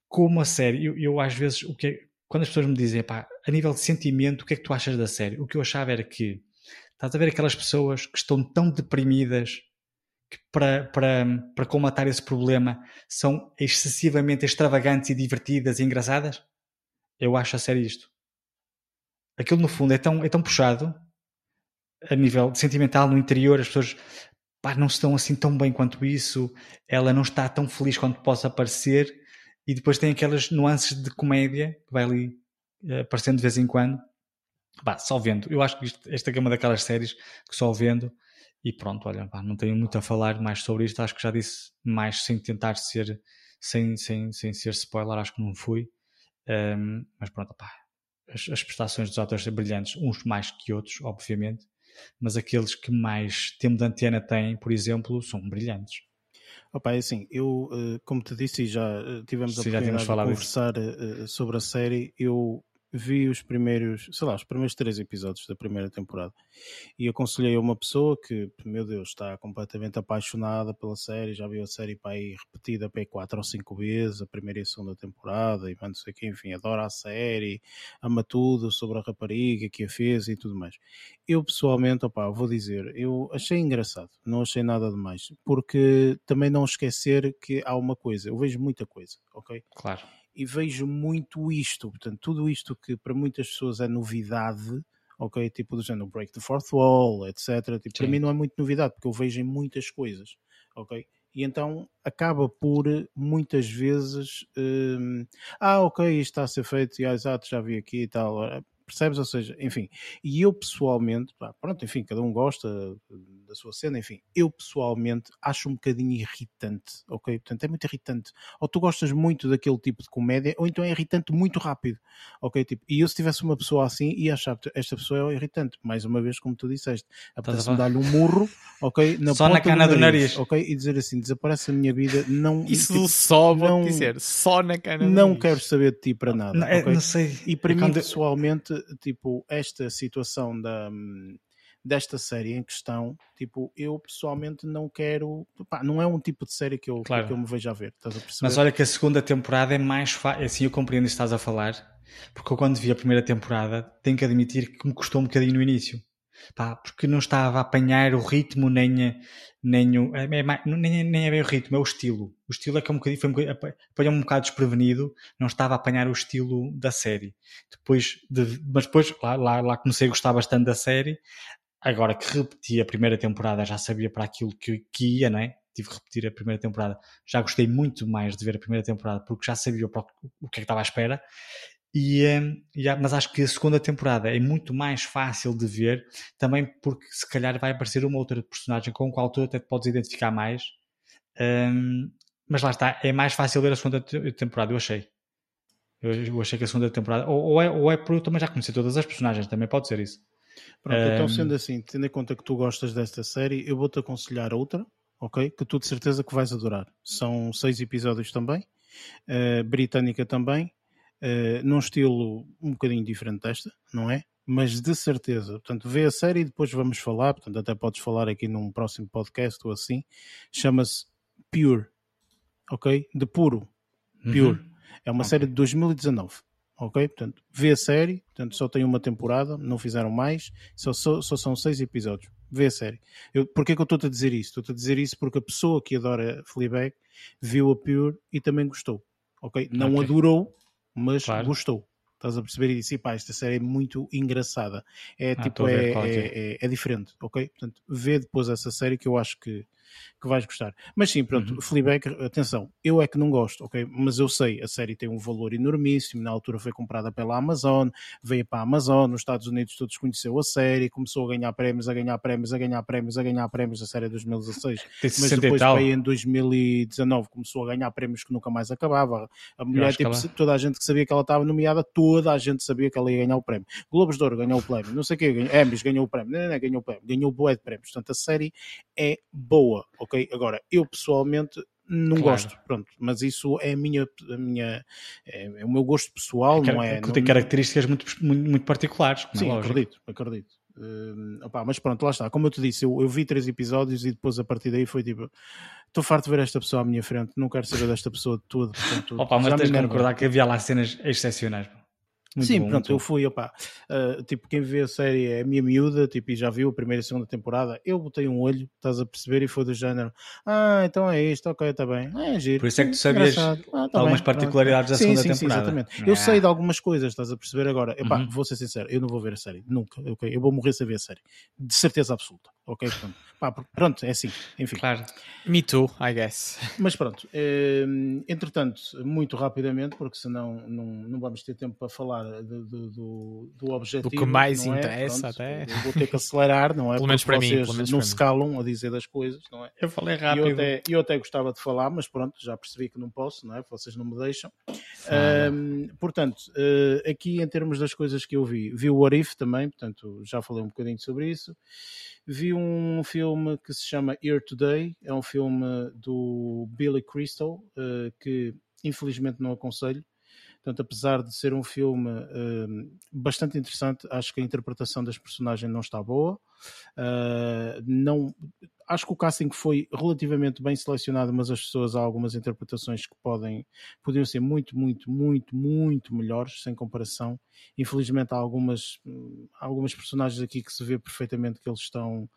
como a série, eu, eu às vezes, o que é, quando as pessoas me dizem, pá, a nível de sentimento, o que é que tu achas da série? O que eu achava era que estás a ver aquelas pessoas que estão tão deprimidas que para, para, para colmatar esse problema são excessivamente extravagantes e divertidas e engraçadas? Eu acho a série isto. Aquilo no fundo é tão, é tão puxado a nível sentimental no interior, as pessoas pá, não estão assim tão bem quanto isso, ela não está tão feliz quanto possa parecer, e depois tem aquelas nuances de comédia que vai ali uh, aparecendo de vez em quando. Só vendo. Eu acho que isto, esta é uma daquelas séries que só vendo e pronto, olha, pá, não tenho muito a falar mais sobre isto, acho que já disse mais sem tentar ser, sem, sem, sem ser spoiler, acho que não fui. Um, mas pronto, pá, as, as prestações dos atores são brilhantes, uns mais que outros, obviamente, mas aqueles que mais tempo de antena têm, por exemplo, são brilhantes. Opa, é assim, eu, eh, como te disse, e já eh, tivemos Sim, a oportunidade de conversar disso. Eh, sobre a série, eu vi os primeiros, sei lá, os primeiros três episódios da primeira temporada e aconselhei a uma pessoa que, meu Deus, está completamente apaixonada pela série, já viu a série para aí repetida para aí quatro ou cinco vezes, a primeira e a segunda temporada, e não sei o que, enfim, adora a série, ama tudo sobre a rapariga que a fez e tudo mais. Eu pessoalmente, opá, vou dizer, eu achei engraçado, não achei nada demais, porque também não esquecer que há uma coisa, eu vejo muita coisa, ok? Claro e vejo muito isto, portanto, tudo isto que para muitas pessoas é novidade, ok? Tipo do género Break the Fourth Wall, etc. Tipo, para mim não é muito novidade, porque eu vejo em muitas coisas, ok? E então acaba por muitas vezes, hum, ah, ok, isto está a ser feito, e ah, exato, já vi aqui e tal percebes? Ou seja, enfim, e eu pessoalmente, pá, pronto, enfim, cada um gosta da sua cena, enfim, eu pessoalmente acho um bocadinho irritante, ok? Portanto, é muito irritante. Ou tu gostas muito daquele tipo de comédia, ou então é irritante muito rápido, ok? Tipo, e eu se tivesse uma pessoa assim, ia achar que esta pessoa é irritante, mais uma vez, como tu disseste, apetece-me dar-lhe um murro, ok? Na só na cana do nariz, do nariz, ok? E dizer assim, desaparece a minha vida, não... Isso tipo, só, vou dizer, só na cana do Não nariz. quero saber de ti para nada, não, é, okay? não sei. E para mim, pessoalmente, tipo, esta situação da, desta série em questão, tipo, eu pessoalmente não quero, pá, não é um tipo de série que eu, claro. que eu me vejo a ver, estás a perceber? Mas olha que a segunda temporada é mais fácil, assim eu compreendo o que estás a falar, porque eu quando vi a primeira temporada, tenho que admitir que me custou um bocadinho no início. Pá, porque não estava a apanhar o ritmo nem, nem, o, é, é, nem, nem é bem o ritmo, é o estilo. O estilo é que é um bocadinho, foi um bocadinho, apanhou-me um bocado desprevenido, não estava a apanhar o estilo da série. Depois de, mas depois lá, lá, lá comecei a gostar bastante da série. Agora que repeti a primeira temporada, já sabia para aquilo que, que ia, não é? Tive que repetir a primeira temporada. Já gostei muito mais de ver a primeira temporada porque já sabia para o que é que estava à espera. E, e, mas acho que a segunda temporada é muito mais fácil de ver, também porque se calhar vai aparecer uma outra personagem com a qual tu até te podes identificar mais. Um, mas lá está, é mais fácil ver a segunda temporada, eu achei. Eu, eu achei que a segunda temporada, ou, ou, é, ou é por eu também já conhecer todas as personagens, também pode ser isso. Pronto, um, então sendo assim, tendo em conta que tu gostas desta série, eu vou-te aconselhar outra, ok? Que tu de certeza que vais adorar. São seis episódios também, uh, britânica também, uh, num estilo um bocadinho diferente desta, não é? Mas de certeza, portanto, vê a série e depois vamos falar, portanto, até podes falar aqui num próximo podcast ou assim. Chama-se Pure, ok? De puro, Pure. Uhum. É uma okay. série de 2019 ok? Portanto, vê a série, portanto, só tem uma temporada, não fizeram mais, só, só, só são seis episódios. Vê a série. Eu, porquê que eu estou-te a dizer isso? Estou-te a dizer isso porque a pessoa que adora Fleabag viu a Pure e também gostou, ok? Não okay. adorou, mas claro. gostou. Estás a perceber e disse, pá, esta série é muito engraçada. É ah, tipo, é, é, é, é, diferente, ok? Portanto, vê depois essa série que eu acho que, que vais gostar. Mas sim, pronto, uhum. Fleabag, atenção, eu é que não gosto, ok? Mas eu sei, a série tem um valor enormíssimo, na altura foi comprada pela Amazon, veio para a Amazon, nos Estados Unidos todos conheceu a série, começou a ganhar prémios, a ganhar prémios, a ganhar prémios, a ganhar prémios, a série é 2016. Mas depois veio em 2019, começou a ganhar prémios que nunca mais acabava. A mulher, tipo, ela... toda a gente que sabia que ela estava nomeada, toda a gente sabia que ela ia ganhar o prémio. Globos de Ouro ganhou o prémio, não sei o quê, ganhou, Emmys ganhou o prémio, não, não, não, ganhou o prémio, ganhou o boé de prémios. Portanto, a série é boa, ok? Agora, eu pessoalmente não claro. gosto, pronto, mas isso é a minha, a minha é, é o meu gosto pessoal, é, não é? Que tem características muito, muito, muito particulares. É Sim, é acredito, acredito. Uh, opá, mas pronto, lá está. Como eu te disse, eu, eu vi três episódios e depois a partir daí foi tipo estou farto de ver esta pessoa à minha frente, não quero saber desta pessoa de tudo. Portanto, Opa, mas tens de concordar que havia lá cenas excepcionais. Muito Sim, bom, pronto, eu fui, opa, uh, tipo, quem vê a série é a minha miúda, tipo, e já viu a primeira e segunda temporada, eu botei um olho, estás a perceber, e foi do género, ah, então é isto, ok, está bem, é giro. Por isso é que tu sabias ah, tá algumas bem, particularidades pronto. da segunda sim, sim, temporada. Sim, exatamente. Eu ah. sei de algumas coisas, estás a perceber agora, epá, uhum. vou ser sincero, eu não vou ver a série, nunca, ok, eu vou morrer sem ver a série, de certeza absoluta, ok, pronto. Pá, pronto, é assim, enfim. Claro. Me too, I guess. Mas pronto, eh, entretanto, muito rapidamente, porque senão não, não vamos ter tempo para falar do, do, do objetivo. Do que mais é? interessa, pronto, até. vou ter que acelerar, não é? Pelo menos para mim. Pelo menos não para se calam a dizer das coisas, não é? Eu falei rápido. Eu até, eu até gostava de falar, mas pronto, já percebi que não posso, não é? Vocês não me deixam. Um, portanto, uh, aqui em termos das coisas que eu vi, vi o Arif também, portanto, já falei um bocadinho sobre isso. Vi um filme que se chama Here Today, é um filme do Billy Crystal, uh, que infelizmente não aconselho. Portanto, apesar de ser um filme uh, bastante interessante, acho que a interpretação das personagens não está boa. Uh, não, acho que o casting foi relativamente bem selecionado, mas as pessoas há algumas interpretações que podem podiam ser muito, muito, muito, muito melhores, sem comparação. Infelizmente há algumas, há algumas personagens aqui que se vê perfeitamente que eles estão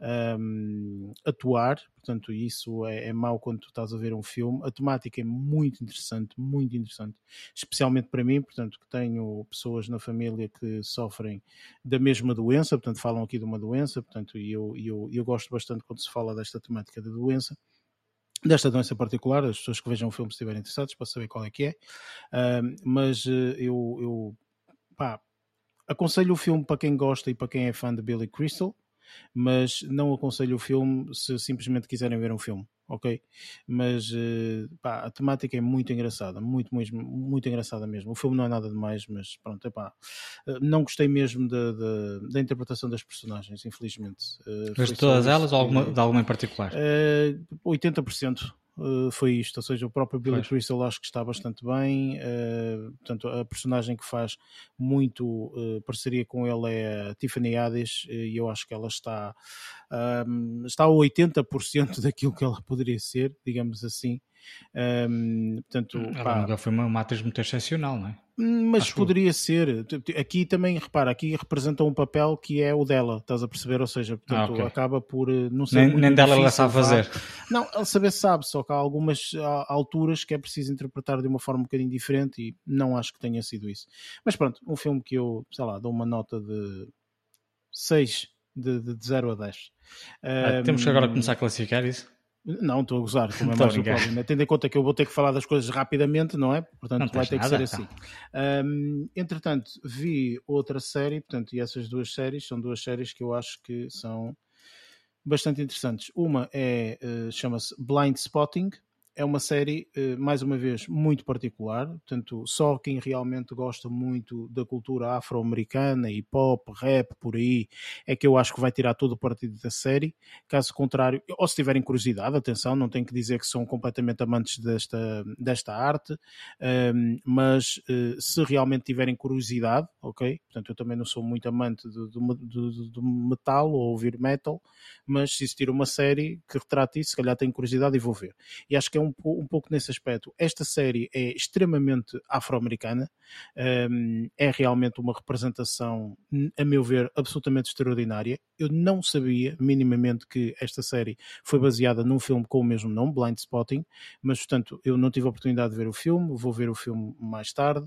um, atuar, portanto, isso é, é mau quando tu estás a ver um filme. A temática é muito interessante, muito interessante, especialmente para mim, portanto, que tenho pessoas na família que sofrem da mesma doença, portanto, falam aqui de uma doença, portanto, e eu, eu, eu gosto bastante se fala desta temática da doença desta doença particular, as pessoas que vejam o filme se estiverem interessados para saber qual é que é, uh, mas uh, eu, eu pá, aconselho o filme para quem gosta e para quem é fã de Billy Crystal, mas não aconselho o filme se simplesmente quiserem ver um filme, ok? Mas uh, pá, a temática é muito engraçada, muito, muito, muito engraçada mesmo. O filme não é nada demais, mas pronto, epá, uh, não gostei mesmo da, da, da, interpretação das personagens, infelizmente. Uh, mas de todas elas ou alguma, de alguma em particular? Uh, 80%. Uh, foi isto, ou seja, o próprio Billy pois. Crystal acho que está bastante bem, uh, portanto a personagem que faz muito uh, parceria com ele é a Tiffany Haddish e eu acho que ela está, um, está a 80% daquilo que ela poderia ser, digamos assim, um, portanto, ela pá, nunca foi uma, uma atriz muito excepcional, não é? Mas Acho poderia ser. Aqui também, repara, aqui representa um papel que é o dela, estás a perceber? Ou seja, portanto, ah, okay. acaba por eh, não ser. Nem, nem dela ela sabe fazer. Não, ela saber sabe, só que há algumas alturas que é preciso interpretar de uma forma um bocadinho diferente e não acho que tenha sido isso. Mas pronto, um filme que eu, sei lá, dou uma nota de 6, de, de 0 a 10. Ah, um, temos que agora começar a classificar isso? Não, estou a gozar, como é mais o Paulo. Tendo em conta que eu vou ter que falar das coisas rapidamente, não é? Portanto, não vai ter nada, que ser assim. Um, entretanto, vi outra série, portanto, e essas duas séries são duas séries que eu acho que são bastante interessantes. Uma é, uh, chama-se Blind Spotting, é uma série, eh, mais uma vez, muito particular. Portanto, só quem realmente gosta muito da cultura afro-americana, hip hop, rap, por aí, é que eu acho que vai tirar todo o partido da série. Caso contrário, ou se tiverem curiosidade, atenção, não tenho que dizer que são completamente amantes desta, desta arte, ehm, mas eh, se realmente tiverem curiosidade, ok? Portanto, eu também não sou muito amante do, do, metal ou ouvir metal, mas se existir uma série que retrate isso, se calhar tenho curiosidade e vou ver. E acho que é um um, um pouco nesse aspecto. Esta série é extremamente afro-americana, um, é realmente uma representação, a meu ver, absolutamente extraordinária. Eu não sabia minimamente que esta série foi baseada num filme com o mesmo nome, Blind Spotting, mas portanto eu não tive a oportunidade de ver o filme, vou ver o filme mais tarde,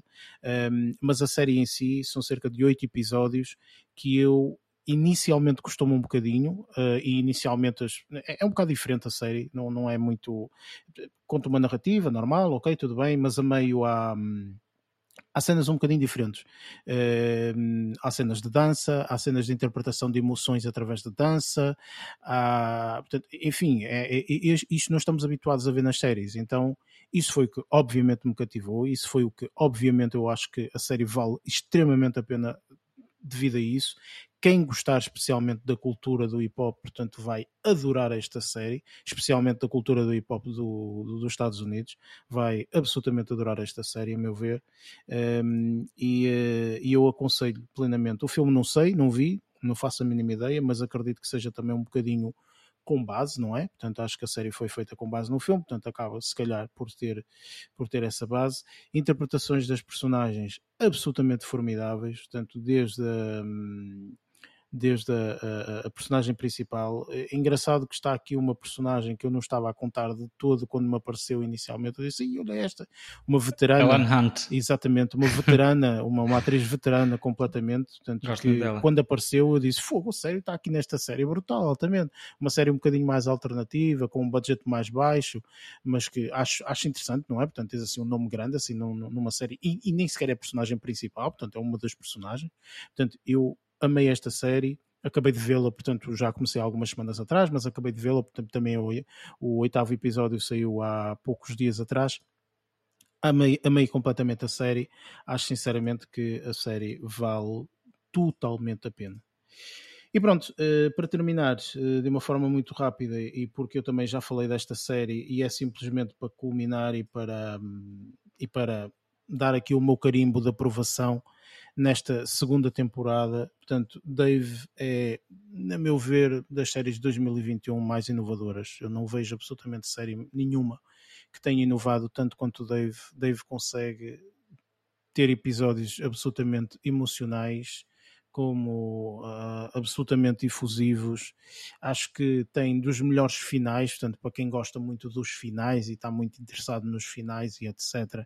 um, mas a série em si são cerca de oito episódios que eu inicialmente custou-me um bocadinho uh, e inicialmente as, é, é, um bocado diferente a série, não, não é muito conta uma narrativa normal, ok, tudo bem, mas a meio há, há cenas um bocadinho diferentes. Uh, há cenas de dança, há cenas de interpretação de emoções através da dança há, portanto, enfim é, é, é, isto não estamos habituados a ver nas séries, então isso foi o que obviamente me cativou, isso foi o que obviamente eu acho que a série vale extremamente a pena devido a isso. Quem gostar especialmente da cultura do hip hop, portanto, vai adorar esta série, especialmente da cultura do hip hop do, do, dos Estados Unidos, vai absolutamente adorar esta série, a meu ver. Um, e, uh, e eu aconselho plenamente. O filme não sei, não vi, não faço a mínima ideia, mas acredito que seja também um bocadinho com base, não é? Portanto, acho que a série foi feita com base no filme, portanto, acaba se calhar por ter, por ter essa base. Interpretações das personagens absolutamente formidáveis, portanto, desde a. Hum, desde a, a, a, personagem principal. É engraçado que está aqui uma personagem que eu não estava a contar de todo quando me apareceu inicialmente. Eu disse, olha esta, uma veterana. Ellen Hunt. Exatamente, uma veterana, uma, uma atriz veterana completamente. Portanto, Gosto que, dela. quando apareceu eu disse, fogo, sério, está aqui nesta série brutal, altamente. Uma série um bocadinho mais alternativa, com um budget mais baixo, mas que acho, acho interessante, não é? Portanto, tens assim um nome grande, assim, numa série, e, e nem sequer é personagem principal, portanto, é uma das personagens. Portanto, eu amei esta série. Acabei de vê-la, portanto, já comecei algumas semanas atrás, mas acabei de vê-la, portanto, também o, o oitavo episódio saiu há poucos dias atrás. Amei, amei completamente a série. Acho sinceramente que a série vale totalmente a pena. E pronto, eh, para terminar eh, de uma forma muito rápida, e porque eu também já falei desta série, e é simplesmente para culminar e para, hum, e para dar aqui o meu carimbo de aprovação nesta segunda temporada. Portanto, Dave é, a meu ver, das séries de 2021 mais inovadoras. Eu não vejo absolutamente série nenhuma que tenha inovado tanto quanto Dave. Dave consegue ter episódios absolutamente emocionais, como uh, absolutamente efusivos. Acho que tem dos melhores finais, portanto, para quem gosta muito dos finais e está muito interessado nos finais e etc.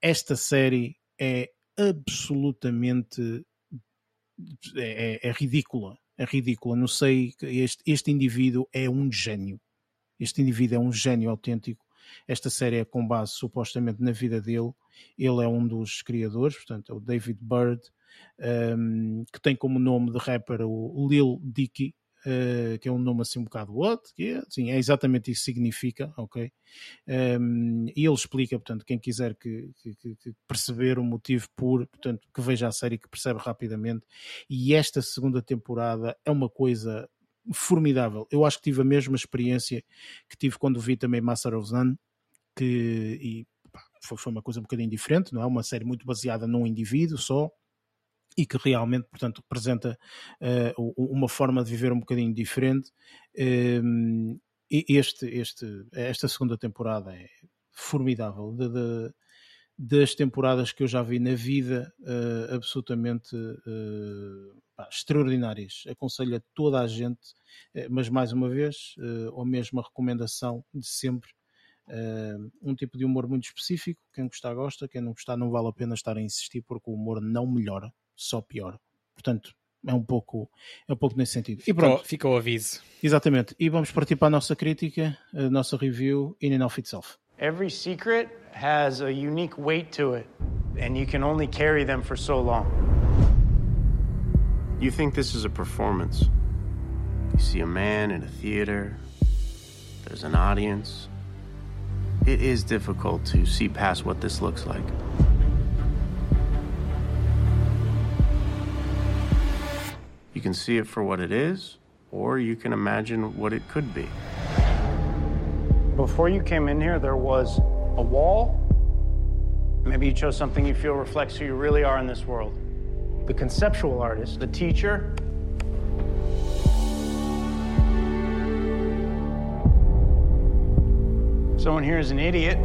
Esta série é absolutamente é, é, é, ridícula. É ridícula. Não sei, este, este indivíduo é um gênio. Este indivíduo é um gênio autêntico. Esta série é com base supostamente na vida dele. Ele é um dos criadores, portanto, é o David Bird, um, que tem como nome de rapper o Lil Dicky, uh, que é um nome assim um bocado what? Que é, sim, é exatamente isso que significa, ok? Um, e ele explica, portanto, quem quiser que, que, que, perceber o motivo por, portanto, que veja a série que percebe rapidamente. E esta segunda temporada é uma coisa formidável. Eu acho que tive a mesma experiência que tive quando vi também Master of None, que e, pá, foi, foi uma coisa um bocadinho diferente, não é? Uma série muito baseada num indivíduo só, e que realmente, portanto, representa uh, uma forma de viver um bocadinho diferente. Um, e este, este, esta segunda temporada é formidável. De, de, das temporadas que eu já vi na vida, uh, absolutamente uh, pá, extraordinárias. Aconselho a toda a gente, mas mais uma vez, a mesma recomendação de sempre. um tipo de humor muito específico. Quem gostar, gosta. Quem não gostar, não vale a pena estar a insistir porque o humor não melhora só pior. Portanto, é um pouco, é um pouco nesse sentido. E pronto. Fica o aviso. Exatamente. E vamos partir para a nossa crítica, a nossa review in and of itself. Every secret has a unique weight to it, and you can only carry them for so long. You think this is a performance. You see a man in a theater, there's an audience. It is difficult to see past what this looks like. You can see it for what it is, or you can imagine what it could be. Before you came in here, there was a wall. Maybe you chose something you feel reflects who you really are in this world. The conceptual artist, the teacher, Someone here is an idiot.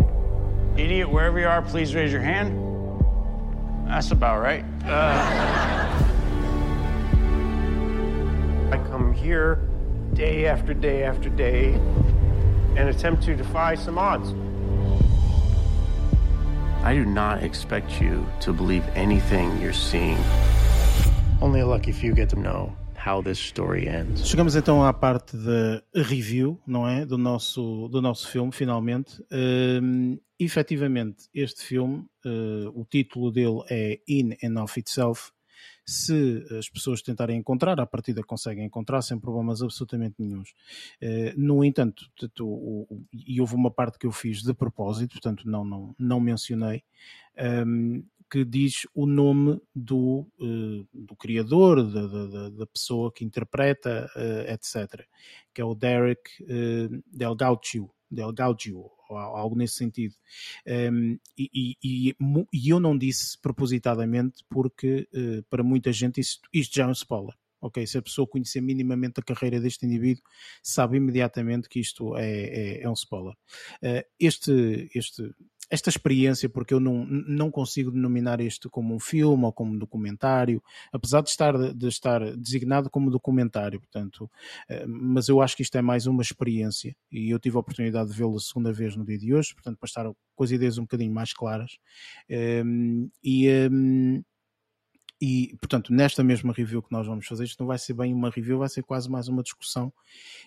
Idiot, wherever you are, please raise your hand. That's about right. Uh... here day after day after day and attempt to defy some odds. I do not expect you to believe anything you're seeing. Only a lucky few get to know how this story ends. Chegamos então à parte da review, não é? Do nosso, do nosso filme, finalmente. Um, efetivamente, este filme, uh, o título dele é In and of Itself, se as pessoas tentarem encontrar, à partida conseguem encontrar sem problemas absolutamente nenhums. Eh, no entanto, e houve uma parte que eu fiz de propósito, portanto não, não, não mencionei, ehm, que diz o nome do, eh, do criador, da, da, da, pessoa que interpreta, eh, etc., que é o Derek Del Gaucho, Del Gaudio, ou algo nesse sentido. Um, e, e, e, eu não disse propositadamente porque uh, para muita gente isto, isto já é um spoiler. ok? Se a pessoa conhecer minimamente a carreira deste indivíduo, sabe imediatamente que isto é, é, é um spoiler. Uh, este, este, esta experiência, porque eu não, não consigo denominar isto como um filme ou como um documentário, apesar de estar, de estar designado como documentário, portanto, uh, mas eu acho que isto é mais uma experiência e eu tive a oportunidade de vê-lo a segunda vez no dia de hoje, portanto, para estar com as ideias um bocadinho mais claras. Um, e. Um, e, portanto, nesta mesma review que nós vamos fazer, isto não vai ser bem uma review, vai ser quase mais uma discussão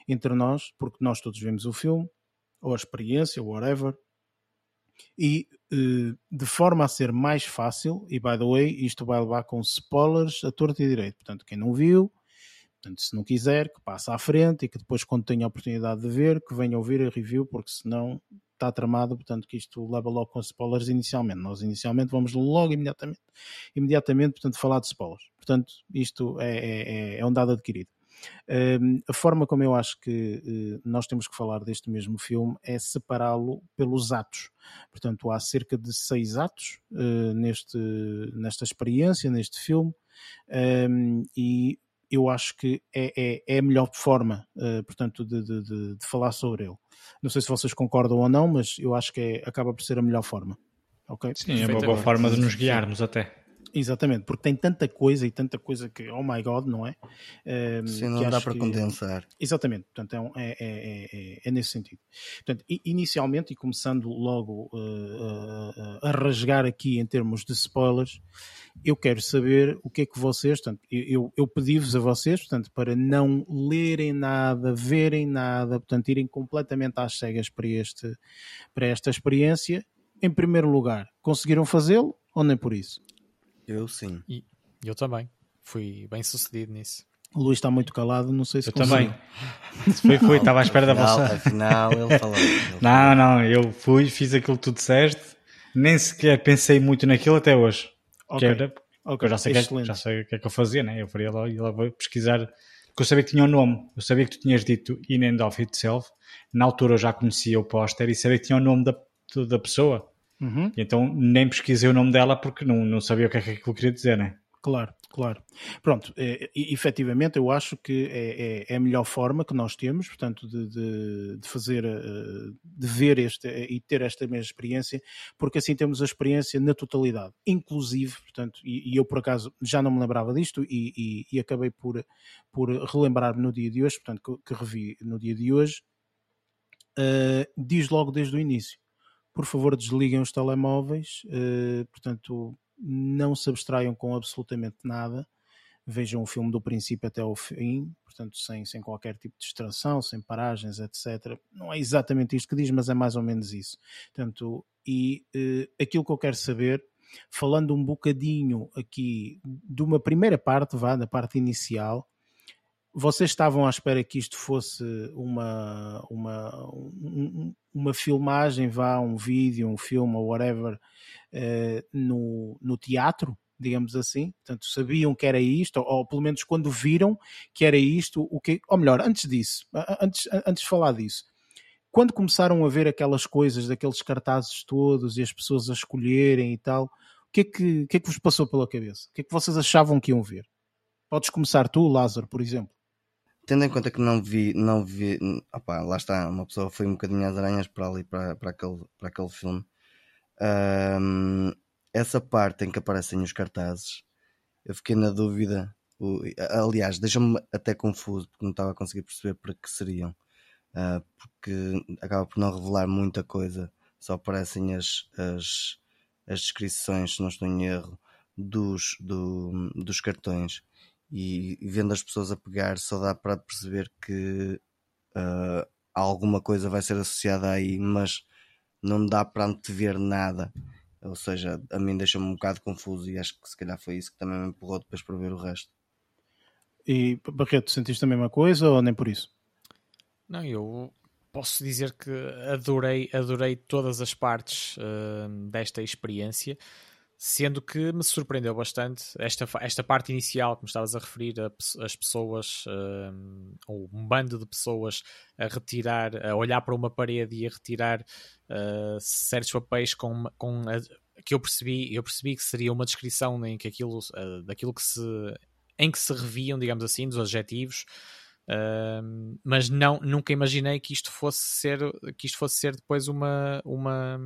entre nós, porque nós todos vemos o filme, ou a experiência, whatever, e eh, de forma a ser mais fácil, e by the way, isto vai levar com spoilers a torto e direito. Portanto, quem não viu, portanto, se não quiser, que passe à frente e que depois, quando tenha a oportunidade de ver, que venha ouvir a review, porque senão está tramado, portanto, que isto leva logo com spoilers inicialmente. Nós inicialmente vamos logo imediatamente, imediatamente, portanto, falar de spoilers. Portanto, isto é, é, é, é um dado adquirido. A forma como eu acho que uh, nós temos que falar deste mesmo filme é separá-lo pelos atos. Portanto, há cerca de seis atos uh, neste, nesta experiência, neste filme, e eu acho que é, é, é a melhor forma, uh, portanto, de, de, de, de, falar sobre ele. Não sei se vocês concordam ou não, mas eu acho que é, acaba por ser a melhor forma. Okay? Sim, é uma boa forma de nos guiarmos até. Exatamente, porque tem tanta coisa e tanta coisa que, oh my god, não é? Um, Sim, não dá para que... condensar. Exatamente, portanto é, é, é, é, nesse sentido. Portanto, inicialmente, e começando logo uh, uh, a rasgar aqui em termos de spoilers, eu quero saber o que é que vocês, portanto, eu, eu pedi-vos a vocês, portanto, para não lerem nada, verem nada, portanto, irem completamente às cegas para, este, para esta experiência. Em primeiro lugar, conseguiram fazê-lo ou nem por isso? Eu sim. E eu também. Fui bem sucedido nisso. O Luís está muito calado, não sei se Eu também. Foi, foi, estava à espera afinal, da vossa. Afinal, ele falou. Ele não, não, eu fui, fiz aquilo que tu disseste, nem sequer pensei muito naquilo até hoje. Ok. Era, okay. Eu já sei, que, é já sei o que é que eu fazia, né? Eu faria lá e lá vou pesquisar, porque eu sabia que tinha um nome, eu sabia que tu tinhas dito In and of Itself, na altura eu já conhecia o póster e sabia que tinha o nome da, da pessoa. Uhum. Então nem pesquisei o nome dela porque não, não sabia o que é que aquilo queria dizer, né? Claro, claro. Pronto, é, efetivamente eu acho que é, é, é, a melhor forma que nós temos, portanto, de, de, de, fazer, eh, de ver este e ter esta mesma experiência, porque assim temos a experiência na totalidade, inclusive, portanto, e, e eu por acaso já não me lembrava disto e, e, e acabei por, por relembrar-me no dia de hoje, portanto, que, que revi no dia de hoje, uh, diz logo desde o início por favor desliguem os telemóveis, uh, portanto não se abstraiam com absolutamente nada, vejam o filme do princípio até ao fim, portanto sem, sem qualquer tipo de distração, sem paragens, etc. Não é exatamente isto que diz, mas é mais ou menos isso. Portanto, e uh, aquilo que eu quero saber, falando um bocadinho aqui de uma primeira parte, vá, da parte inicial, vocês estavam à espera que isto fosse uma, uma, um, uma filmagem, vá, um vídeo, um filme ou whatever, uh, no, no teatro, digamos assim? Portanto, sabiam que era isto, ou, ou, pelo menos quando viram que era isto, o que, ou melhor, antes disso, antes, antes de falar disso, quando começaram a ver aquelas coisas, daqueles cartazes todos e as pessoas a escolherem e tal, o que é que, que, é que vos passou pela cabeça? O que é que vocês achavam que iam ver? Podes começar tu, Lázaro, por exemplo tendo em conta que não vi, não vi, opa, lá está, uma pessoa foi um bocadinho às aranhas para ali, para, para, aquele, para aquele filme. Um, essa parte em que aparecem os cartazes, eu fiquei na dúvida. O, aliás, deixa-me até confuso, porque não estava a conseguir perceber para que seriam. Uh, porque acaba por não revelar muita coisa, só aparecem as, as, as descrições, se não estou em erro, dos, do, dos cartões e, vendo as pessoas a pegar só dá para perceber que uh, alguma coisa vai ser associada aí, mas não dá para antever nada. Ou seja, a mim deixa-me um bocado confuso e acho que se calhar foi isso que também me empurrou depois para ver o resto. E Barreto, sentiste a mesma coisa ou nem por isso? Não, eu posso dizer que adorei, adorei todas as partes uh, desta experiência sendo que me surpreendeu bastante esta, esta parte inicial que me estavas a referir, a, as pessoas, um, ou um bando de pessoas a retirar, a olhar para uma parede e a retirar uh, certos papéis com, com a, que eu percebi, eu percebi que seria uma descrição em que aquilo, uh, daquilo que se em que se reviam, digamos assim, dos adjetivos. Uh, mas não, nunca imaginei que isto fosse ser que isto fosse ser depois uma, uma,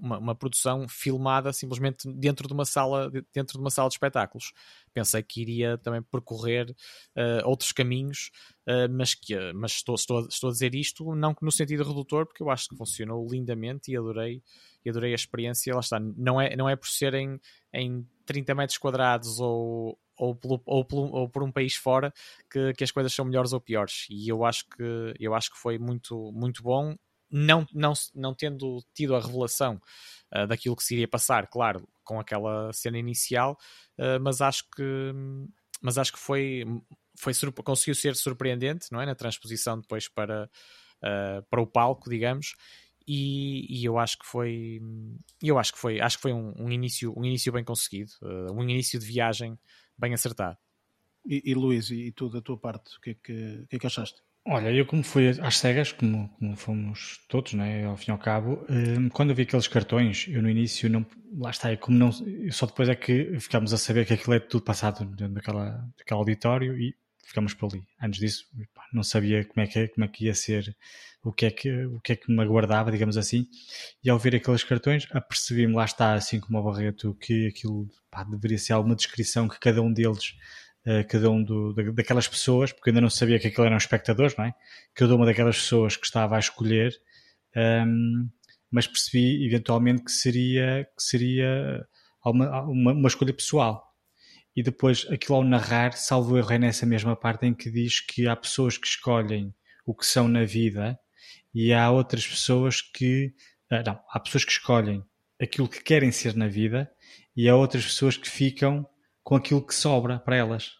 uma, uma, produção filmada simplesmente dentro de uma sala dentro de uma sala de espetáculos pensei que iria também percorrer uh, outros caminhos uh, mas que mas estou, estou, estou a dizer isto não no sentido redutor porque eu acho que funcionou lindamente e adorei e adorei a experiência lá está não é não é por serem em 30 metros quadrados ou ou, pelo, ou, pelo, ou por um país fora que, que as coisas são melhores ou piores. E eu acho que, eu acho que foi muito, muito bom, não, não, não tendo tido a revelação uh, daquilo que se iria passar, claro, com aquela cena inicial, uh, mas acho que, mas acho que foi, foi conseguiu ser surpreendente, não é? Na transposição depois para, uh, para o palco, digamos. E, e, eu acho que foi eu acho que foi acho que foi um, um início um início bem conseguido um início de viagem bem acertado. E, e Luís, e tu da tua parte, o que é que, o que, é que achaste? Olha, eu como fui às cegas, como, como fomos todos, né, ao fim e ao cabo, um, quando eu vi aqueles cartões, eu no início não, lá está, eu como não, só depois é que ficámos a saber que aquilo é tudo passado dentro daquela, daquele auditório e ficámos por ali. Antes disso, não sabia como é que como é que ia ser, o que é que o que é que me aguardava, digamos assim. E ao ver aqueles cartões, apercebi-me lá está, assim como o Barreto, que aquilo pá, deveria ser alguma descrição que cada um deles cada um do, daquelas pessoas, porque ainda não sabia que aquilo eram espectadores, não é? Cada uma daquelas pessoas que estava a escolher, um, ehm, mas percebi eventualmente que seria, que seria uma, uma, uma, escolha pessoal. E depois, aquilo ao narrar, salvo erro, é nessa mesma parte em que diz que há pessoas que escolhem o que são na vida e há outras pessoas que. Uh, não, há pessoas que escolhem aquilo que querem ser na vida e há outras pessoas que ficam com aquilo que sobra para elas.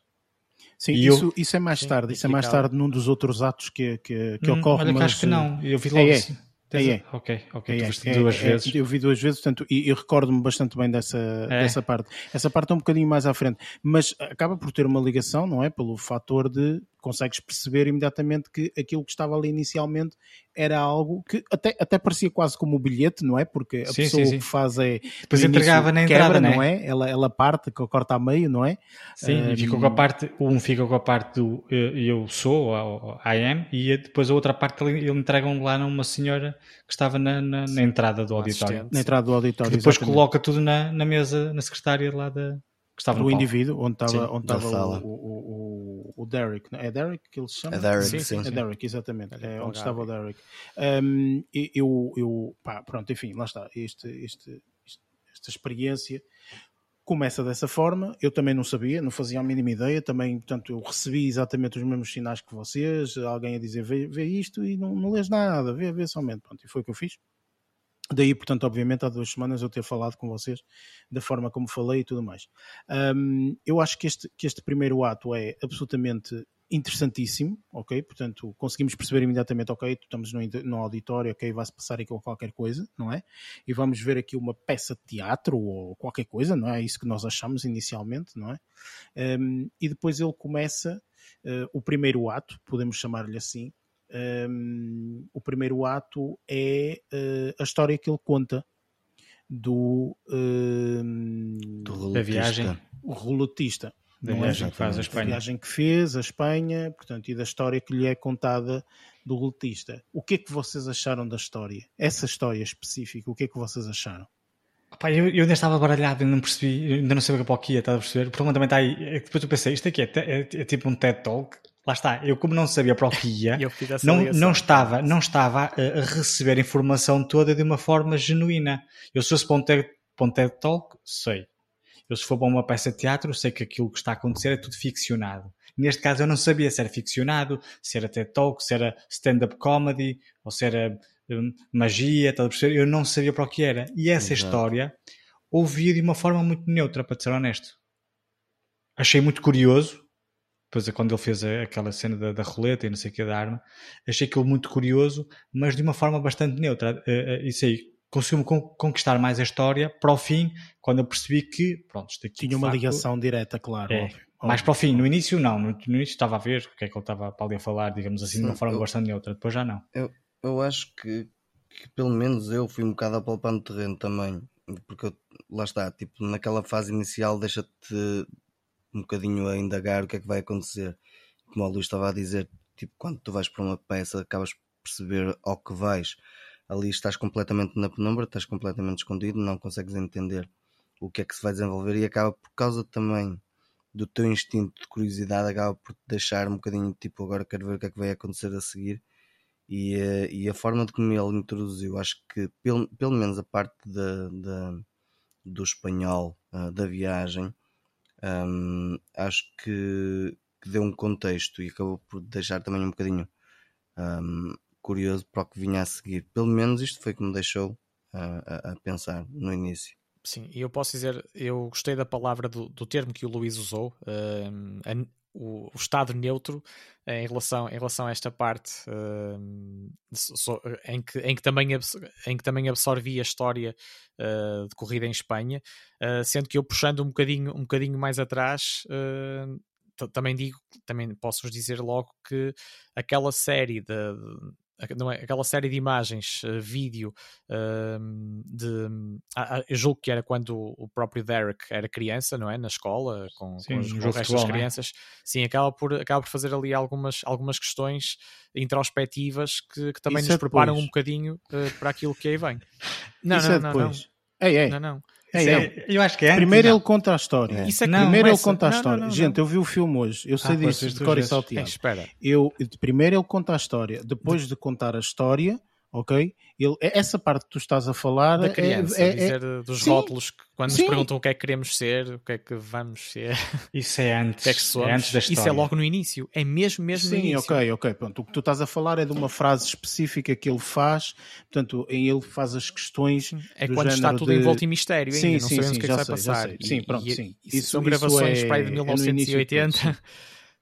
Sim, isso, eu... isso é mais tarde, isso é mais tarde num dos outros atos que, que, que hum, ocorre. Olha, mas... acho que não, eu vi logo é, assim. É, é. Ok, ok. É, é, duas é, vezes. eu vi duas vezes, portanto, e eu recordo-me bastante bem dessa, é. dessa parte. Essa parte é um bocadinho mais à frente, mas acaba por ter uma ligação, não é? Pelo fator de consegues perceber imediatamente que aquilo que estava ali inicialmente era algo que até, até parecia quase como o bilhete, não é? Porque a sim, pessoa sim, sim. que faz é. Depois entregava na entrada, quebra, não é? Ela, ela parte, corta a meio, não é? Sim, um, e ficou com a parte, um fica com a parte do eu sou, I am, e depois a outra parte ele entregam lá numa senhora que estava na, na, na entrada do auditório. Na entrada do auditório. Que depois exatamente. coloca tudo na, na mesa, na secretária lá da que estava no indivíduo, onde estava, onde estava o, o, o, o, Derek. É Derek que ele se chama? É Derek, sim. sim, sim. É Derek, exatamente. É, onde estava o Derek. Um, eu, eu, pá, pronto, enfim, lá está. Este, este, esta experiência começa dessa forma. Eu também não sabia, não fazia a mínima ideia. Também, portanto, eu recebi exatamente os mesmos sinais que vocês. Alguém a dizer, vê, vê isto e não, não lês nada, vê, vê somente. Pronto, e foi o que eu fiz. Daí, portanto, obviamente, há duas semanas eu ter falado com vocês da forma como falei e tudo mais. Um, eu acho que este, que este primeiro ato é absolutamente interessantíssimo, ok? Portanto, conseguimos perceber imediatamente, ok, estamos no, no auditório, ok, vai-se passar aqui qualquer coisa, não é? E vamos ver aqui uma peça de teatro ou qualquer coisa, não é? Isso que nós achamos inicialmente, não é? Um, e depois ele começa uh, o primeiro ato, podemos chamar-lhe assim, um, o primeiro ato é uh, a história que ele conta do, do da viagem o relutista da é? viagem, que faz a Espanha. viagem que fez a Espanha portanto, e da história que lhe é contada do relutista. O que é que vocês acharam da história? Essa história específica, o que é que vocês acharam? Eu, eu ainda estava baralhado, ainda não percebi, ainda não sabia o que ia, estava a perceber. O problema também está aí. É depois eu pensei, isto aqui é, é, é, tipo um TED Talk lá está, eu como não sabia para o que ia, não, não estava, não estava a, receber a informação toda de uma forma genuína. Eu se fosse para um TED, para um TED Talk, sei. Eu se for para uma peça de teatro, sei que aquilo que está a acontecer é tudo ficcionado. Neste caso eu não sabia se era ficcionado, se era TED Talk, se era stand-up comedy, ou se era um, magia, tal, eu não sabia para o que era. E essa Exato. história ouvia de uma forma muito neutra, para ser honesto. Achei muito curioso, depois, quando ele fez aquela cena da, da roleta e não sei o que da arma, achei aquilo muito curioso, mas de uma forma bastante neutra. Uh, isso aí, conseguiu-me conquistar mais a história para o fim, quando eu percebi que, pronto, isto aqui. Tinha uma facto, ligação direta, claro. É, óbvio, mais para o fim, no início não, no, no, início estava a ver o que é que ele estava para ali a falar, digamos assim, Sim, de uma forma eu, bastante neutra, depois já não. Eu, eu acho que, que, pelo menos eu fui um bocado apalpando terreno também, porque eu, lá está, tipo, naquela fase inicial deixa-te um bocadinho a indagar o que é que vai acontecer. Como o Luís estava a dizer, tipo, quando tu vais para uma peça, acabas por perceber ao que vais. Ali estás completamente na penumbra, estás completamente escondido, não consegues entender o que é que se vai desenvolver e acaba por causa também do teu instinto de curiosidade, acaba por te deixar um bocadinho tipo, agora quero ver o que é que vai acontecer a seguir. E, eh, e a forma de como ele introduziu, acho que pelo, pelo menos a parte da, do espanhol uh, da viagem, um, acho que, que, deu um contexto e acabou por deixar também um bocadinho um, curioso para o que vinha a seguir. Pelo menos isto foi que me deixou a, a, pensar no início. Sim, e eu posso dizer, eu gostei da palavra do, do termo que o Luís usou, o, o, estado neutro em relação, em relação a esta parte uh, so, em, que, em, que também em que também absorvi a história uh, de corrida em Espanha, uh, sendo que eu puxando um bocadinho, um bocadinho mais atrás também digo, também posso-vos dizer logo que aquela série de, não é, aquela série de imagens, uh, vídeo uh, de uh, eu julgo que era quando o próprio Derek era criança, não é? Na escola, com, sim, com, os, com o resto das é? crianças, é? sim, acaba por, acaba por fazer ali algumas, algumas questões introspectivas que, que também Isso nos é preparam um bocadinho eh, para aquilo que aí vem. Não, Isso não, é não, não. Ei, ei. não, não. É, é, eu acho que é. Primeiro ele conta a história. É. É não, primeiro ele conta a história. Não, não, Gente, eu vi o filme hoje. Eu sei ah, disso de cor e salteado. espera. Eu, primeiro ele conta a história. Depois de contar a história, ok? Ele, é essa parte que tu estás a falar da criança, é, é, dizer dos sim, rótulos que quando sim. nos perguntam o que é que queremos ser, o que é que vamos ser. Isso é antes, é, que somos, é antes da história. Isso é logo no início, é mesmo mesmo sim, no início. ok, ok. Pronto. O que tu estás a falar é de uma frase específica que ele faz, portanto, em ele faz as questões. É quando está tudo de... envolto em mistério, ainda. Sim, não sim, sabemos sim, o que é que vai sei, passar. Sim, pronto, e, sim. Isso, isso são gravações é, para aí de 1980. É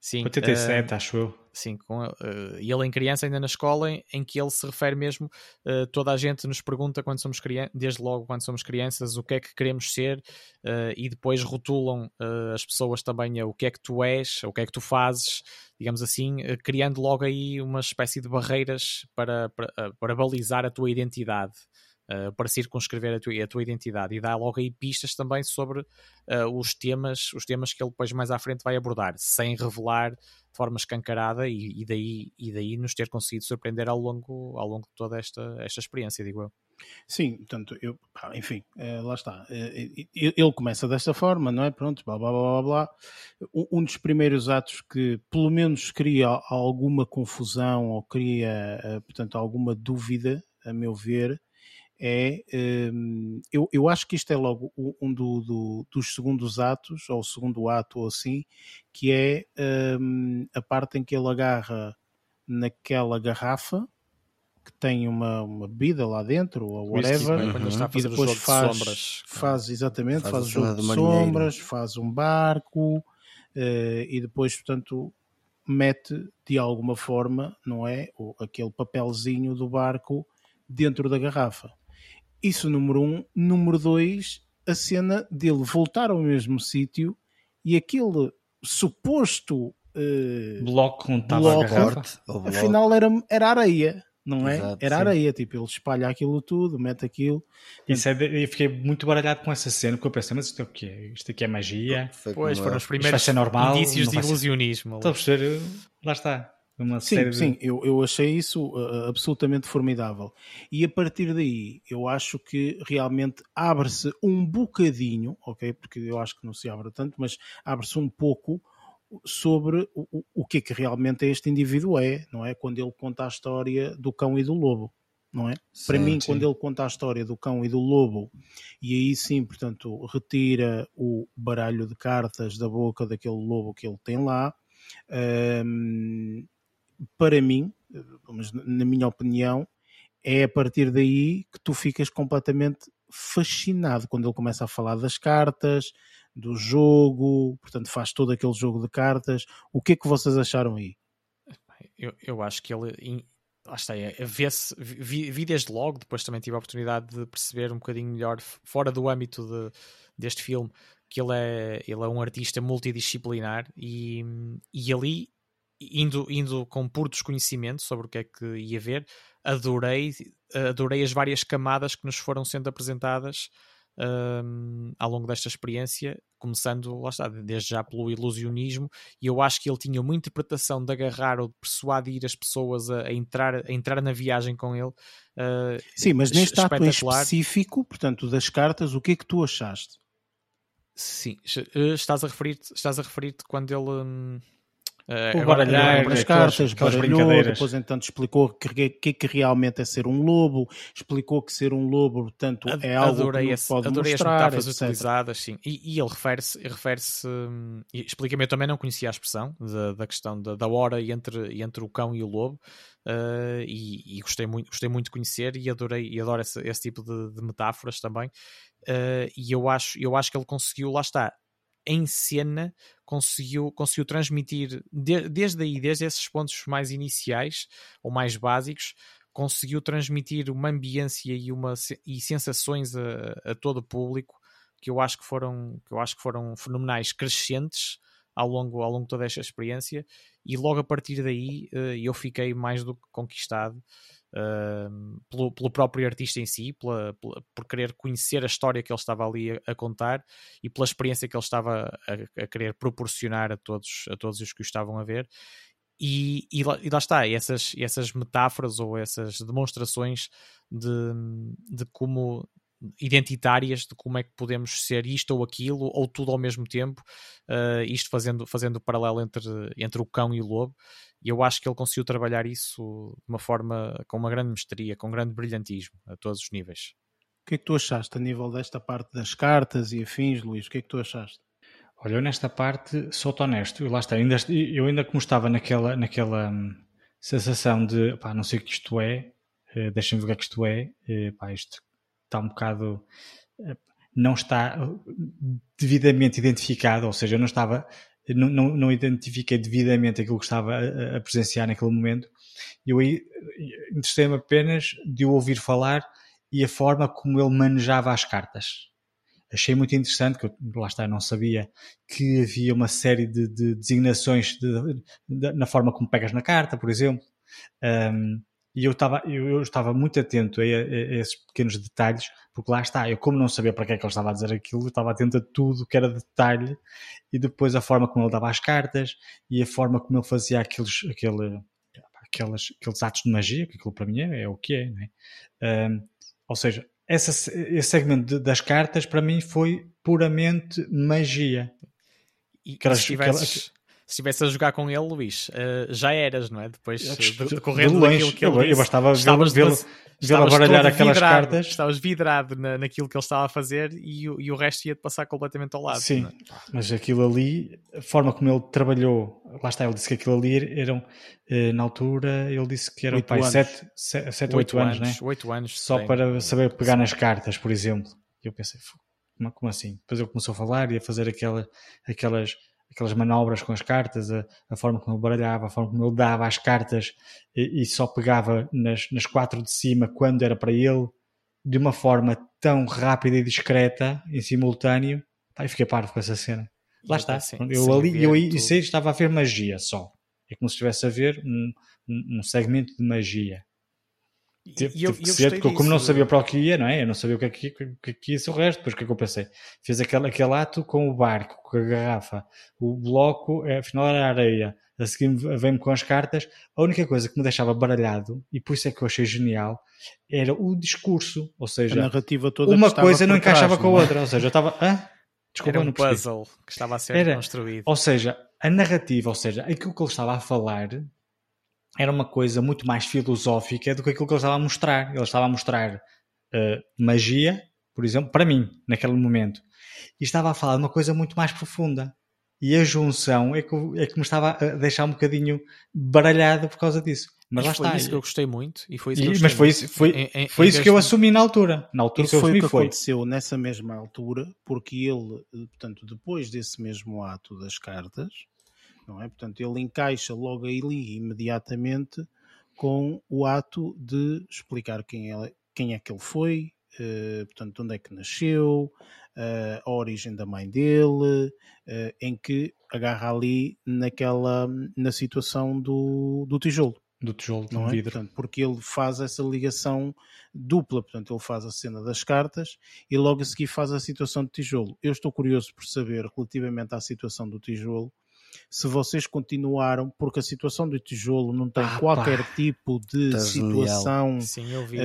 Sim. 87, uh, acho eu. Sim, com, uh, ele em criança, ainda na escola, em, em que ele se refere mesmo, uh, toda a gente nos pergunta quando somos crianças, desde logo quando somos crianças, o que é que queremos ser, uh, e depois rotulam as pessoas também o que é que tu és, o que é que tu fazes, digamos assim, criando logo aí uma espécie de barreiras para, para, para balizar a tua identidade. Uh, para circunscrever a tua, a tua, identidade e dá logo aí pistas também sobre uh, os temas os temas que ele depois mais à frente vai abordar sem revelar de forma escancarada e, e, daí, e daí nos ter conseguido surpreender ao longo, ao longo de toda esta, esta experiência, digo eu. Sim, portanto, eu, enfim, uh, lá está. ele começa desta forma, não é? Pronto, blá blá blá blá. Um dos primeiros atos que pelo menos cria alguma confusão ou cria, portanto, alguma dúvida, a meu ver, é um, eu, eu acho que isto é logo um do, do, dos segundos atos, ou o segundo ato, ou assim, que é um, a parte em que ele agarra naquela garrafa que tem uma, uma bebida lá dentro, ou whatever, uhum. e depois faz, sombras. faz exatamente, faz, faz o jogo de, de sombras, faz um barco, uh, e depois, portanto, mete de alguma forma, não é, o, aquele papelzinho do barco dentro da garrafa. Isso número um. Número dois, a cena dele voltar ao mesmo sítio e aquele suposto uh, bloco onde estava bloco, afinal era, era areia. Não é? Exato, era sim. areia, tipo, ele espalha aquilo tudo, mete aquilo. Isso é de, eu fiquei muito baralhado com essa cena, porque eu pensei, mas isto é o quê? Isto aqui é magia? pois, foram os primeiros normal, indícios de ilusionismo. Estou a perceber, lá está. Uma sim, série sim, de... eu, eu achei isso uh, absolutamente formidável. E a partir daí, eu acho que realmente abre-se um bocadinho, ok? Porque eu acho que não se abre tanto, mas abre-se um pouco sobre o, o que é que realmente este indivíduo é, não é? Quando ele conta a história do cão e do lobo, não é? Sim, Para mim, sim. quando ele conta a história do cão e do lobo, e aí sim, portanto, retira o baralho de cartas da boca daquele lobo que ele tem lá. Um, para mim, mas na minha opinião, é a partir daí que tu ficas completamente fascinado quando ele começa a falar das cartas, do jogo, portanto faz todo aquele jogo de cartas. O que é que vocês acharam aí? Eu, eu acho que ele lá está, é, vê vi, vi, desde logo, depois também tive a oportunidade de perceber um bocadinho melhor, fora do âmbito de, deste filme, que ele é, ele é um artista multidisciplinar e, e ali indo, indo com puro desconhecimento sobre o que é que ia ver, adorei, adorei as várias camadas que nos foram sendo apresentadas um, ao longo desta experiência, começando, lá está, desde já pelo ilusionismo, e eu acho que ele tinha uma interpretação de agarrar ou de persuadir as pessoas a, a entrar, a entrar na viagem com ele. Uh, Sim, mas neste ato em específico, portanto, das cartas, o que é que tu achaste? Sim, eh, estás a referir-te referir quando ele hum, Uh, o baralhar as cartas, aquelas, baralhou, depois então explicou o que, que, que realmente é ser um lobo, explicou que ser um lobo, portanto, é algo adorei que esse, pode adorei mostrar, as metáforas utilizadas, sim. E, e ele refere-se, refere-se hum, explica-me, eu também não conhecia a expressão da, da questão da, da hora entre, entre o cão e o lobo, uh, e, e, gostei, muito, gostei muito de conhecer e adorei e adoro esse, esse tipo de, de metáforas também. Uh, e eu acho, eu acho que ele conseguiu, lá está, em cena conseguiu, conseguiu transmitir de, desde aí, desde esses pontos mais iniciais ou mais básicos, conseguiu transmitir uma ambiência e, uma, e sensações a, a todo o público que eu acho que foram que eu acho que foram fenomenais crescentes ao longo ao longo de toda esta experiência. E logo a partir daí eh, eu fiquei mais do que conquistado pelo, pelo, próprio artista em si, pela, pela, por querer conhecer a história que ele estava ali a, a contar e pela experiência que ele estava a, a, querer proporcionar a todos, a todos os que o estavam a ver. E, e, lá, e lá está, essas, essas metáforas ou essas demonstrações de, de como identitárias de como é que podemos ser isto ou aquilo, ou tudo ao mesmo tempo, uh, isto fazendo, fazendo o paralelo entre, entre o cão e o lobo, e eu acho que ele conseguiu trabalhar isso de uma forma, com uma grande mestria, com um grande brilhantismo, a todos os níveis. O que é que tu achaste a nível desta parte das cartas e afins, Luís? O que é que tu achaste? Olha, eu nesta parte sou-te honesto, lá está, ainda, eu ainda como estava naquela, naquela hum, sensação de, pá, não sei o que isto é, uh, deixem-me ver o que é que isto é, uh, pá, isto está um bocado, uh, não está devidamente identificado, ou seja, eu não estava não, não, não identifiquei devidamente aquilo que estava a, a presenciar naquele momento. Eu aí interessei-me apenas de o ouvir falar e a forma como ele manejava as cartas. Achei muito interessante, que eu, lá está, não sabia que havia uma série de, de designações de, de, na forma como pegas na carta, por exemplo. Um, e eu estava, eu, eu, estava muito atento a, a, a, esses pequenos detalhes, porque lá está, eu como não sabia para que é que ele estava a dizer aquilo, eu estava atento a tudo que era detalhe, e depois a forma como ele dava as cartas, e a forma como ele fazia aqueles, aquele, aqueles, aqueles atos de magia, que aquilo para mim é, é o que é, é? Um, ou seja, essa, esse segmento de, das cartas para mim foi puramente magia. E, aquelas, se tivesses, aquelas, se estivesse a jogar com ele, Luís, uh, já eras, não é? Depois de, correndo de longe, que ele eu, disse, eu bastava vê-lo vê baralhar aquelas vidrado, cartas. Estavas vidrado na, naquilo que ele estava a fazer e, e o resto ia-te passar completamente ao lado. Sim, é? mas aquilo ali, a forma como ele trabalhou, lá está, ele disse que aquilo ali eram, uh, na altura, ele disse que eram 7 ou 8 anos, anos, né? 8 anos. Só para saber pegar sim. nas cartas, por exemplo. E eu pensei, como, como assim? Depois ele começou a falar e a fazer aquela, aquelas aquelas manobras com as cartas, a, a, forma como ele baralhava, a forma como ele dava as cartas e, e, só pegava nas, nas quatro de cima quando era para ele, de uma forma tão rápida e discreta, em simultâneo. Pá, eu fiquei parvo com essa cena. Lá está. Sim, eu ali, eu aí estava a ver magia só. É como se estivesse a ver um, um, um segmento de magia. Tive, e eu, tive que ser, porque como não sabia para o que ia, não é? Eu não sabia o que é que, o que, é que ia ser o resto. Depois o que é que eu pensei? Fiz aquele, aquele ato com o barco, com a garrafa, o bloco, é, afinal era a areia. A seguir vem-me com as cartas. A única coisa que me deixava baralhado, e por isso é que eu achei genial, era o discurso. Ou seja, a narrativa toda uma coisa não encaixava trás, com a é? outra. Ou seja, eu estava. Hã? Desculpa, era um puzzle que estava a ser era, construído. Ou seja, a narrativa, ou seja, aquilo que ele estava a falar era uma coisa muito mais filosófica do que aquilo que ele estava a mostrar. Ele estava a mostrar uh, magia, por exemplo, para mim, naquele momento. E estava a falar de uma coisa muito mais profunda. E a junção é que, é que me estava a deixar um bocadinho baralhado por causa disso. Mas, mas lá foi isso que eu gostei muito. E foi isso e, mas foi isso, foi, em, em, foi em isso que eu assumi na altura. Na altura isso que foi o que foi. aconteceu nessa mesma altura, porque ele, eh, portanto, depois desse mesmo ato das cartas, não é? Portanto, ele encaixa logo ali imediatamente com o ato de explicar quem é, quem é que ele foi, uh, portanto, onde é que nasceu, uh, a origem da mãe dele, uh, em que agarra ali naquela, na situação do, do tijolo. do tijolo não é? vidro. Portanto, porque ele faz essa ligação dupla, portanto, ele faz a cena das cartas e logo a seguir faz a situação do tijolo. Eu estou curioso por saber, relativamente à situação do tijolo, se vocês continuaram, porque a situação do tijolo não tem Ah, qualquer pá. tipo de Tá situação Sim, eu vi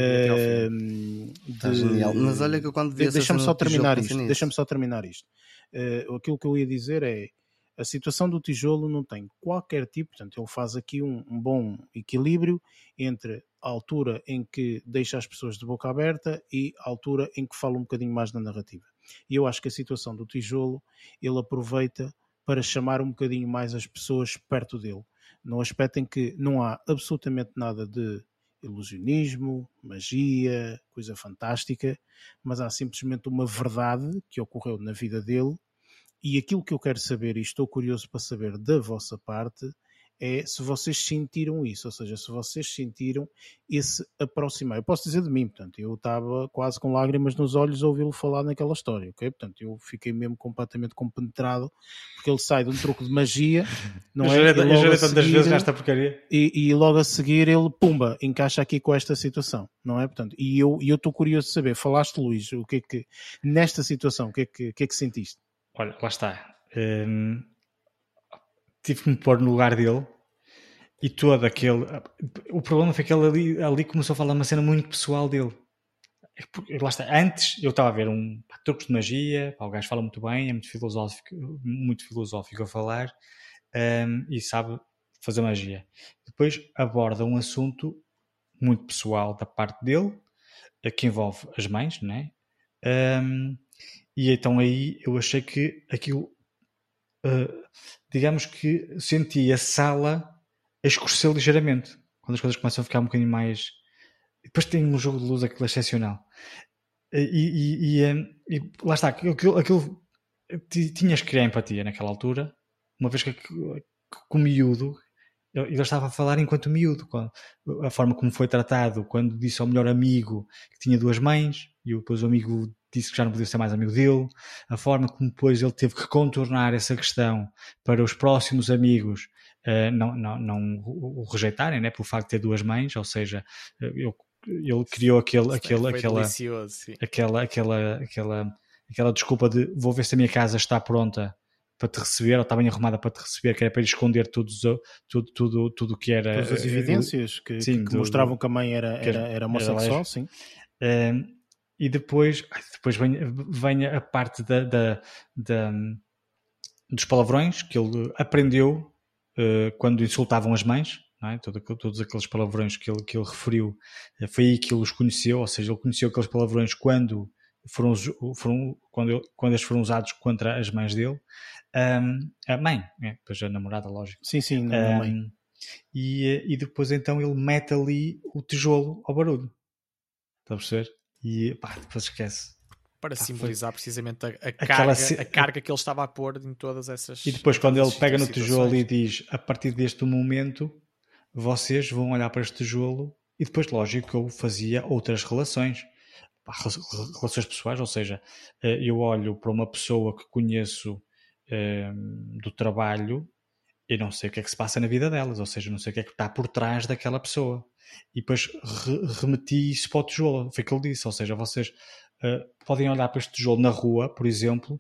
Está de-. Mas olha que eu quando vi de- Deixa-me só terminar isto. Deixa-me só terminar isto. Eh, aquilo que eu ia dizer é a situação do tijolo não tem qualquer tipo, portanto, ele faz aqui um, um bom equilíbrio entre a altura em que deixa as pessoas de boca aberta e a altura em que fala um bocadinho mais na narrativa. E eu acho que a situação do tijolo ele aproveita para chamar um bocadinho mais as pessoas perto dele, no aspecto em que não há absolutamente nada de ilusionismo, magia, coisa fantástica, mas há simplesmente uma verdade que ocorreu na vida dele. E aquilo que eu quero saber e estou curioso para saber da vossa parte é se vocês sentiram isso, ou seja, se vocês sentiram esse aproximar. Eu posso dizer de mim, portanto, eu estava quase com lágrimas nos olhos a ouvi-lo falar naquela história, ok? Portanto, eu fiquei mesmo completamente compenetrado porque ele sai de um truque de magia, não eu é? E eu a tantas seguir- vezes nesta porcaria. e, e logo a seguir ele, pumba, encaixa aqui com esta situação, não é? Portanto, e eu estou curioso de saber, falaste Luís, o que é que, nesta situação, o que é que, que, é que sentiste? Olha, lá está. Hum, tive que me pôr no lugar dele e todo aquele. O problema foi que ele ali, ali começou a falar uma cena muito pessoal dele. É Lá está. Antes eu estava a ver um pá, truques de magia, pá, o gajo fala muito bem, é muito filosófico, muito filosófico a falar hum, e sabe fazer magia. Depois aborda um assunto muito pessoal da parte dele, eh, que envolve as mães, né? Hum, e então aí eu achei que aquilo, eh, digamos que senti a sala a escurecer ligeiramente. Quando as coisas começam a ficar um bocadinho mais. Depois tem um jogo de luz aquilo excepcional. E, e, e, eh, e lá está, aquilo, aquilo ti- tinhas que criar empatia naquela altura, uma vez que, que, o miúdo, ele estava a falar enquanto miúdo, a forma como foi tratado, quando disse ao melhor amigo que tinha duas mães, e depois o amigo disse que já não podia ser mais amigo dele, a forma como depois ele teve que contornar essa questão para os próximos amigos eh, não, não, não o rejeitarem, né, pelo facto de ter duas mães, ou seja, eh, ele, ele criou aquele, aquele, aquela, delicioso, sim. aquela, aquela, aquela, aquela desculpa de vou ver se a minha casa está pronta para te receber, ou está bem arrumada para te receber, que era para ele esconder tudo, tudo, tudo, tudo que era. Todas as eh, evidências que, sim, que do- mostravam que a mãe era, que era, era- homossexual, lésbica. sim. Um, e depois, depois vem, vem a parte da, da- da- dos palavrões que ele aprendeu uh, quando insultavam as mães, é? Todo todos aqueles palavrões que ele, que ele referiu, uh, foi aí que ele os conheceu, ou seja, ele conheceu aqueles palavrões quando foram, foram quando, ele- quando eles foram usados contra as mães dele. Um, a mãe, depois a namorada, lógico. Sim, sim, não, não, mãe. Um, e, eh, e depois então ele mete ali o tijolo ao barulho. Está a perceber? E pá, depois esquece. Para Pá, simbolizar precisamente a, a carga, a carga que ele estava a pôr em todas essas. E depois quando ele pega no tijolo e diz a partir deste momento vocês vão olhar para este tijolo e depois lógico eu fazia outras relações. Relações pessoais, ou seja, eh, eu olho para uma pessoa que conheço eh, do trabalho e não sei o que é que se passa na vida delas, ou seja, não sei o que é que está por trás daquela pessoa. E depois re- remeti isso para o tijolo, foi o que ele disse, ou seja, vocês eh, podem olhar para este tijolo na rua, por exemplo,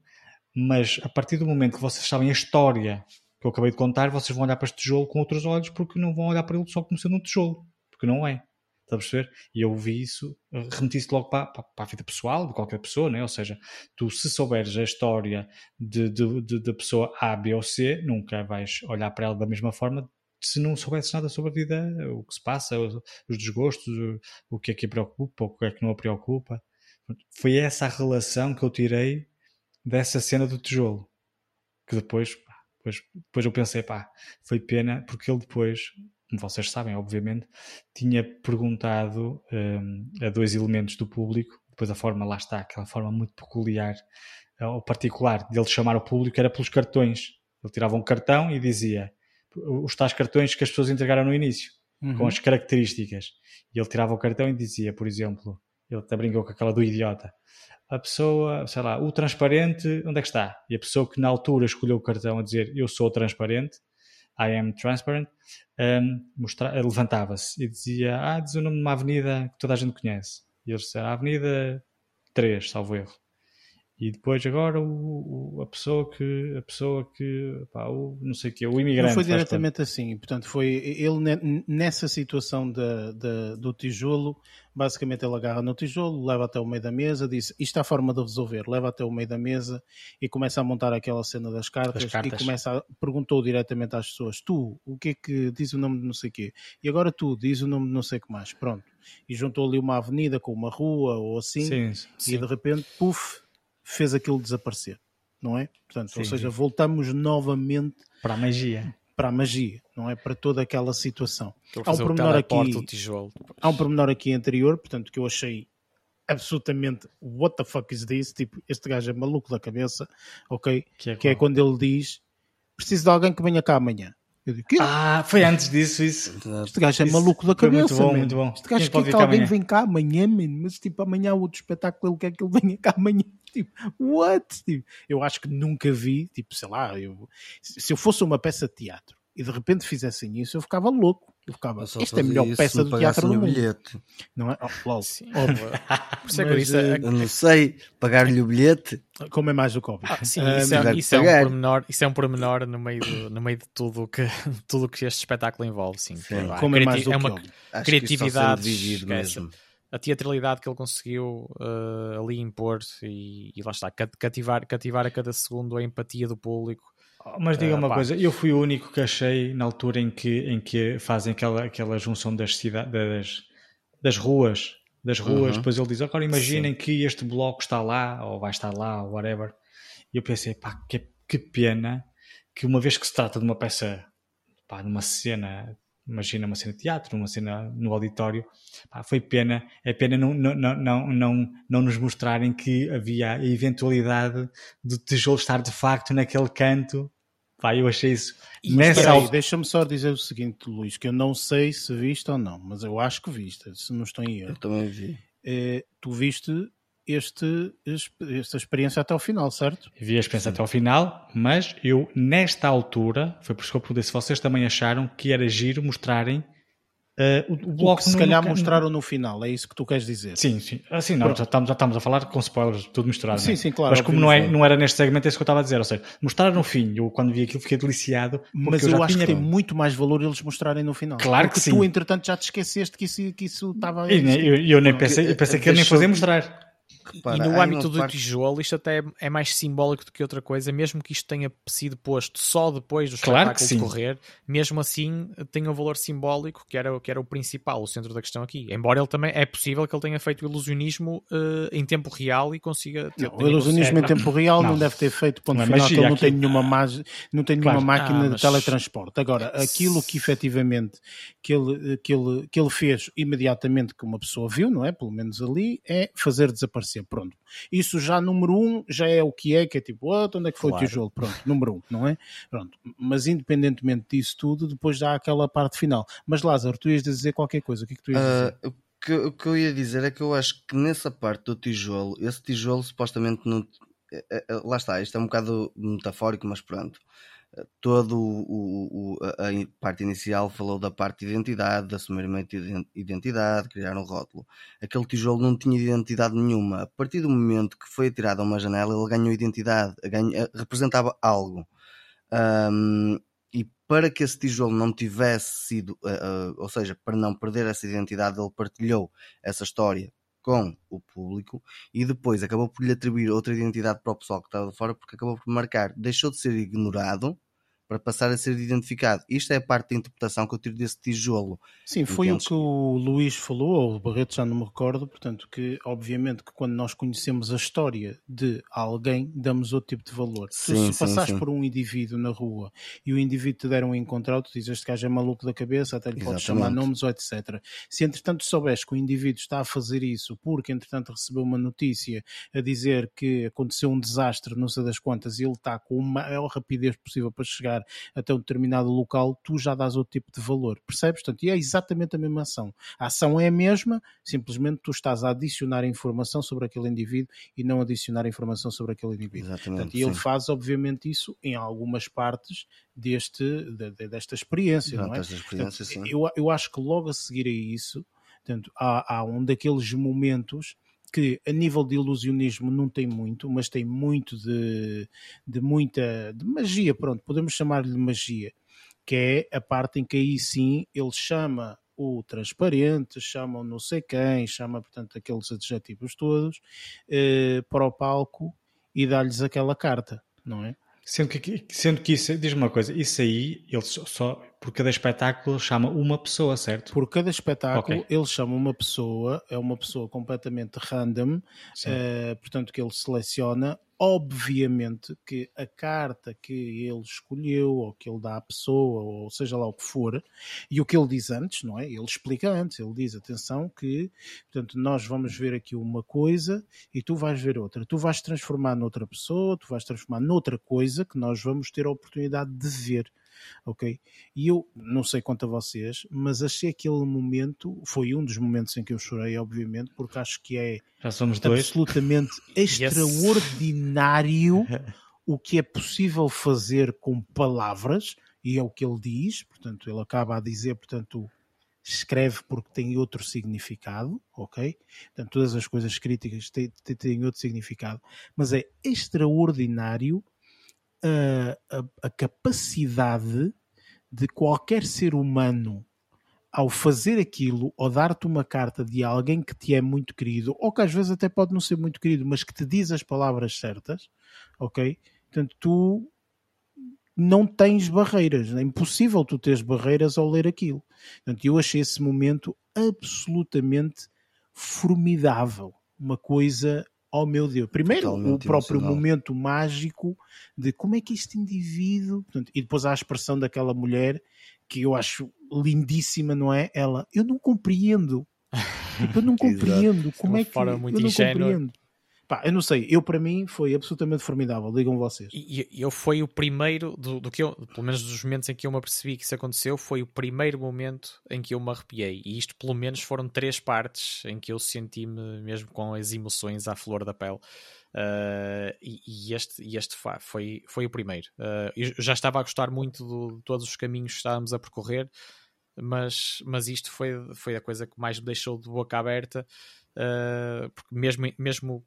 mas a partir do momento que vocês sabem a história que eu acabei de contar, vocês vão olhar para este tijolo com outros olhos porque não vão olhar para ele só como sendo um tijolo, porque não é. Está a perceber? E eu vi isso, remeti isso logo para, para, para a vida pessoal de qualquer pessoa, né? ou seja, tu se souberes a história de, de, de, da pessoa A, B ou C, nunca vais olhar para ela da mesma forma se não soubesses nada sobre a vida, o que se passa, os, os desgostos, o, o que é que a preocupa, o que é que não a preocupa. Foi essa a relação que eu tirei dessa cena do tijolo. Que depois, pá, depois, depois eu pensei, pá, foi pena, porque ele depois, como vocês sabem, obviamente, tinha perguntado hum, a dois elementos do público, depois a forma, lá está, aquela forma muito peculiar eh, ou particular dele chamar o público era pelos cartões. Ele tirava um cartão e dizia os tais cartões que as pessoas entregaram no início, Uhum. com as características. E ele tirava o cartão e dizia, por exemplo, ele até brincou com aquela do idiota. A pessoa, sei lá, o transparente, onde é que está? E a pessoa que na altura escolheu o cartão a dizer eu sou transparente, I am transparent, um, levantava-se e dizia, ah, diz o nome de uma avenida que toda a gente conhece. E eles disseram, Avenida 3, salvo erro. E depois agora o, o, a pessoa que a pessoa que pá, o, não sei o que o imigrante não foi diretamente assim portanto foi ele nessa situação da, da, do tijolo basicamente ele agarra no tijolo leva até o meio da mesa diz isto é a forma de resolver leva até o meio da mesa e começa a montar aquela cena das cartas, cartas. e começa a, perguntou diretamente às pessoas tu o que é que diz o nome de não sei o quê e agora tu diz o nome de não sei o que mais pronto e juntou ali uma avenida com uma rua ou assim sim, sim. e de repente puf fez aquilo desaparecer, não é? Portanto, Sim. ou seja, voltamos novamente para a magia. Para a magia, não é? Para toda aquela situação. Há um pormenor aqui. Há um pormenor aqui anterior, portanto, que eu achei absolutamente what the fuck is this? Tipo, este gajo é maluco da cabeça, ok? Que é, que é quando ele diz preciso de alguém que venha cá amanhã. Eu digo, ah, foi antes disso, isso. Este gajo é isso maluco da cabeça. Muito bom, muito bom. Este gajo quer que alguém venha cá amanhã, man. mas tipo, amanhã o outro espetáculo ele quer que ele venha cá amanhã. Tipo, what? Tipo, eu acho que nunca vi, tipo, sei lá, eu, se eu fosse uma peça de teatro e de repente fizessem isso, eu ficava louco. Eu ficava, isto é a melhor peça de teatro do mundo. Bilhete. Não é? Oh, logo. Por é isso é... Eu não sei, pagar-lhe o bilhete. Como é mais o Covid. Ah, sim, isso, é, isso, é, um pormenor, isso é um pormenor no meio, do, no meio de tudo que, tudo que este espetáculo envolve. Sim, sim. Como é, mais é uma criatividade. mesmo a teatralidade que ele conseguiu uh, ali impor e, e, lá está, cativar, cativar a cada segundo a empatia do público mas diga uh, uma pá. coisa, eu fui o único que achei na altura em que, em que fazem aquela, aquela junção das, cidades, das, das ruas, das ruas, uhum. depois ele diz, agora imaginem Sim. que este bloco está lá, ou vai estar lá, ou whatever. E eu pensei, pá, que, que pena que uma vez que se trata de uma peça, pá, numa cena, imagina uma cena de teatro, uma cena no auditório, pá, foi pena, é pena não, não, não, não, não nos mostrarem que havia a eventualidade do tijolo estar de facto naquele canto Pá, eu achei isso. E Nessa aí, deixa-me só dizer o seguinte, Luís, que eu não sei se viste ou não, mas eu acho que viste, se não estou em erro. Eu também vi. É, tu viste este, esta experiência até ao final, certo? Vi a experiência Sim. até ao final, mas eu, nesta altura, foi por isso que eu perguntei se vocês também acharam que era giro mostrarem Uh, o, o bloco o que se calhar no, mostraram no final, é isso que tu queres dizer? Sim, sim. Assim, não, já estamos, já estamos a falar com spoilers, tudo misturado. Sim, né? sim, claro. Mas como não, é, não era neste segmento, é isso que eu estava a dizer. Ou seja, mostraram no fim, eu quando vi aquilo fiquei deliciado. Mas eu, eu acho tinha... que tem muito mais valor eles mostrarem no final. Claro que sim. tu, entretanto, já te esqueceste que isso, que isso estava. Eu, eu, eu nem pensei, eu pensei que ele nem fazia mostrar. Repara, e no âmbito do parte... tijolo, isto até é mais simbólico do que outra coisa, mesmo que isto tenha sido posto só depois do claro espetáculo decorrer, mesmo assim tem um valor simbólico que era, que era o principal, o centro da questão aqui. Embora ele também é possível que ele tenha feito o ilusionismo uh, em tempo real e consiga. Ter, não, o ilusionismo em tempo real não, não deve ter feito ponto não é final, que ele não tem nenhuma, mag... não tem nenhuma claro. máquina ah, mas... de teletransporte. Agora, aquilo que efetivamente que ele, que, ele, que ele fez imediatamente que uma pessoa viu, não é? Pelo menos ali, é fazer desaparecer pronto. Isso já número um já é o que é, que é tipo, oh, onde é que foi claro. o tijolo? Pronto, número um, não é? Pronto. Mas independentemente disso tudo, depois dá aquela parte final. Mas Lázaro, tu ias dizer qualquer coisa, o que é que tu ias dizer? Uh, o, que, o que eu ia dizer é que eu acho que nessa parte do tijolo, esse tijolo supostamente não. É, é, lá está, isto é um bocado metafórico, mas pronto todo o, o, a parte inicial falou da parte de identidade, de assumir uma identidade, criar um rótulo. Aquele tijolo não tinha identidade nenhuma. A partir do momento que foi atirado a uma janela, ele ganhou identidade, representava algo. Um, e para que esse tijolo não tivesse sido, uh, uh, ou seja, para não perder essa identidade, ele partilhou essa história com o público e depois acabou por lhe atribuir outra identidade para o pessoal que estava fora porque acabou por marcar, deixou de ser ignorado para passar a ser identificado. Isto é a parte da interpretação que eu tiro desse tijolo. Sim, foi Entendes? o que o Luís falou, ou o Barreto já não me recordo, portanto, que obviamente que quando nós conhecemos a história de alguém, damos outro tipo de valor. Sim, se passares por um indivíduo na rua e o indivíduo te der um encontro, tu dizes este gajo é maluco da cabeça, até lhe podes chamar nomes ou etc. Se entretanto souberes que o indivíduo está a fazer isso porque entretanto recebeu uma notícia a dizer que aconteceu um desastre, não sei das quantas, e ele está com a maior rapidez possível para chegar chegar até um determinado local, tu já dás outro tipo de valor, percebes? Portanto, e é exatamente a mesma ação. A ação é a mesma, simplesmente tu estás a adicionar informação sobre aquele indivíduo e não adicionar informação sobre aquele indivíduo. Exatamente. Portanto, e ele faz, obviamente, isso em algumas partes deste, de- de- desta experiência, não é? experiência. Portanto, eu, eu acho que logo a seguir a isso, portanto, há, há um daqueles momentos que a nível de ilusionismo não tem muito, mas tem muito de, de muita de magia, pronto, podemos chamar-lhe magia, que é a parte em que aí sim ele chama o transparente, chama o não sei quem, chama portanto aqueles adjetivos todos eh, para o palco e dá-lhes aquela carta, não é? Sendo que, sendo que isso, diz-me uma coisa, isso aí, ele só por cada espetáculo chama uma pessoa, certo? Por cada espetáculo, Ok. ele chama uma pessoa, é uma pessoa completamente random, eh, portanto, que ele seleciona. Obviamente que a carta que ele escolheu, ou que ele dá à pessoa, ou seja lá o que for, e o que ele diz antes, não é? Ele explica antes, ele diz: atenção, que portanto, nós vamos ver aqui uma coisa e tu vais ver outra. Tu vais transformar noutra pessoa, tu vais transformar noutra coisa que nós vamos ter a oportunidade de ver ok? E eu não sei quanto a vocês, mas achei aquele momento, foi um dos momentos em que eu chorei, obviamente, porque acho que é absolutamente extraordinário o que é possível fazer com palavras, e é o que ele diz, portanto, ele acaba a dizer, portanto, escreve porque tem outro significado, ok? Portanto, todas as coisas críticas têm- têm outro significado, mas é extraordinário a, a- a capacidade de qualquer ser humano ao fazer aquilo ou dar-te uma carta de alguém que te é muito querido, ou que às vezes até pode não ser muito querido, mas que te diz as palavras certas, ok? Portanto, tu não tens barreiras, é impossível tu teres barreiras ao ler aquilo. Portanto, eu achei esse momento absolutamente formidável. Uma coisa, oh meu Deus. Primeiro, Totalmente o próprio emocional. momento mágico de como é que este indivíduo. Portanto, e depois há a expressão daquela mulher que eu acho lindíssima, não é? Ela, eu não compreendo. Tipo, eu não compreendo. Como uma é que eu não ingênua. compreendo? Pá, eu não sei, eu para mim foi absolutamente formidável, digam vocês. E eu foi o primeiro, do, do que eu, pelo menos dos momentos em que eu me apercebi que isso aconteceu, foi o primeiro momento em que eu me arrepiei. E isto, pelo menos, foram três partes em que eu senti-me mesmo com as emoções à flor da pele. Uh, e, e este, e este foi, foi o primeiro. Uh, eu já estava a gostar muito do- de todos os caminhos que estávamos a percorrer, mas, mas isto foi, foi a coisa que mais me deixou de boca aberta. uh, porque mesmo, mesmo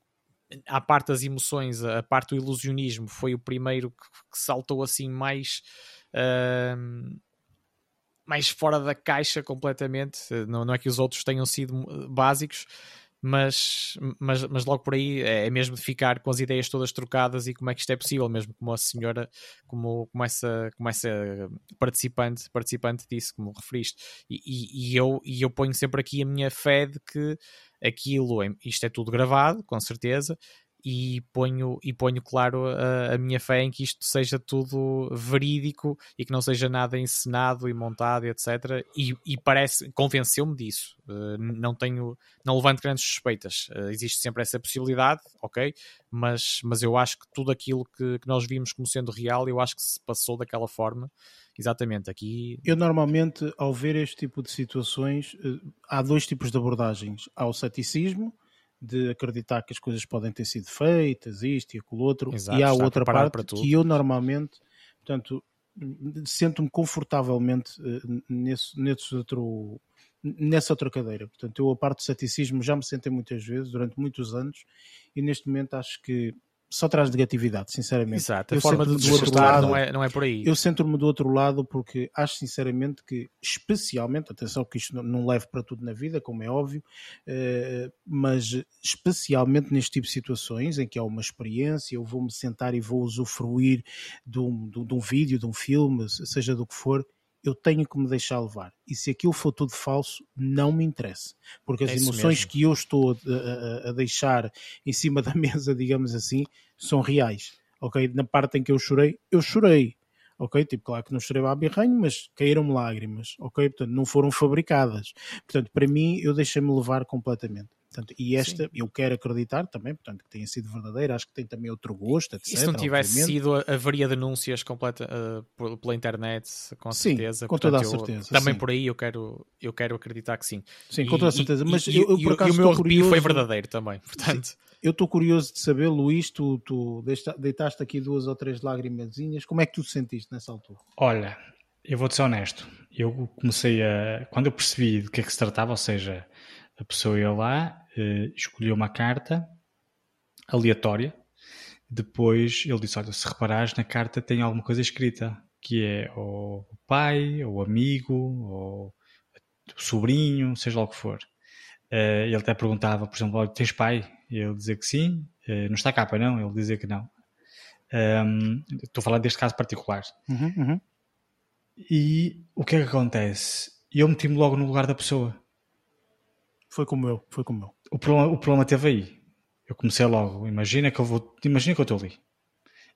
à parte das emoções, a parte do ilusionismo foi o primeiro que, que saltou assim mais ahm, mais fora da caixa completamente. Não, não é que os outros tenham sido básicos, mas, mas, mas logo por aí é mesmo de ficar com as ideias todas trocadas e como é que isto é possível, mesmo como a senhora, como, como, essa, como essa participante, participante disse, como referiste. E, e, e eu, e eu ponho sempre aqui a minha fé de que aquilo, é- isto é tudo gravado, com certeza, e ponho, e ponho claro a, a minha fé em que isto seja tudo verídico e que não seja nada encenado e montado, etc. E, e parece, convenceu-me disso. Uh, não tenho, não levanto grandes suspeitas. Uh, existe sempre essa possibilidade, ok, mas, mas eu acho que tudo aquilo que, que nós vimos como sendo real, eu acho que se passou daquela forma. Exatamente, aqui Eu normalmente, ao ver este tipo de situações, eh, há dois tipos de abordagens. Há o ceticismo, de acreditar que as coisas podem ter sido feitas, isto e aquilo outro, Exato, e há outra parte que eu normalmente, portanto, sinto-me confortavelmente eh, nesse, nesse outro, nessa outra cadeira. Portanto, eu a parte do ceticismo já me sentei muitas vezes, durante muitos anos, e neste momento acho que só traz negatividade, sinceramente. Exato, a Eu forma de lado- não é, não é por aí. eu centro-me do outro lado porque acho sinceramente que, especialmente, atenção que isto não, não leve para tudo na vida, como é óbvio, eh, mas especialmente neste tipo de situações em que há uma experiência, eu vou-me sentar e vou usufruir de um, de de um vídeo, de um filme, se- seja do que for, eu tenho que me deixar levar. E se aquilo for tudo falso, não me interessa. Porque as É emoções mesmo. que eu estou a, a- a deixar em cima da mesa, digamos assim, são reais. Ok? Na parte em que eu chorei, eu chorei. Ok? Tipo, claro que não chorei a birranho, mas caíram-me lágrimas. Ok? Portanto, não foram fabricadas. Portanto, para mim, eu deixei-me levar completamente. Portanto, e esta, Sim. eu quero acreditar também, portanto, que tenha sido verdadeira, acho que tem também outro gosto, etc. E se não tivesse obviamente. sido, haveria denúncias completa, uh, pela internet, com sim, certeza. com toda a certeza. também sim. por aí eu quero, eu quero acreditar que sim. Sim, com toda a certeza. Mas e, eu, eu, por acaso, e o meu arrepio curioso... foi verdadeiro também, portanto... Eu estou curioso de saber, Luís, tu, tu deitaste aqui duas ou três lágrimazinhas, como é que tu te sentiste nessa altura? Olha, eu vou-te ser honesto, eu comecei a... Quando eu percebi de que é que se tratava, ou seja, a pessoa ia lá, uh, escolheu uma carta aleatória. Depois ele disse: Olha, se reparares na carta tem alguma coisa escrita, que é o pai, ou amigo, ou o sobrinho, seja lá o que for. Uh, ele até perguntava, por exemplo, tens pai? E ele dizia que sim. Uh, não está capa, não? Ele dizia que não. Um, ehm, estou a falar deste caso particular. Uhum, uhum. E o que é que acontece? Eu meti-me logo no lugar da pessoa. Foi como eu, foi como eu. O problema, o problema teve aí. Eu comecei logo, imagina que eu vou, imagina que eu estou ali.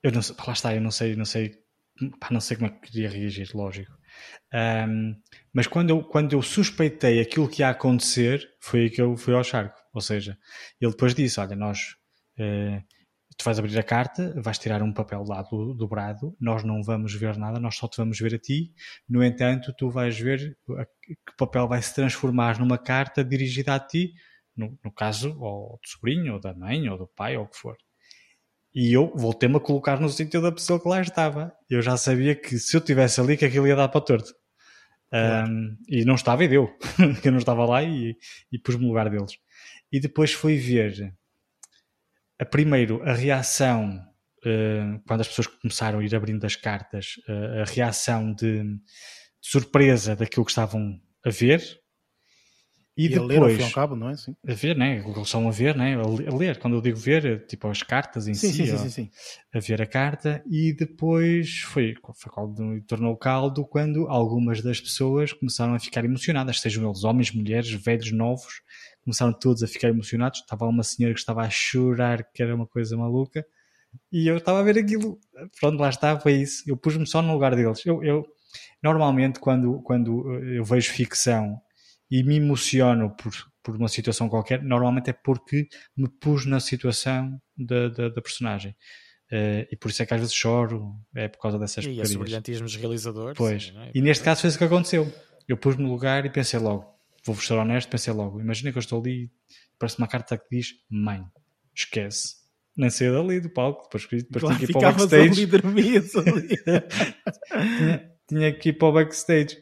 Eu não sei, lá está, eu não sei, não sei, pá, não sei como é que queria reagir, lógico. Um, mas quando eu, quando eu suspeitei aquilo que ia acontecer, foi aí que eu fui ao charco. Ou seja, ele depois disse: Olha, nós uh, tu vais abrir a carta, vais tirar um papel lá do, dobrado, nós não vamos ver nada, nós só te vamos ver a ti. No entanto, tu vais ver que papel vai se transformar numa carta dirigida a ti, no, no caso, ou do sobrinho, ou da mãe, ou do pai, ou o que for. E eu voltei-me a colocar no sítio da pessoa que lá estava. Eu já sabia que se eu estivesse ali, que aquilo ia dar para o torto. Claro. Um, e não estava e deu. eu não estava lá e, e pus-me no lugar deles. E depois fui ver a primeiro, a reação, uh, quando as pessoas começaram a ir abrindo as cartas, uh, a reação de, de, surpresa daquilo que estavam a ver. E, e depois, a ler ao cabo, não é? Sim. A ver, né? O que eles estão a ver, né? A ler, quando eu digo ver, tipo as cartas em sim, si. Sim, sim, sim, A ver a carta e depois foi, foi quando tornou caldo quando algumas das pessoas começaram a ficar emocionadas, sejam eles homens, mulheres, velhos, novos, começaram todos a ficar emocionados. Estava uma senhora que estava a chorar, que era uma coisa maluca. E eu estava a ver aquilo. Pronto, lá está, foi isso. Eu pus-me só no lugar deles. Eu, eu, normalmente, quando, quando eu vejo ficção e me emociono por, por uma situação qualquer, normalmente é porque me pus na situação da, da, da personagem. Uh, e por isso é que às vezes choro, é por causa dessas coisas. E esse brilhantismo dos realizadores. Pois. É? E neste caso foi isso que aconteceu. Eu pus-me no lugar e pensei logo: vou-vos ser honesto, pensei logo, imagina que eu estou ali parece uma carta que diz mãe, esquece. Nem saia dali do palco, depois, depois claro, tinha que ir para o backstage. Ali, ali. tinha, tinha que ir para o backstage.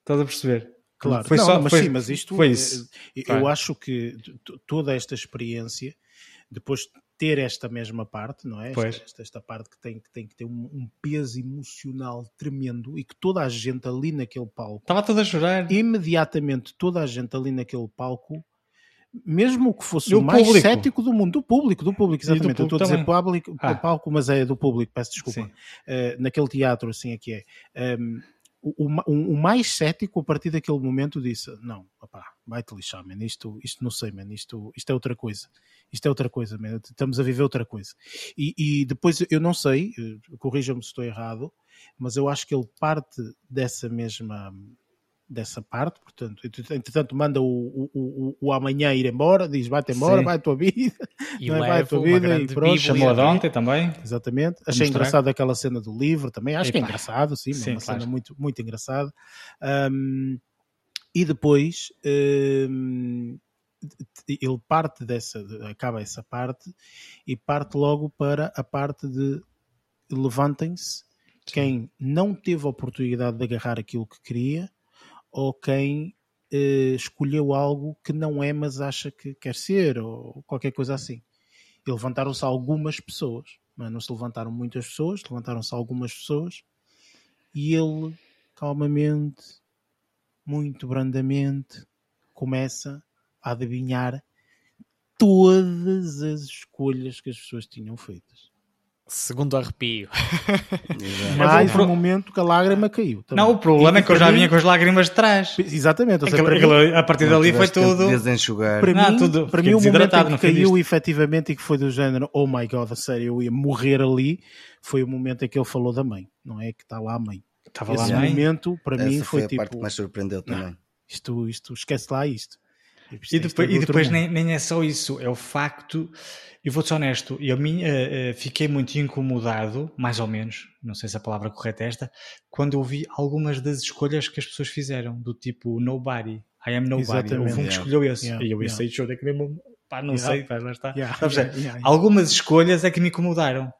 Estás a perceber? Claro, foi não, só, mas foi, sim, mas isto foi isso. Eh, eu acho que toda esta experiência, depois ter esta mesma parte, não é? Esta, esta, esta, parte que tem, que tem que ter um, um, peso emocional tremendo e que toda a gente ali naquele palco estava toda a chorar. Imediatamente toda a gente ali naquele palco, mesmo que fosse o, mais público. cético do mundo, do público, do público, exatamente. Do público Eu estou a dizer público, ah. palco, mas é do público, peço desculpa. Uh, naquele teatro, assim é que é. Um, o, o, o, mais cético a partir daquele momento disse: Não, opá, vai-te lixar, man. Isto, isto não sei, man. Isto, isto é outra coisa. Isto é outra coisa, man. Estamos a viver outra coisa. E, e depois, eu não sei, eh, corrija-me se estou errado, mas eu acho que ele parte dessa mesma dessa parte, portanto, entretanto manda o, o, o, o amanhã ir embora, diz vai-te embora, Sim. vai a tua vida, e é? vai a tua vida e pronto. Chamou a ontem também. Exatamente. Achei engraçado aquela cena do livro também, acho Epa. que é engraçado, sim, sim uma claro. cena muito, muito engraçada. Um, e depois um, ele parte dessa, acaba essa parte e parte logo para a parte de levantem-se quem não teve a oportunidade de agarrar aquilo que queria ou quem uh, escolheu algo que não é, mas acha que quer ser, ou qualquer coisa assim. E levantaram-se algumas pessoas, mas não se levantaram muitas pessoas, levantaram-se algumas pessoas, e ele, calmamente, muito brandamente, começa a adivinhar todas as escolhas que as pessoas tinham feitas. Segundo arrepio. Mais um momento que a lágrima caiu. Também. Não, o problema e, é que eu já vinha com as lágrimas de trás. Exatamente. Ou seja, aquilo, aquilo, a partir dali foi tudo. Para mim, tudo, para mim o momento em que caiu efetivamente e que foi do género oh my god, a sério, eu ia morrer ali, foi o momento em que ele falou da mãe. Não é que está lá a mãe. Estava Esse lá a mãe. momento, para Essa mim, foi, foi a tipo. parte que mais surpreendeu também. Não, isto, isto, esquece lá isto. E depois, e depois nem, nem, é só isso, é o facto. Eu vou ser honesto, eu mim, uh, uh, fiquei muito incomodado, mais ou menos, não sei se a palavra correta é esta, quando eu vi algumas das escolhas que as pessoas fizeram, do tipo Nobody, I am Nobody. Exatamente. Houve um que escolheu esse. Yeah, e eu, esse yeah. show é que mesmo. Pá, não yeah. sei, pá, lá está. Algumas escolhas é que me incomodaram.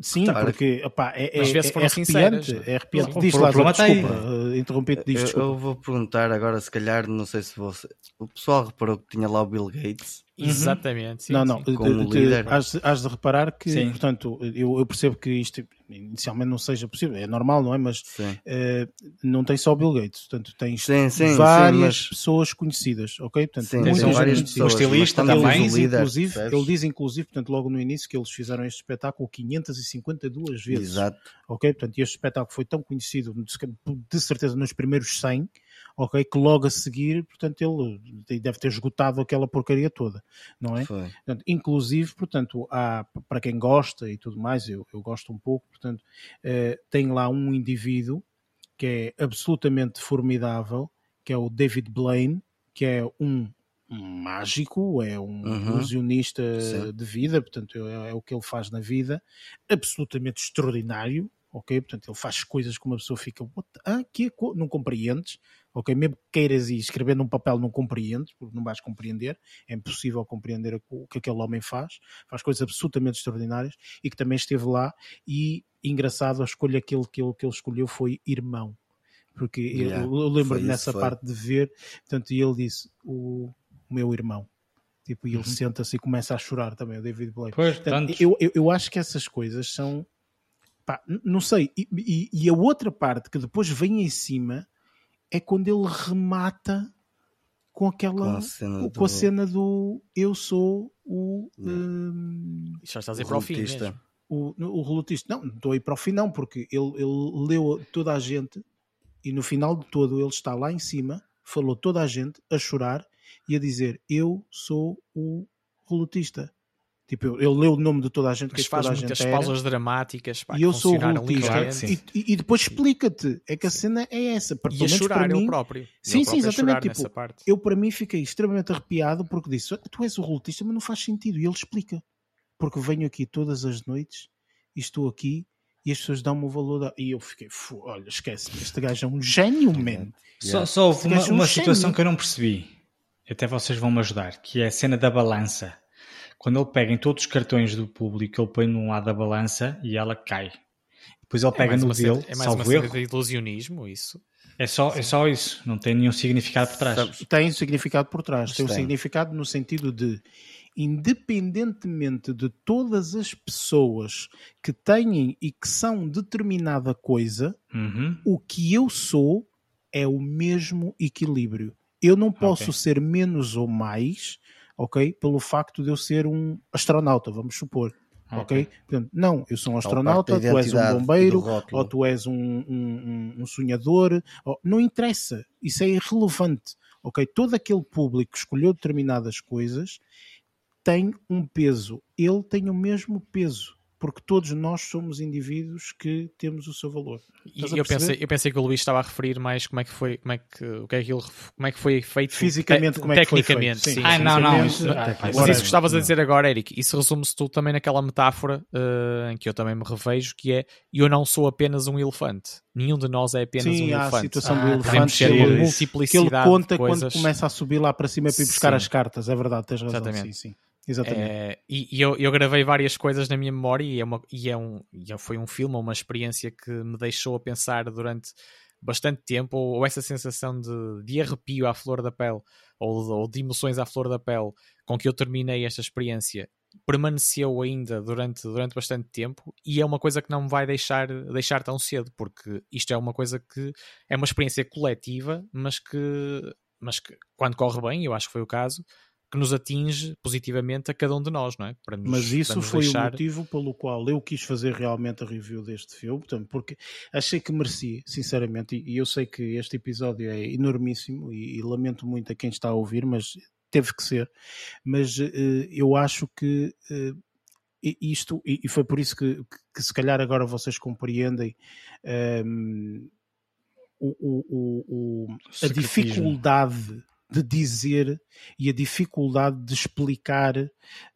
Sim, tá, porque opa, é, é, vezes foram é arrepiante. É arrepiante. Diz lá, desculpa, uh, interrompi-te. Eu, eu, vou perguntar agora, se calhar, não sei se você. O pessoal reparou que tinha lá o Bill Gates. Uhum. Exatamente. Sim, não, não. Sim. Como de, líder. Has, has, de reparar que, sim. portanto, eu, eu, percebo que isto inicialmente não seja possível, é normal, não é? Mas uh, não tem só o Bill Gates, portanto, tens várias mas... pessoas conhecidas, ok? Portanto, sim, muitas várias pessoas. O estilista também. Diz, líder, inclusive, ele diz, inclusive, portanto, logo no início, que eles fizeram este espetáculo 552 vezes. Exato. Ok? Portanto, este espetáculo foi tão conhecido, de certeza, nos primeiros 100 ok? Que logo a seguir, portanto, ele deve ter esgotado aquela porcaria toda, não é? Portanto, inclusive, portanto, há, para quem gosta e tudo mais, eu, eu gosto um pouco, portanto, eh, tem lá um indivíduo que é absolutamente formidável, que é o David Blaine, que é um mágico, é um uhum. ilusionista Sim. de vida, portanto é, é, o que ele faz na vida, absolutamente extraordinário, ok? Portanto ele faz coisas que uma pessoa fica, ah, que é não compreendes, ok? Mesmo que queiras ir escrever num papel, não compreendes, porque não vais compreender, é impossível compreender o que aquele homem faz, faz coisas absolutamente extraordinárias e que também esteve lá. E engraçado, a escolha que ele, que ele, que ele escolheu foi irmão, porque yeah, eu, eu lembro-me nessa parte de ver, portanto, e ele disse: o, o meu irmão. Tipo, e ele uhum. senta-se e começa a chorar também, o David Blake. Pois, portanto, eu, eu, eu acho que essas coisas são. Pá, não sei. E, e, e, a outra parte que depois vem em cima é quando ele remata com aquela com a cena, com do... A cena do... eu sou o um, já estás a ir para o fim o, o relutista. Não, não estou a ir para o fim não porque ele, ele leu toda a gente e no final de todo ele está lá em cima falou toda a gente a chorar e a dizer eu sou o relutista Tipo, ele leu o nome de toda a gente, Mas que faz toda muitas a gente pausas dramáticas pá, e eu sou o rotista e, e, depois explica-te. É que a cena é essa para, e a chorar para mim, próprio. Sim, sim, exatamente tipo, eu para mim fiquei extremamente arrepiado porque disse, tu és o rotista mas não faz sentido. E ele explica. Porque venho aqui todas as noites e estou aqui e as pessoas dão-me o valor da... e eu fiquei, olha, esquece este gajo é um gênio, man. Só, só houve uma, é um uma situação que eu não percebi. Até vocês vão me ajudar que é a cena da balança quando ele pega em todos os cartões do público, ele põe num lado da balança e ela cai. Depois ele é pega é no dele, é mais uma cena de ilusionismo, isso. É só, é só isso, não tem nenhum significado por trás. Tem significado por trás, tem um significado no sentido de, independentemente de todas as pessoas que têm e que são determinada coisa, uhum. o que eu sou é o mesmo equilíbrio. Eu não posso okay. ser menos ou mais ok? Pelo facto de eu ser um astronauta, vamos supor. Ok? Portanto, não, eu sou um astronauta, tu és um bombeiro, ou tu és um, um, um sonhador, ou, não interessa, isso é irrelevante. Ok? Todo aquele público que escolheu determinadas coisas tem um peso, ele tem o mesmo peso porque todos nós somos indivíduos que temos o seu valor. E eu pensei, eu pensei que o Luís estava a referir mais como é que foi, como é que, o que é que ele, como é que foi feito fisicamente, como é que tecnicamente, foi feito. sim. Ah, não, não, isso, ah, mas isso que estavas a dizer agora, Eric, isso resume-se tudo também naquela metáfora uh, em que eu também me revejo, que é eu não sou apenas um elefante. Nenhum de nós é apenas sim, um elefante. a situação ah, do elefante ser uma multiplicidade que ele conta quando começa a subir lá para cima para ir buscar sim. as cartas, é verdade, tens razão. Exatamente. Sim, sim. Exatamente. É, e, e eu, eu, gravei várias coisas na minha memória e, é uma, e, é um, e é, foi um filme, uma experiência que me deixou a pensar durante bastante tempo, ou, ou essa sensação de, de, arrepio à flor da pele, ou, ou, de emoções à flor da pele, com que eu terminei esta experiência, permaneceu ainda durante, durante bastante tempo e é uma coisa que não me vai deixar, deixar tão cedo, porque isto é uma coisa que é uma experiência coletiva, mas que, mas que quando corre bem, eu acho que foi o caso, que nos atinge positivamente a cada um de nós, não é? Nos, Mas isso foi deixar... o motivo pelo qual eu quis fazer realmente a review deste filme, portanto, porque achei que merecia, sinceramente, e, eu sei que este episódio é enormíssimo e, e, lamento muito a quem está a ouvir, mas teve que ser. Mas uh, eu acho que uh, isto, e, e, foi por isso que, que, que, se calhar agora vocês compreendem. Um, ehm, o, o, o, a dificuldade de dizer e a dificuldade de explicar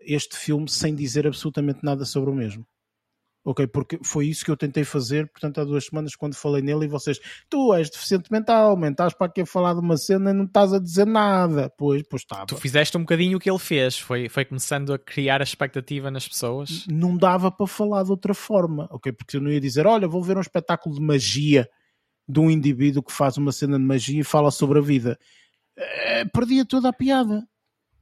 este filme sem dizer absolutamente nada sobre o mesmo. Ok, porque foi isso que eu tentei fazer, portanto, há duas semanas, quando falei nele, e vocês, tu és deficiente mental, man, estás para aqui a falar de uma cena e não estás a dizer nada. Pois, pois estava. Tu fizeste um bocadinho o que ele fez, foi, foi começando a criar a expectativa nas pessoas. Não dava para falar de outra forma, ok? Porque eu não ia dizer, olha, vou ver um espetáculo de magia de um indivíduo que faz uma cena de magia e fala sobre a vida. Eh, perdia toda a piada.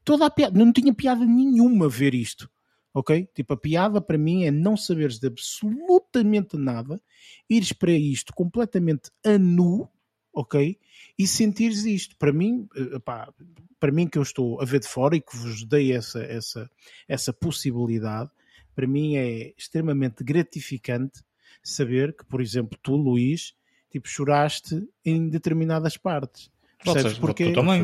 Toda a piada. Não tinha piada nenhuma ver isto ok? Tipo, a piada para mim é não saberes de absolutamente nada, ires para isto completamente a nu, ok? E sentires isto. Para mim, epá, para mim que eu estou a ver de fora e que vos dei essa, essa, essa possibilidade, para mim é extremamente gratificante saber que, por exemplo, tu, Luís, tipo, choraste em determinadas partes. Percebes? Porque... Tu também.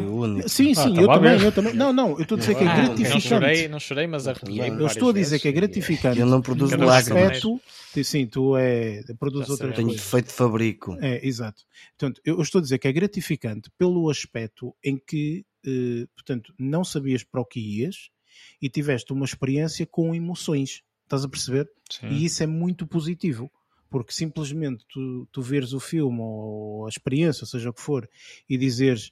Sim, sim, ah, eu também, eu também. Não, não, eu estou a dizer que é Ah, gratificante. Não chorei, não chorei, mas arrepiei. Eu estou a dizer que é gratificante. Eu não produzo lágrimas. aspecto, sim, tu é, produz Já outras sabemos. Tenho defeito de fabrico. É, exato. Portanto, eu estou a dizer que é gratificante pelo aspecto em que, eh, portanto, não sabias para o que ias e tiveste uma experiência com emoções. Estás a perceber? E isso é muito positivo. Porque simplesmente tu, tu veres o filme ou a experiência, ou seja o que for, e dizeres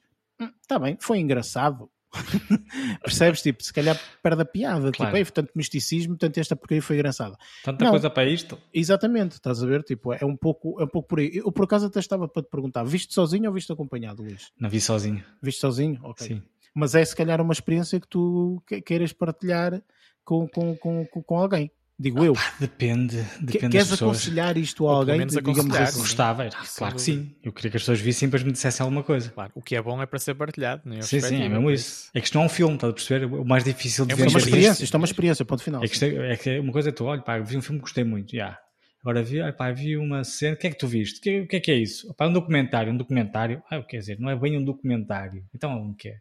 está bem, foi engraçado. Percebes? Tipo, se calhar perde a piada. Claro. Tipo, "Ei, tanto misticismo, tanto esta porcaria foi engraçada. Tanta Não. coisa para isto. Exatamente, estás a ver? Tipo, é um pouco, é um pouco por aí. Eu por acaso até estava para te perguntar: viste sozinho ou viste acompanhado, Luís? Não vi sozinho. Viste sozinho? Ok. Sim. Mas é se calhar uma experiência que tu que- queiras partilhar com, com, com- com alguém. Digo eu. Depende, depende Queres aconselhar isto a Ou pelo alguém? menos digamos assim? sim. Gostava, era, Sem claro que sim. Eu queria que as pessoas vissem depois me dissessem alguma coisa. Claro, o que é bom é para ser partilhado. Não é Sim, sim, é mesmo isso. É que isto não é um filme, estás a perceber? O mais difícil de É Isto é uma experiência, isto- é uma experiência, ponto final. É que, isto é, é que é uma coisa é tu, olha, pá, vi um filme que gostei muito, já. Agora vi, olha, pá, vi uma cena, o que é que tu viste? O que, que é que é isso? Pá, um documentário, um documentário, ah, quer dizer, não é bem um documentário. Então, o que é?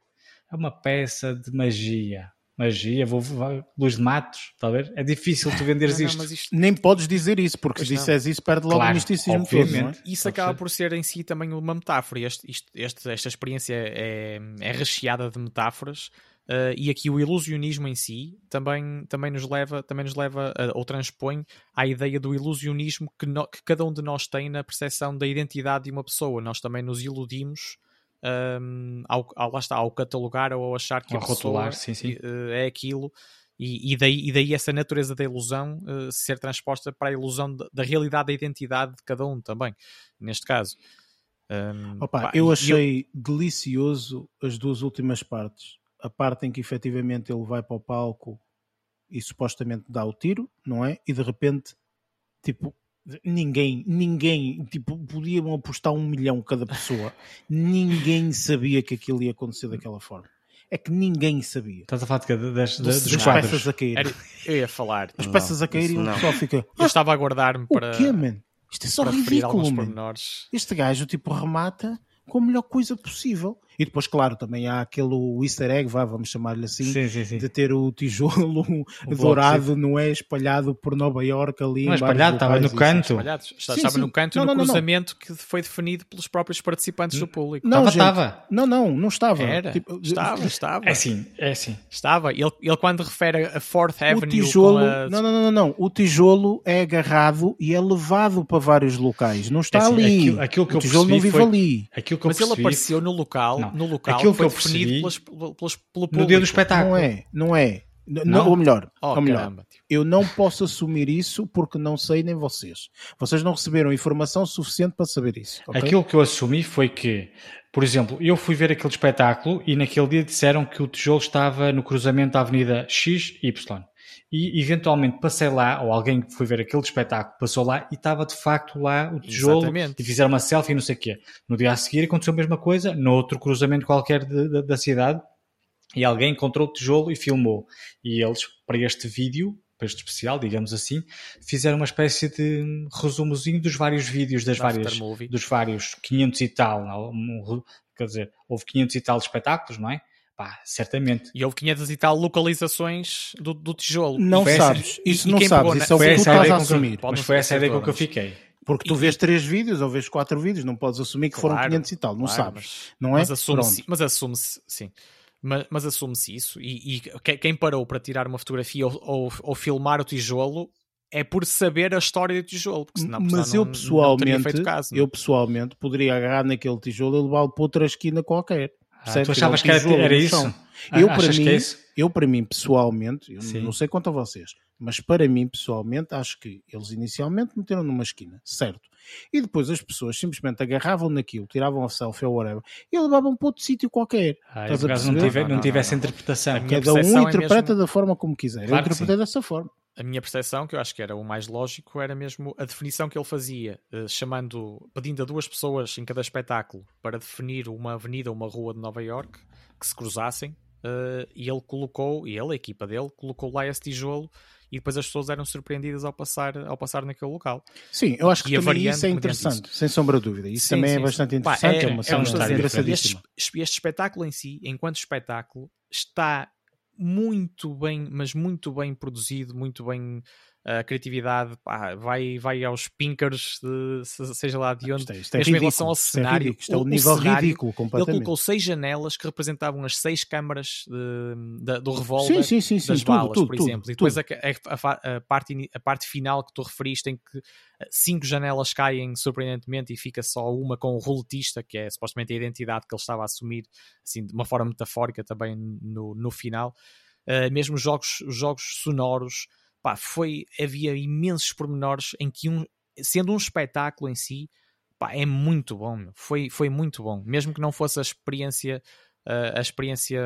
É uma peça de magia. Magia, vou, vou luz de matos, está a ver? É difícil tu venderes Não, não, isto. Nem podes dizer isso, porque Pois se disseres isso, perde logo Claro, o misticismo todo, obviamente. não é? isso Pode acaba ser. por ser em si também uma metáfora. Este, isto- este- esta experiência é, é recheada de metáforas. eh, e aqui o ilusionismo em si também, também, nos leva, também nos leva a- ou transpõe à ideia do ilusionismo que, no- que cada um de nós tem na percepção da identidade de uma pessoa. Nós também nos iludimos ehm, ao, ao- lá está, ao catalogar ou ao achar que Ao a rotular, sim, sim. eh, é aquilo e, e daí, e daí essa natureza da ilusão eh, ser transposta para a ilusão da, da realidade da identidade de cada um também, neste caso. Um, Opa, pá, eu achei delicioso as duas últimas partes. A parte em que efetivamente ele vai para o palco e supostamente dá o tiro, não é? E de repente, tipo, ninguém, ninguém, tipo, podiam apostar um milhão cada pessoa. ninguém sabia que aquilo ia acontecer daquela forma. É que ninguém sabia. Estás a falar de, dos dos quadros. peças a cair. Era- eu ia falar, As Não, peças a cair e o pessoal fica. eu estava a guardar-me O para, quê, man? Isto é só ridículo, alguns man. pormenores. Este gajo, tipo, remata com a melhor coisa possível. E depois, claro, também há aquele easter egg, vá, vamos chamar-lhe assim, Sim, sim, sim. de ter o tijolo O dourado, não é? Espalhado por Nova York ali. Não é espalhado, estava no assim. canto. Sim, estava sim. no canto Não, no não, não, não. cruzamento que foi definido pelos próprios participantes do público. Não, Estava. Não, não, não estava. Era, Tipo, estava, estava. É assim, é assim. Estava. Ele, ele quando refere a Fourth O Avenue tijolo, com a... não, não, não, não, não. O tijolo é agarrado e é levado para vários locais. Não está É assim, ali. aquilo- aquilo que o eu tijolo não vive foi- ali. Aquilo que eu Mas ele percebi apareceu no local, Não. no local Aquilo foi que eu definido percebi pelas, pelas, pelo no público. dia do espetáculo. Não é, não é. N- Não? Ou melhor, Oh, ou melhor caramba. tio. eu não posso assumir isso porque não sei nem vocês. Vocês não receberam informação suficiente para saber isso. ok? Aquilo que eu assumi foi que, por exemplo, eu fui ver aquele espetáculo e naquele dia disseram que o tijolo estava no cruzamento da Avenida X e Y. E eventualmente passei lá, ou alguém que foi ver aquele espetáculo passou lá e estava de facto lá o tijolo Exatamente. e fizeram uma selfie e não sei o quê. No dia a seguir aconteceu a mesma coisa, no outro cruzamento qualquer de- de- da cidade, e alguém encontrou o tijolo e filmou. E eles, para este vídeo, para este especial, digamos assim, fizeram uma espécie de resumozinho dos vários vídeos das Da várias, dos vários 500 e tal, não, quer dizer, houve 500 e tal espetáculos, não é? Pá, certamente. E houve 500 e tal localizações do, do tijolo. Não foi sabes. essa- Isso e não sabes. Isso é o Foi que tu estás ideia a com que eu- assumir. Mas não foi essa a ideia com que eu fiquei. Porque tu E- vês três vídeos ou vês quatro vídeos, não podes assumir que foram Claro, 500 e tal, não claro, sabes. Mas, não é? mas assume-se, mas assume-se, sim. Mas, mas assume-se isso. E, e que- quem parou para tirar uma fotografia ou, ou, ou filmar o tijolo é por saber a história do tijolo. Porque senão, Mas senão eu não- não pessoalmente, feito caso, não é? eu pessoalmente poderia agarrar naquele tijolo e levá-lo para outra esquina qualquer. Ah, tu achavas que era, era isso? Ah, Eu, para achas mim, é? Eu, para mim, pessoalmente, eu Sim. não sei quanto a vocês, mas para mim, pessoalmente, acho que eles inicialmente meteram numa esquina, certo? E depois as pessoas simplesmente agarravam naquilo, tiravam a selfie ou whatever e levavam para outro sítio qualquer. Ah, Estás acaso não, tive, Não, não não, tive não, essa não. interpretação. Cada um percepção é interpreta mesmo- da forma como quiser. Claro eu que interpretei dessa forma. a minha percepção, que eu acho que era o mais lógico, era mesmo a definição que ele fazia, eh, chamando, pedindo a duas pessoas em cada espetáculo para definir uma avenida ou uma rua de Nova York que se cruzassem, eh, e ele colocou, e ele, a equipa dele, colocou lá esse tijolo e depois as pessoas eram surpreendidas ao passar, ao passar naquele local. Sim, eu acho que também variante isso é interessante, sem sombra de dúvida. Isso Sim, também sim, é sim. bastante Pá, interessante, é, é- uma é cena estádio Este, engraçadíssima. este espetáculo em si, enquanto espetáculo, está muito bem, mas muito bem produzido, muito bem a criatividade, pá, vai, vai aos pinkers, de, se- seja lá de onde. Isto é, isto é mesmo em ridículo, relação ao isto é cenário, ridículo, isto é o- um o nível cenário, ridículo Ele completamente. colocou seis janelas que representavam as seis câmaras de- da- do revólver Sim, sim, sim, das tudo, balas, tudo, por tudo, exemplo. e depois a, a a parte, a parte final que tu referiste, em que cinco janelas caem surpreendentemente e fica só uma com o roletista, que é supostamente a identidade que ele estava a assumir, assim, de uma forma metafórica também no, no final. Uh, mesmo os jogos, os jogos sonoros, pá, foi, havia imensos pormenores em que, um, sendo um espetáculo em si, pá, é muito bom, foi, foi muito bom, mesmo que não fosse a experiência a experiência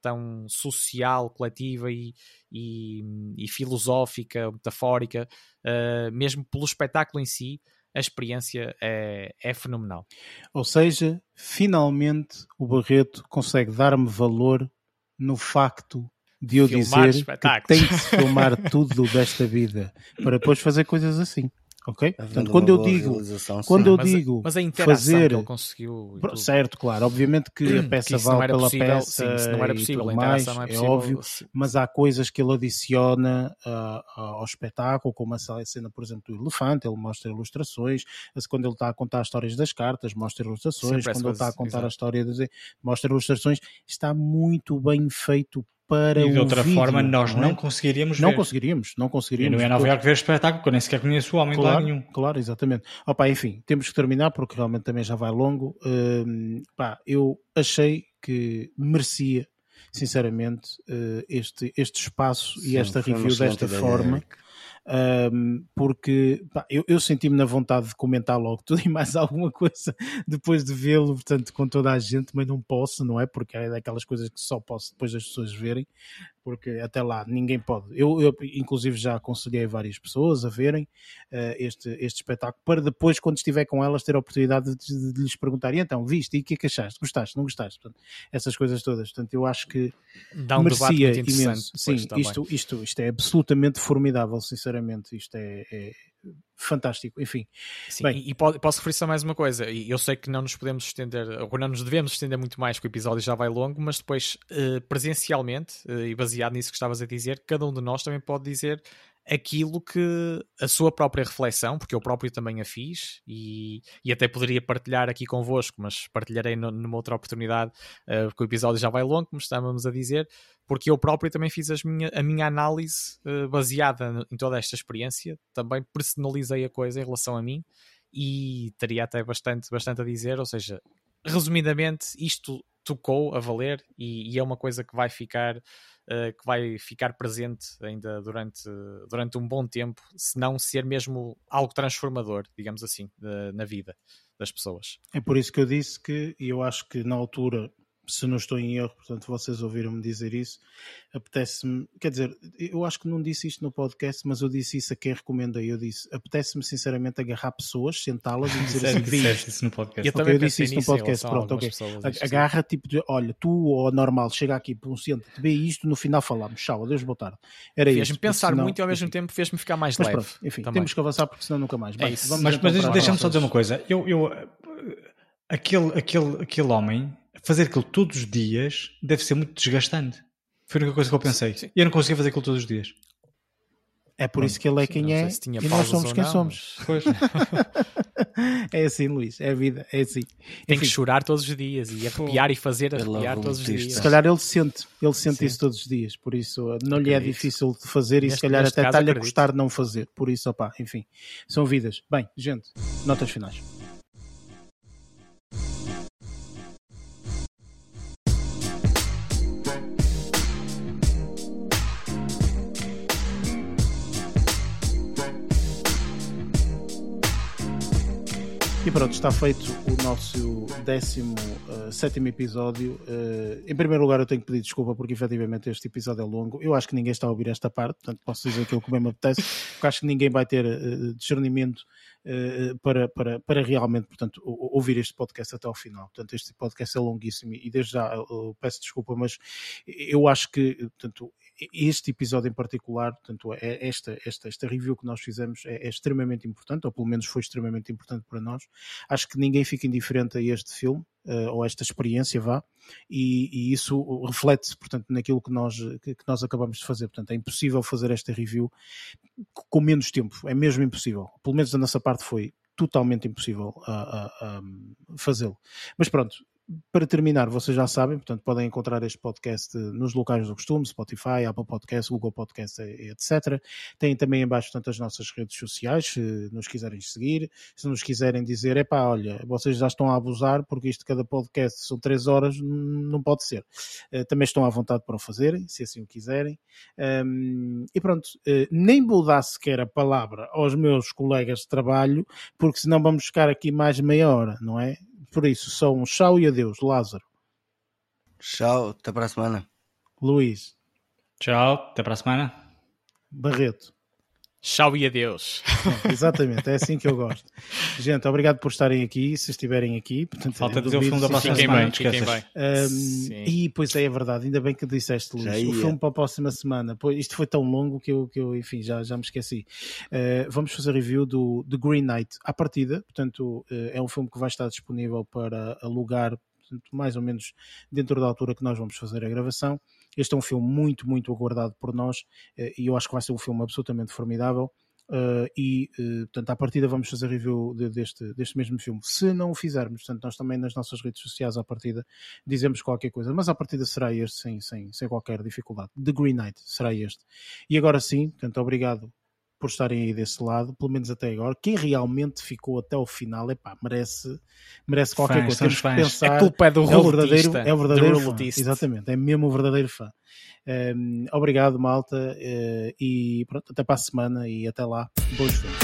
tão social, coletiva e, e, e filosófica, metafórica, uh, mesmo pelo espetáculo em si, a experiência é, é fenomenal. Ou seja, finalmente o Barreto consegue dar-me valor no facto de eu Filmar dizer que tem que se filmar tudo desta vida para depois fazer coisas assim. Ok? Portanto, quando eu digo, quando sim. eu mas, digo mas a interação fazer- que ele conseguiu. Certo, claro. Obviamente que a peça que vale pela possível, peça sim, não era e possível, a mais, não é é possível. óbvio, se- mas há coisas que ele adiciona ah, ao espetáculo, como essa cena, por exemplo, do elefante, ele mostra ilustrações, quando ele está a contar as histórias das cartas, mostra ilustrações, Sempre quando ele está a contar a história das mostra ilustrações, está muito bem feito para E de outra vídeo, forma, nós não, não, é? conseguiríamos não ver. conseguiríamos, não Eu conseguiríamos. não ia a Nova Iorque ver espetáculo, porque eu nem sequer conheço o homem Claro, nenhum. claro, exatamente. Opa, enfim, temos que terminar porque realmente também já vai longo. Hum, pá, eu achei que merecia, sinceramente, eh, este, este espaço e Sim, esta foi uma review desta ideia, forma. Eric. Um, porque pá, eu, eu senti-me na vontade de comentar logo tudo e mais alguma coisa depois de vê-lo, portanto, com toda a gente, mas não posso, não é? Porque é daquelas coisas que só posso depois das pessoas verem, porque até lá ninguém pode. Eu, eu inclusive, já aconselhei várias pessoas a verem uh, este, este espetáculo para depois, quando estiver com elas, ter a oportunidade de, de, lhes perguntar: e então, viste? E o que é que achaste? Gostaste? Não gostaste? Portanto, essas coisas todas. Portanto, eu acho que Dá um debate merecia imenso. Sim, isto, isto, isto é absolutamente formidável, sinceramente. Isto é, é fantástico. Enfim, Sim, Bem. e, e po- posso referir só mais uma coisa. E eu sei que não nos podemos estender, ou não nos devemos estender muito mais, porque o episódio já vai longo, mas depois, eh, presencialmente, eh, e baseado nisso que estavas a dizer, cada um de nós também pode dizer aquilo que a sua própria reflexão, porque eu próprio também a fiz e, e até poderia partilhar aqui convosco, mas partilharei no- numa outra oportunidade, eh, porque o episódio já vai longo, como estávamos a dizer, porque eu próprio também fiz minha, a minha análise eh, baseada em toda esta experiência, também personalizei a coisa em relação a mim e teria até bastante, bastante a dizer, ou seja, resumidamente, isto tocou a valer e, e é uma coisa que vai ficar que vai ficar presente ainda durante, durante um bom tempo, se não ser mesmo algo transformador, digamos assim, na vida das pessoas. é por isso que eu disse que, eu acho que na altura, se não estou em erro, portanto vocês ouviram-me dizer isso, apetece-me, quer dizer, eu acho que não disse isto no podcast, mas eu disse isso a quem recomendei. Eu disse, apetece-me sinceramente agarrar pessoas, sentá-las e dizer assim: vê Disseste isto. isso no podcast. Eu Ok, também eu disse isso no podcast, pronto, algumas ok. pessoas, A- isto sim. Agarra, tipo, de, olha, tu ou normal, chega aqui para um centro, vê isto, no final falamos, tchau, adeus, boa tarde. Era isso. Fez-me pensar senão- muito e ao mesmo enfim. tempo fez-me ficar mais Mas leve. pronto, enfim, também. temos que avançar porque senão nunca mais. É Bem, isso. vamos Mas, então mas deixa-me só dizer uma coisa. Eu, eu, aquele, aquele, aquele homem, fazer aquilo todos os dias deve ser muito desgastante. Foi a única coisa que eu pensei. Sim. E eu não conseguia fazer aquilo todos os dias. É por isso que ele é quem é e nós somos quem não, somos. Mas... é assim, Luís, é a vida, é assim. Tem Enfim. que chorar todos os dias e arrepiar e fazer arrepiar todos os dias. Se calhar ele sente, ele sente Sim. isso todos os dias, por isso não lhe é difícil de fazer e neste, se calhar até está-lhe a custar não fazer. Por isso, opá, enfim, são vidas. Bem, gente, notas finais. E pronto, está feito o nosso 17 uh, episódio. Uh, em primeiro lugar, eu tenho que pedir desculpa porque efetivamente este episódio é longo. Eu acho que ninguém está a ouvir esta parte, portanto posso dizer aquilo que me apetece, porque acho que ninguém vai ter uh, discernimento para, para, para realmente portanto, ouvir este podcast até ao final. Portanto, este podcast é longuíssimo e desde já peço desculpa, mas eu acho que portanto, este episódio em particular, portanto, é esta, esta, esta review que nós fizemos é, é, extremamente importante, ou pelo menos foi extremamente importante para nós. Acho que ninguém fica indiferente a este filme, uh, ou a esta experiência, vá, e, e isso reflete-se, portanto, naquilo que nós, que, que, nós acabamos de fazer. Portanto, é impossível fazer esta review com menos tempo, é mesmo impossível. Pelo menos da nossa parte foi totalmente impossível a, a, a fazê-lo. Mas pronto, para terminar, vocês já sabem, portanto, podem encontrar este podcast nos locais do costume, Spotify, Apple Podcast, Google Podcast, etc. Tem também embaixo, portanto, as nossas redes sociais, se nos quiserem seguir, se nos quiserem dizer, epá, olha, vocês já estão a abusar, porque isto cada podcast são 3 horas, não pode ser. Eh, também estão à vontade para o fazerem, se assim o quiserem. e pronto, eh, nem vou dar sequer a palavra aos meus colegas de trabalho, porque senão vamos ficar aqui mais meia hora, não é? Por isso, só um tchau e adeus, Lázaro. Tchau, até para a semana. Luís. Tchau, até para a semana. Barreto. Tchau e adeus. exatamente, é assim que eu gosto. Gente, obrigado por estarem aqui, se estiverem aqui. Portanto, Falta dizer o filme da próxima semana. Bem, bem. Um, e pois é, é verdade, ainda bem que disseste, Luís. O filme para a próxima semana. Pois, isto foi tão longo que eu, que eu enfim, já, já me esqueci. Uh, vamos fazer review do The Green Knight à partida. Portanto, uh, é um filme que vai estar disponível para alugar portanto, mais ou menos dentro da altura que nós vamos fazer a gravação. Este é um filme muito, muito aguardado por nós eh, e eu acho que vai ser um filme absolutamente formidável. Uh, e, uh, portanto, à partida vamos fazer review de, deste, deste mesmo filme. Se não o fizermos, portanto, nós também nas nossas redes sociais, à partida, dizemos qualquer coisa, mas à partida será este, sem, sem, sem qualquer dificuldade. The Green Knight será este. E agora sim, portanto, obrigado por estarem aí desse lado, pelo menos até agora. Quem realmente ficou até o final, epá, merece, merece qualquer fãs, coisa. Temos que pensar. A culpa é do é o verdadeiro, é o verdadeiro fã. Exatamente, é mesmo o verdadeiro fã. Um, obrigado, malta, uh, e pronto, até para a semana e até lá. Bons filmes.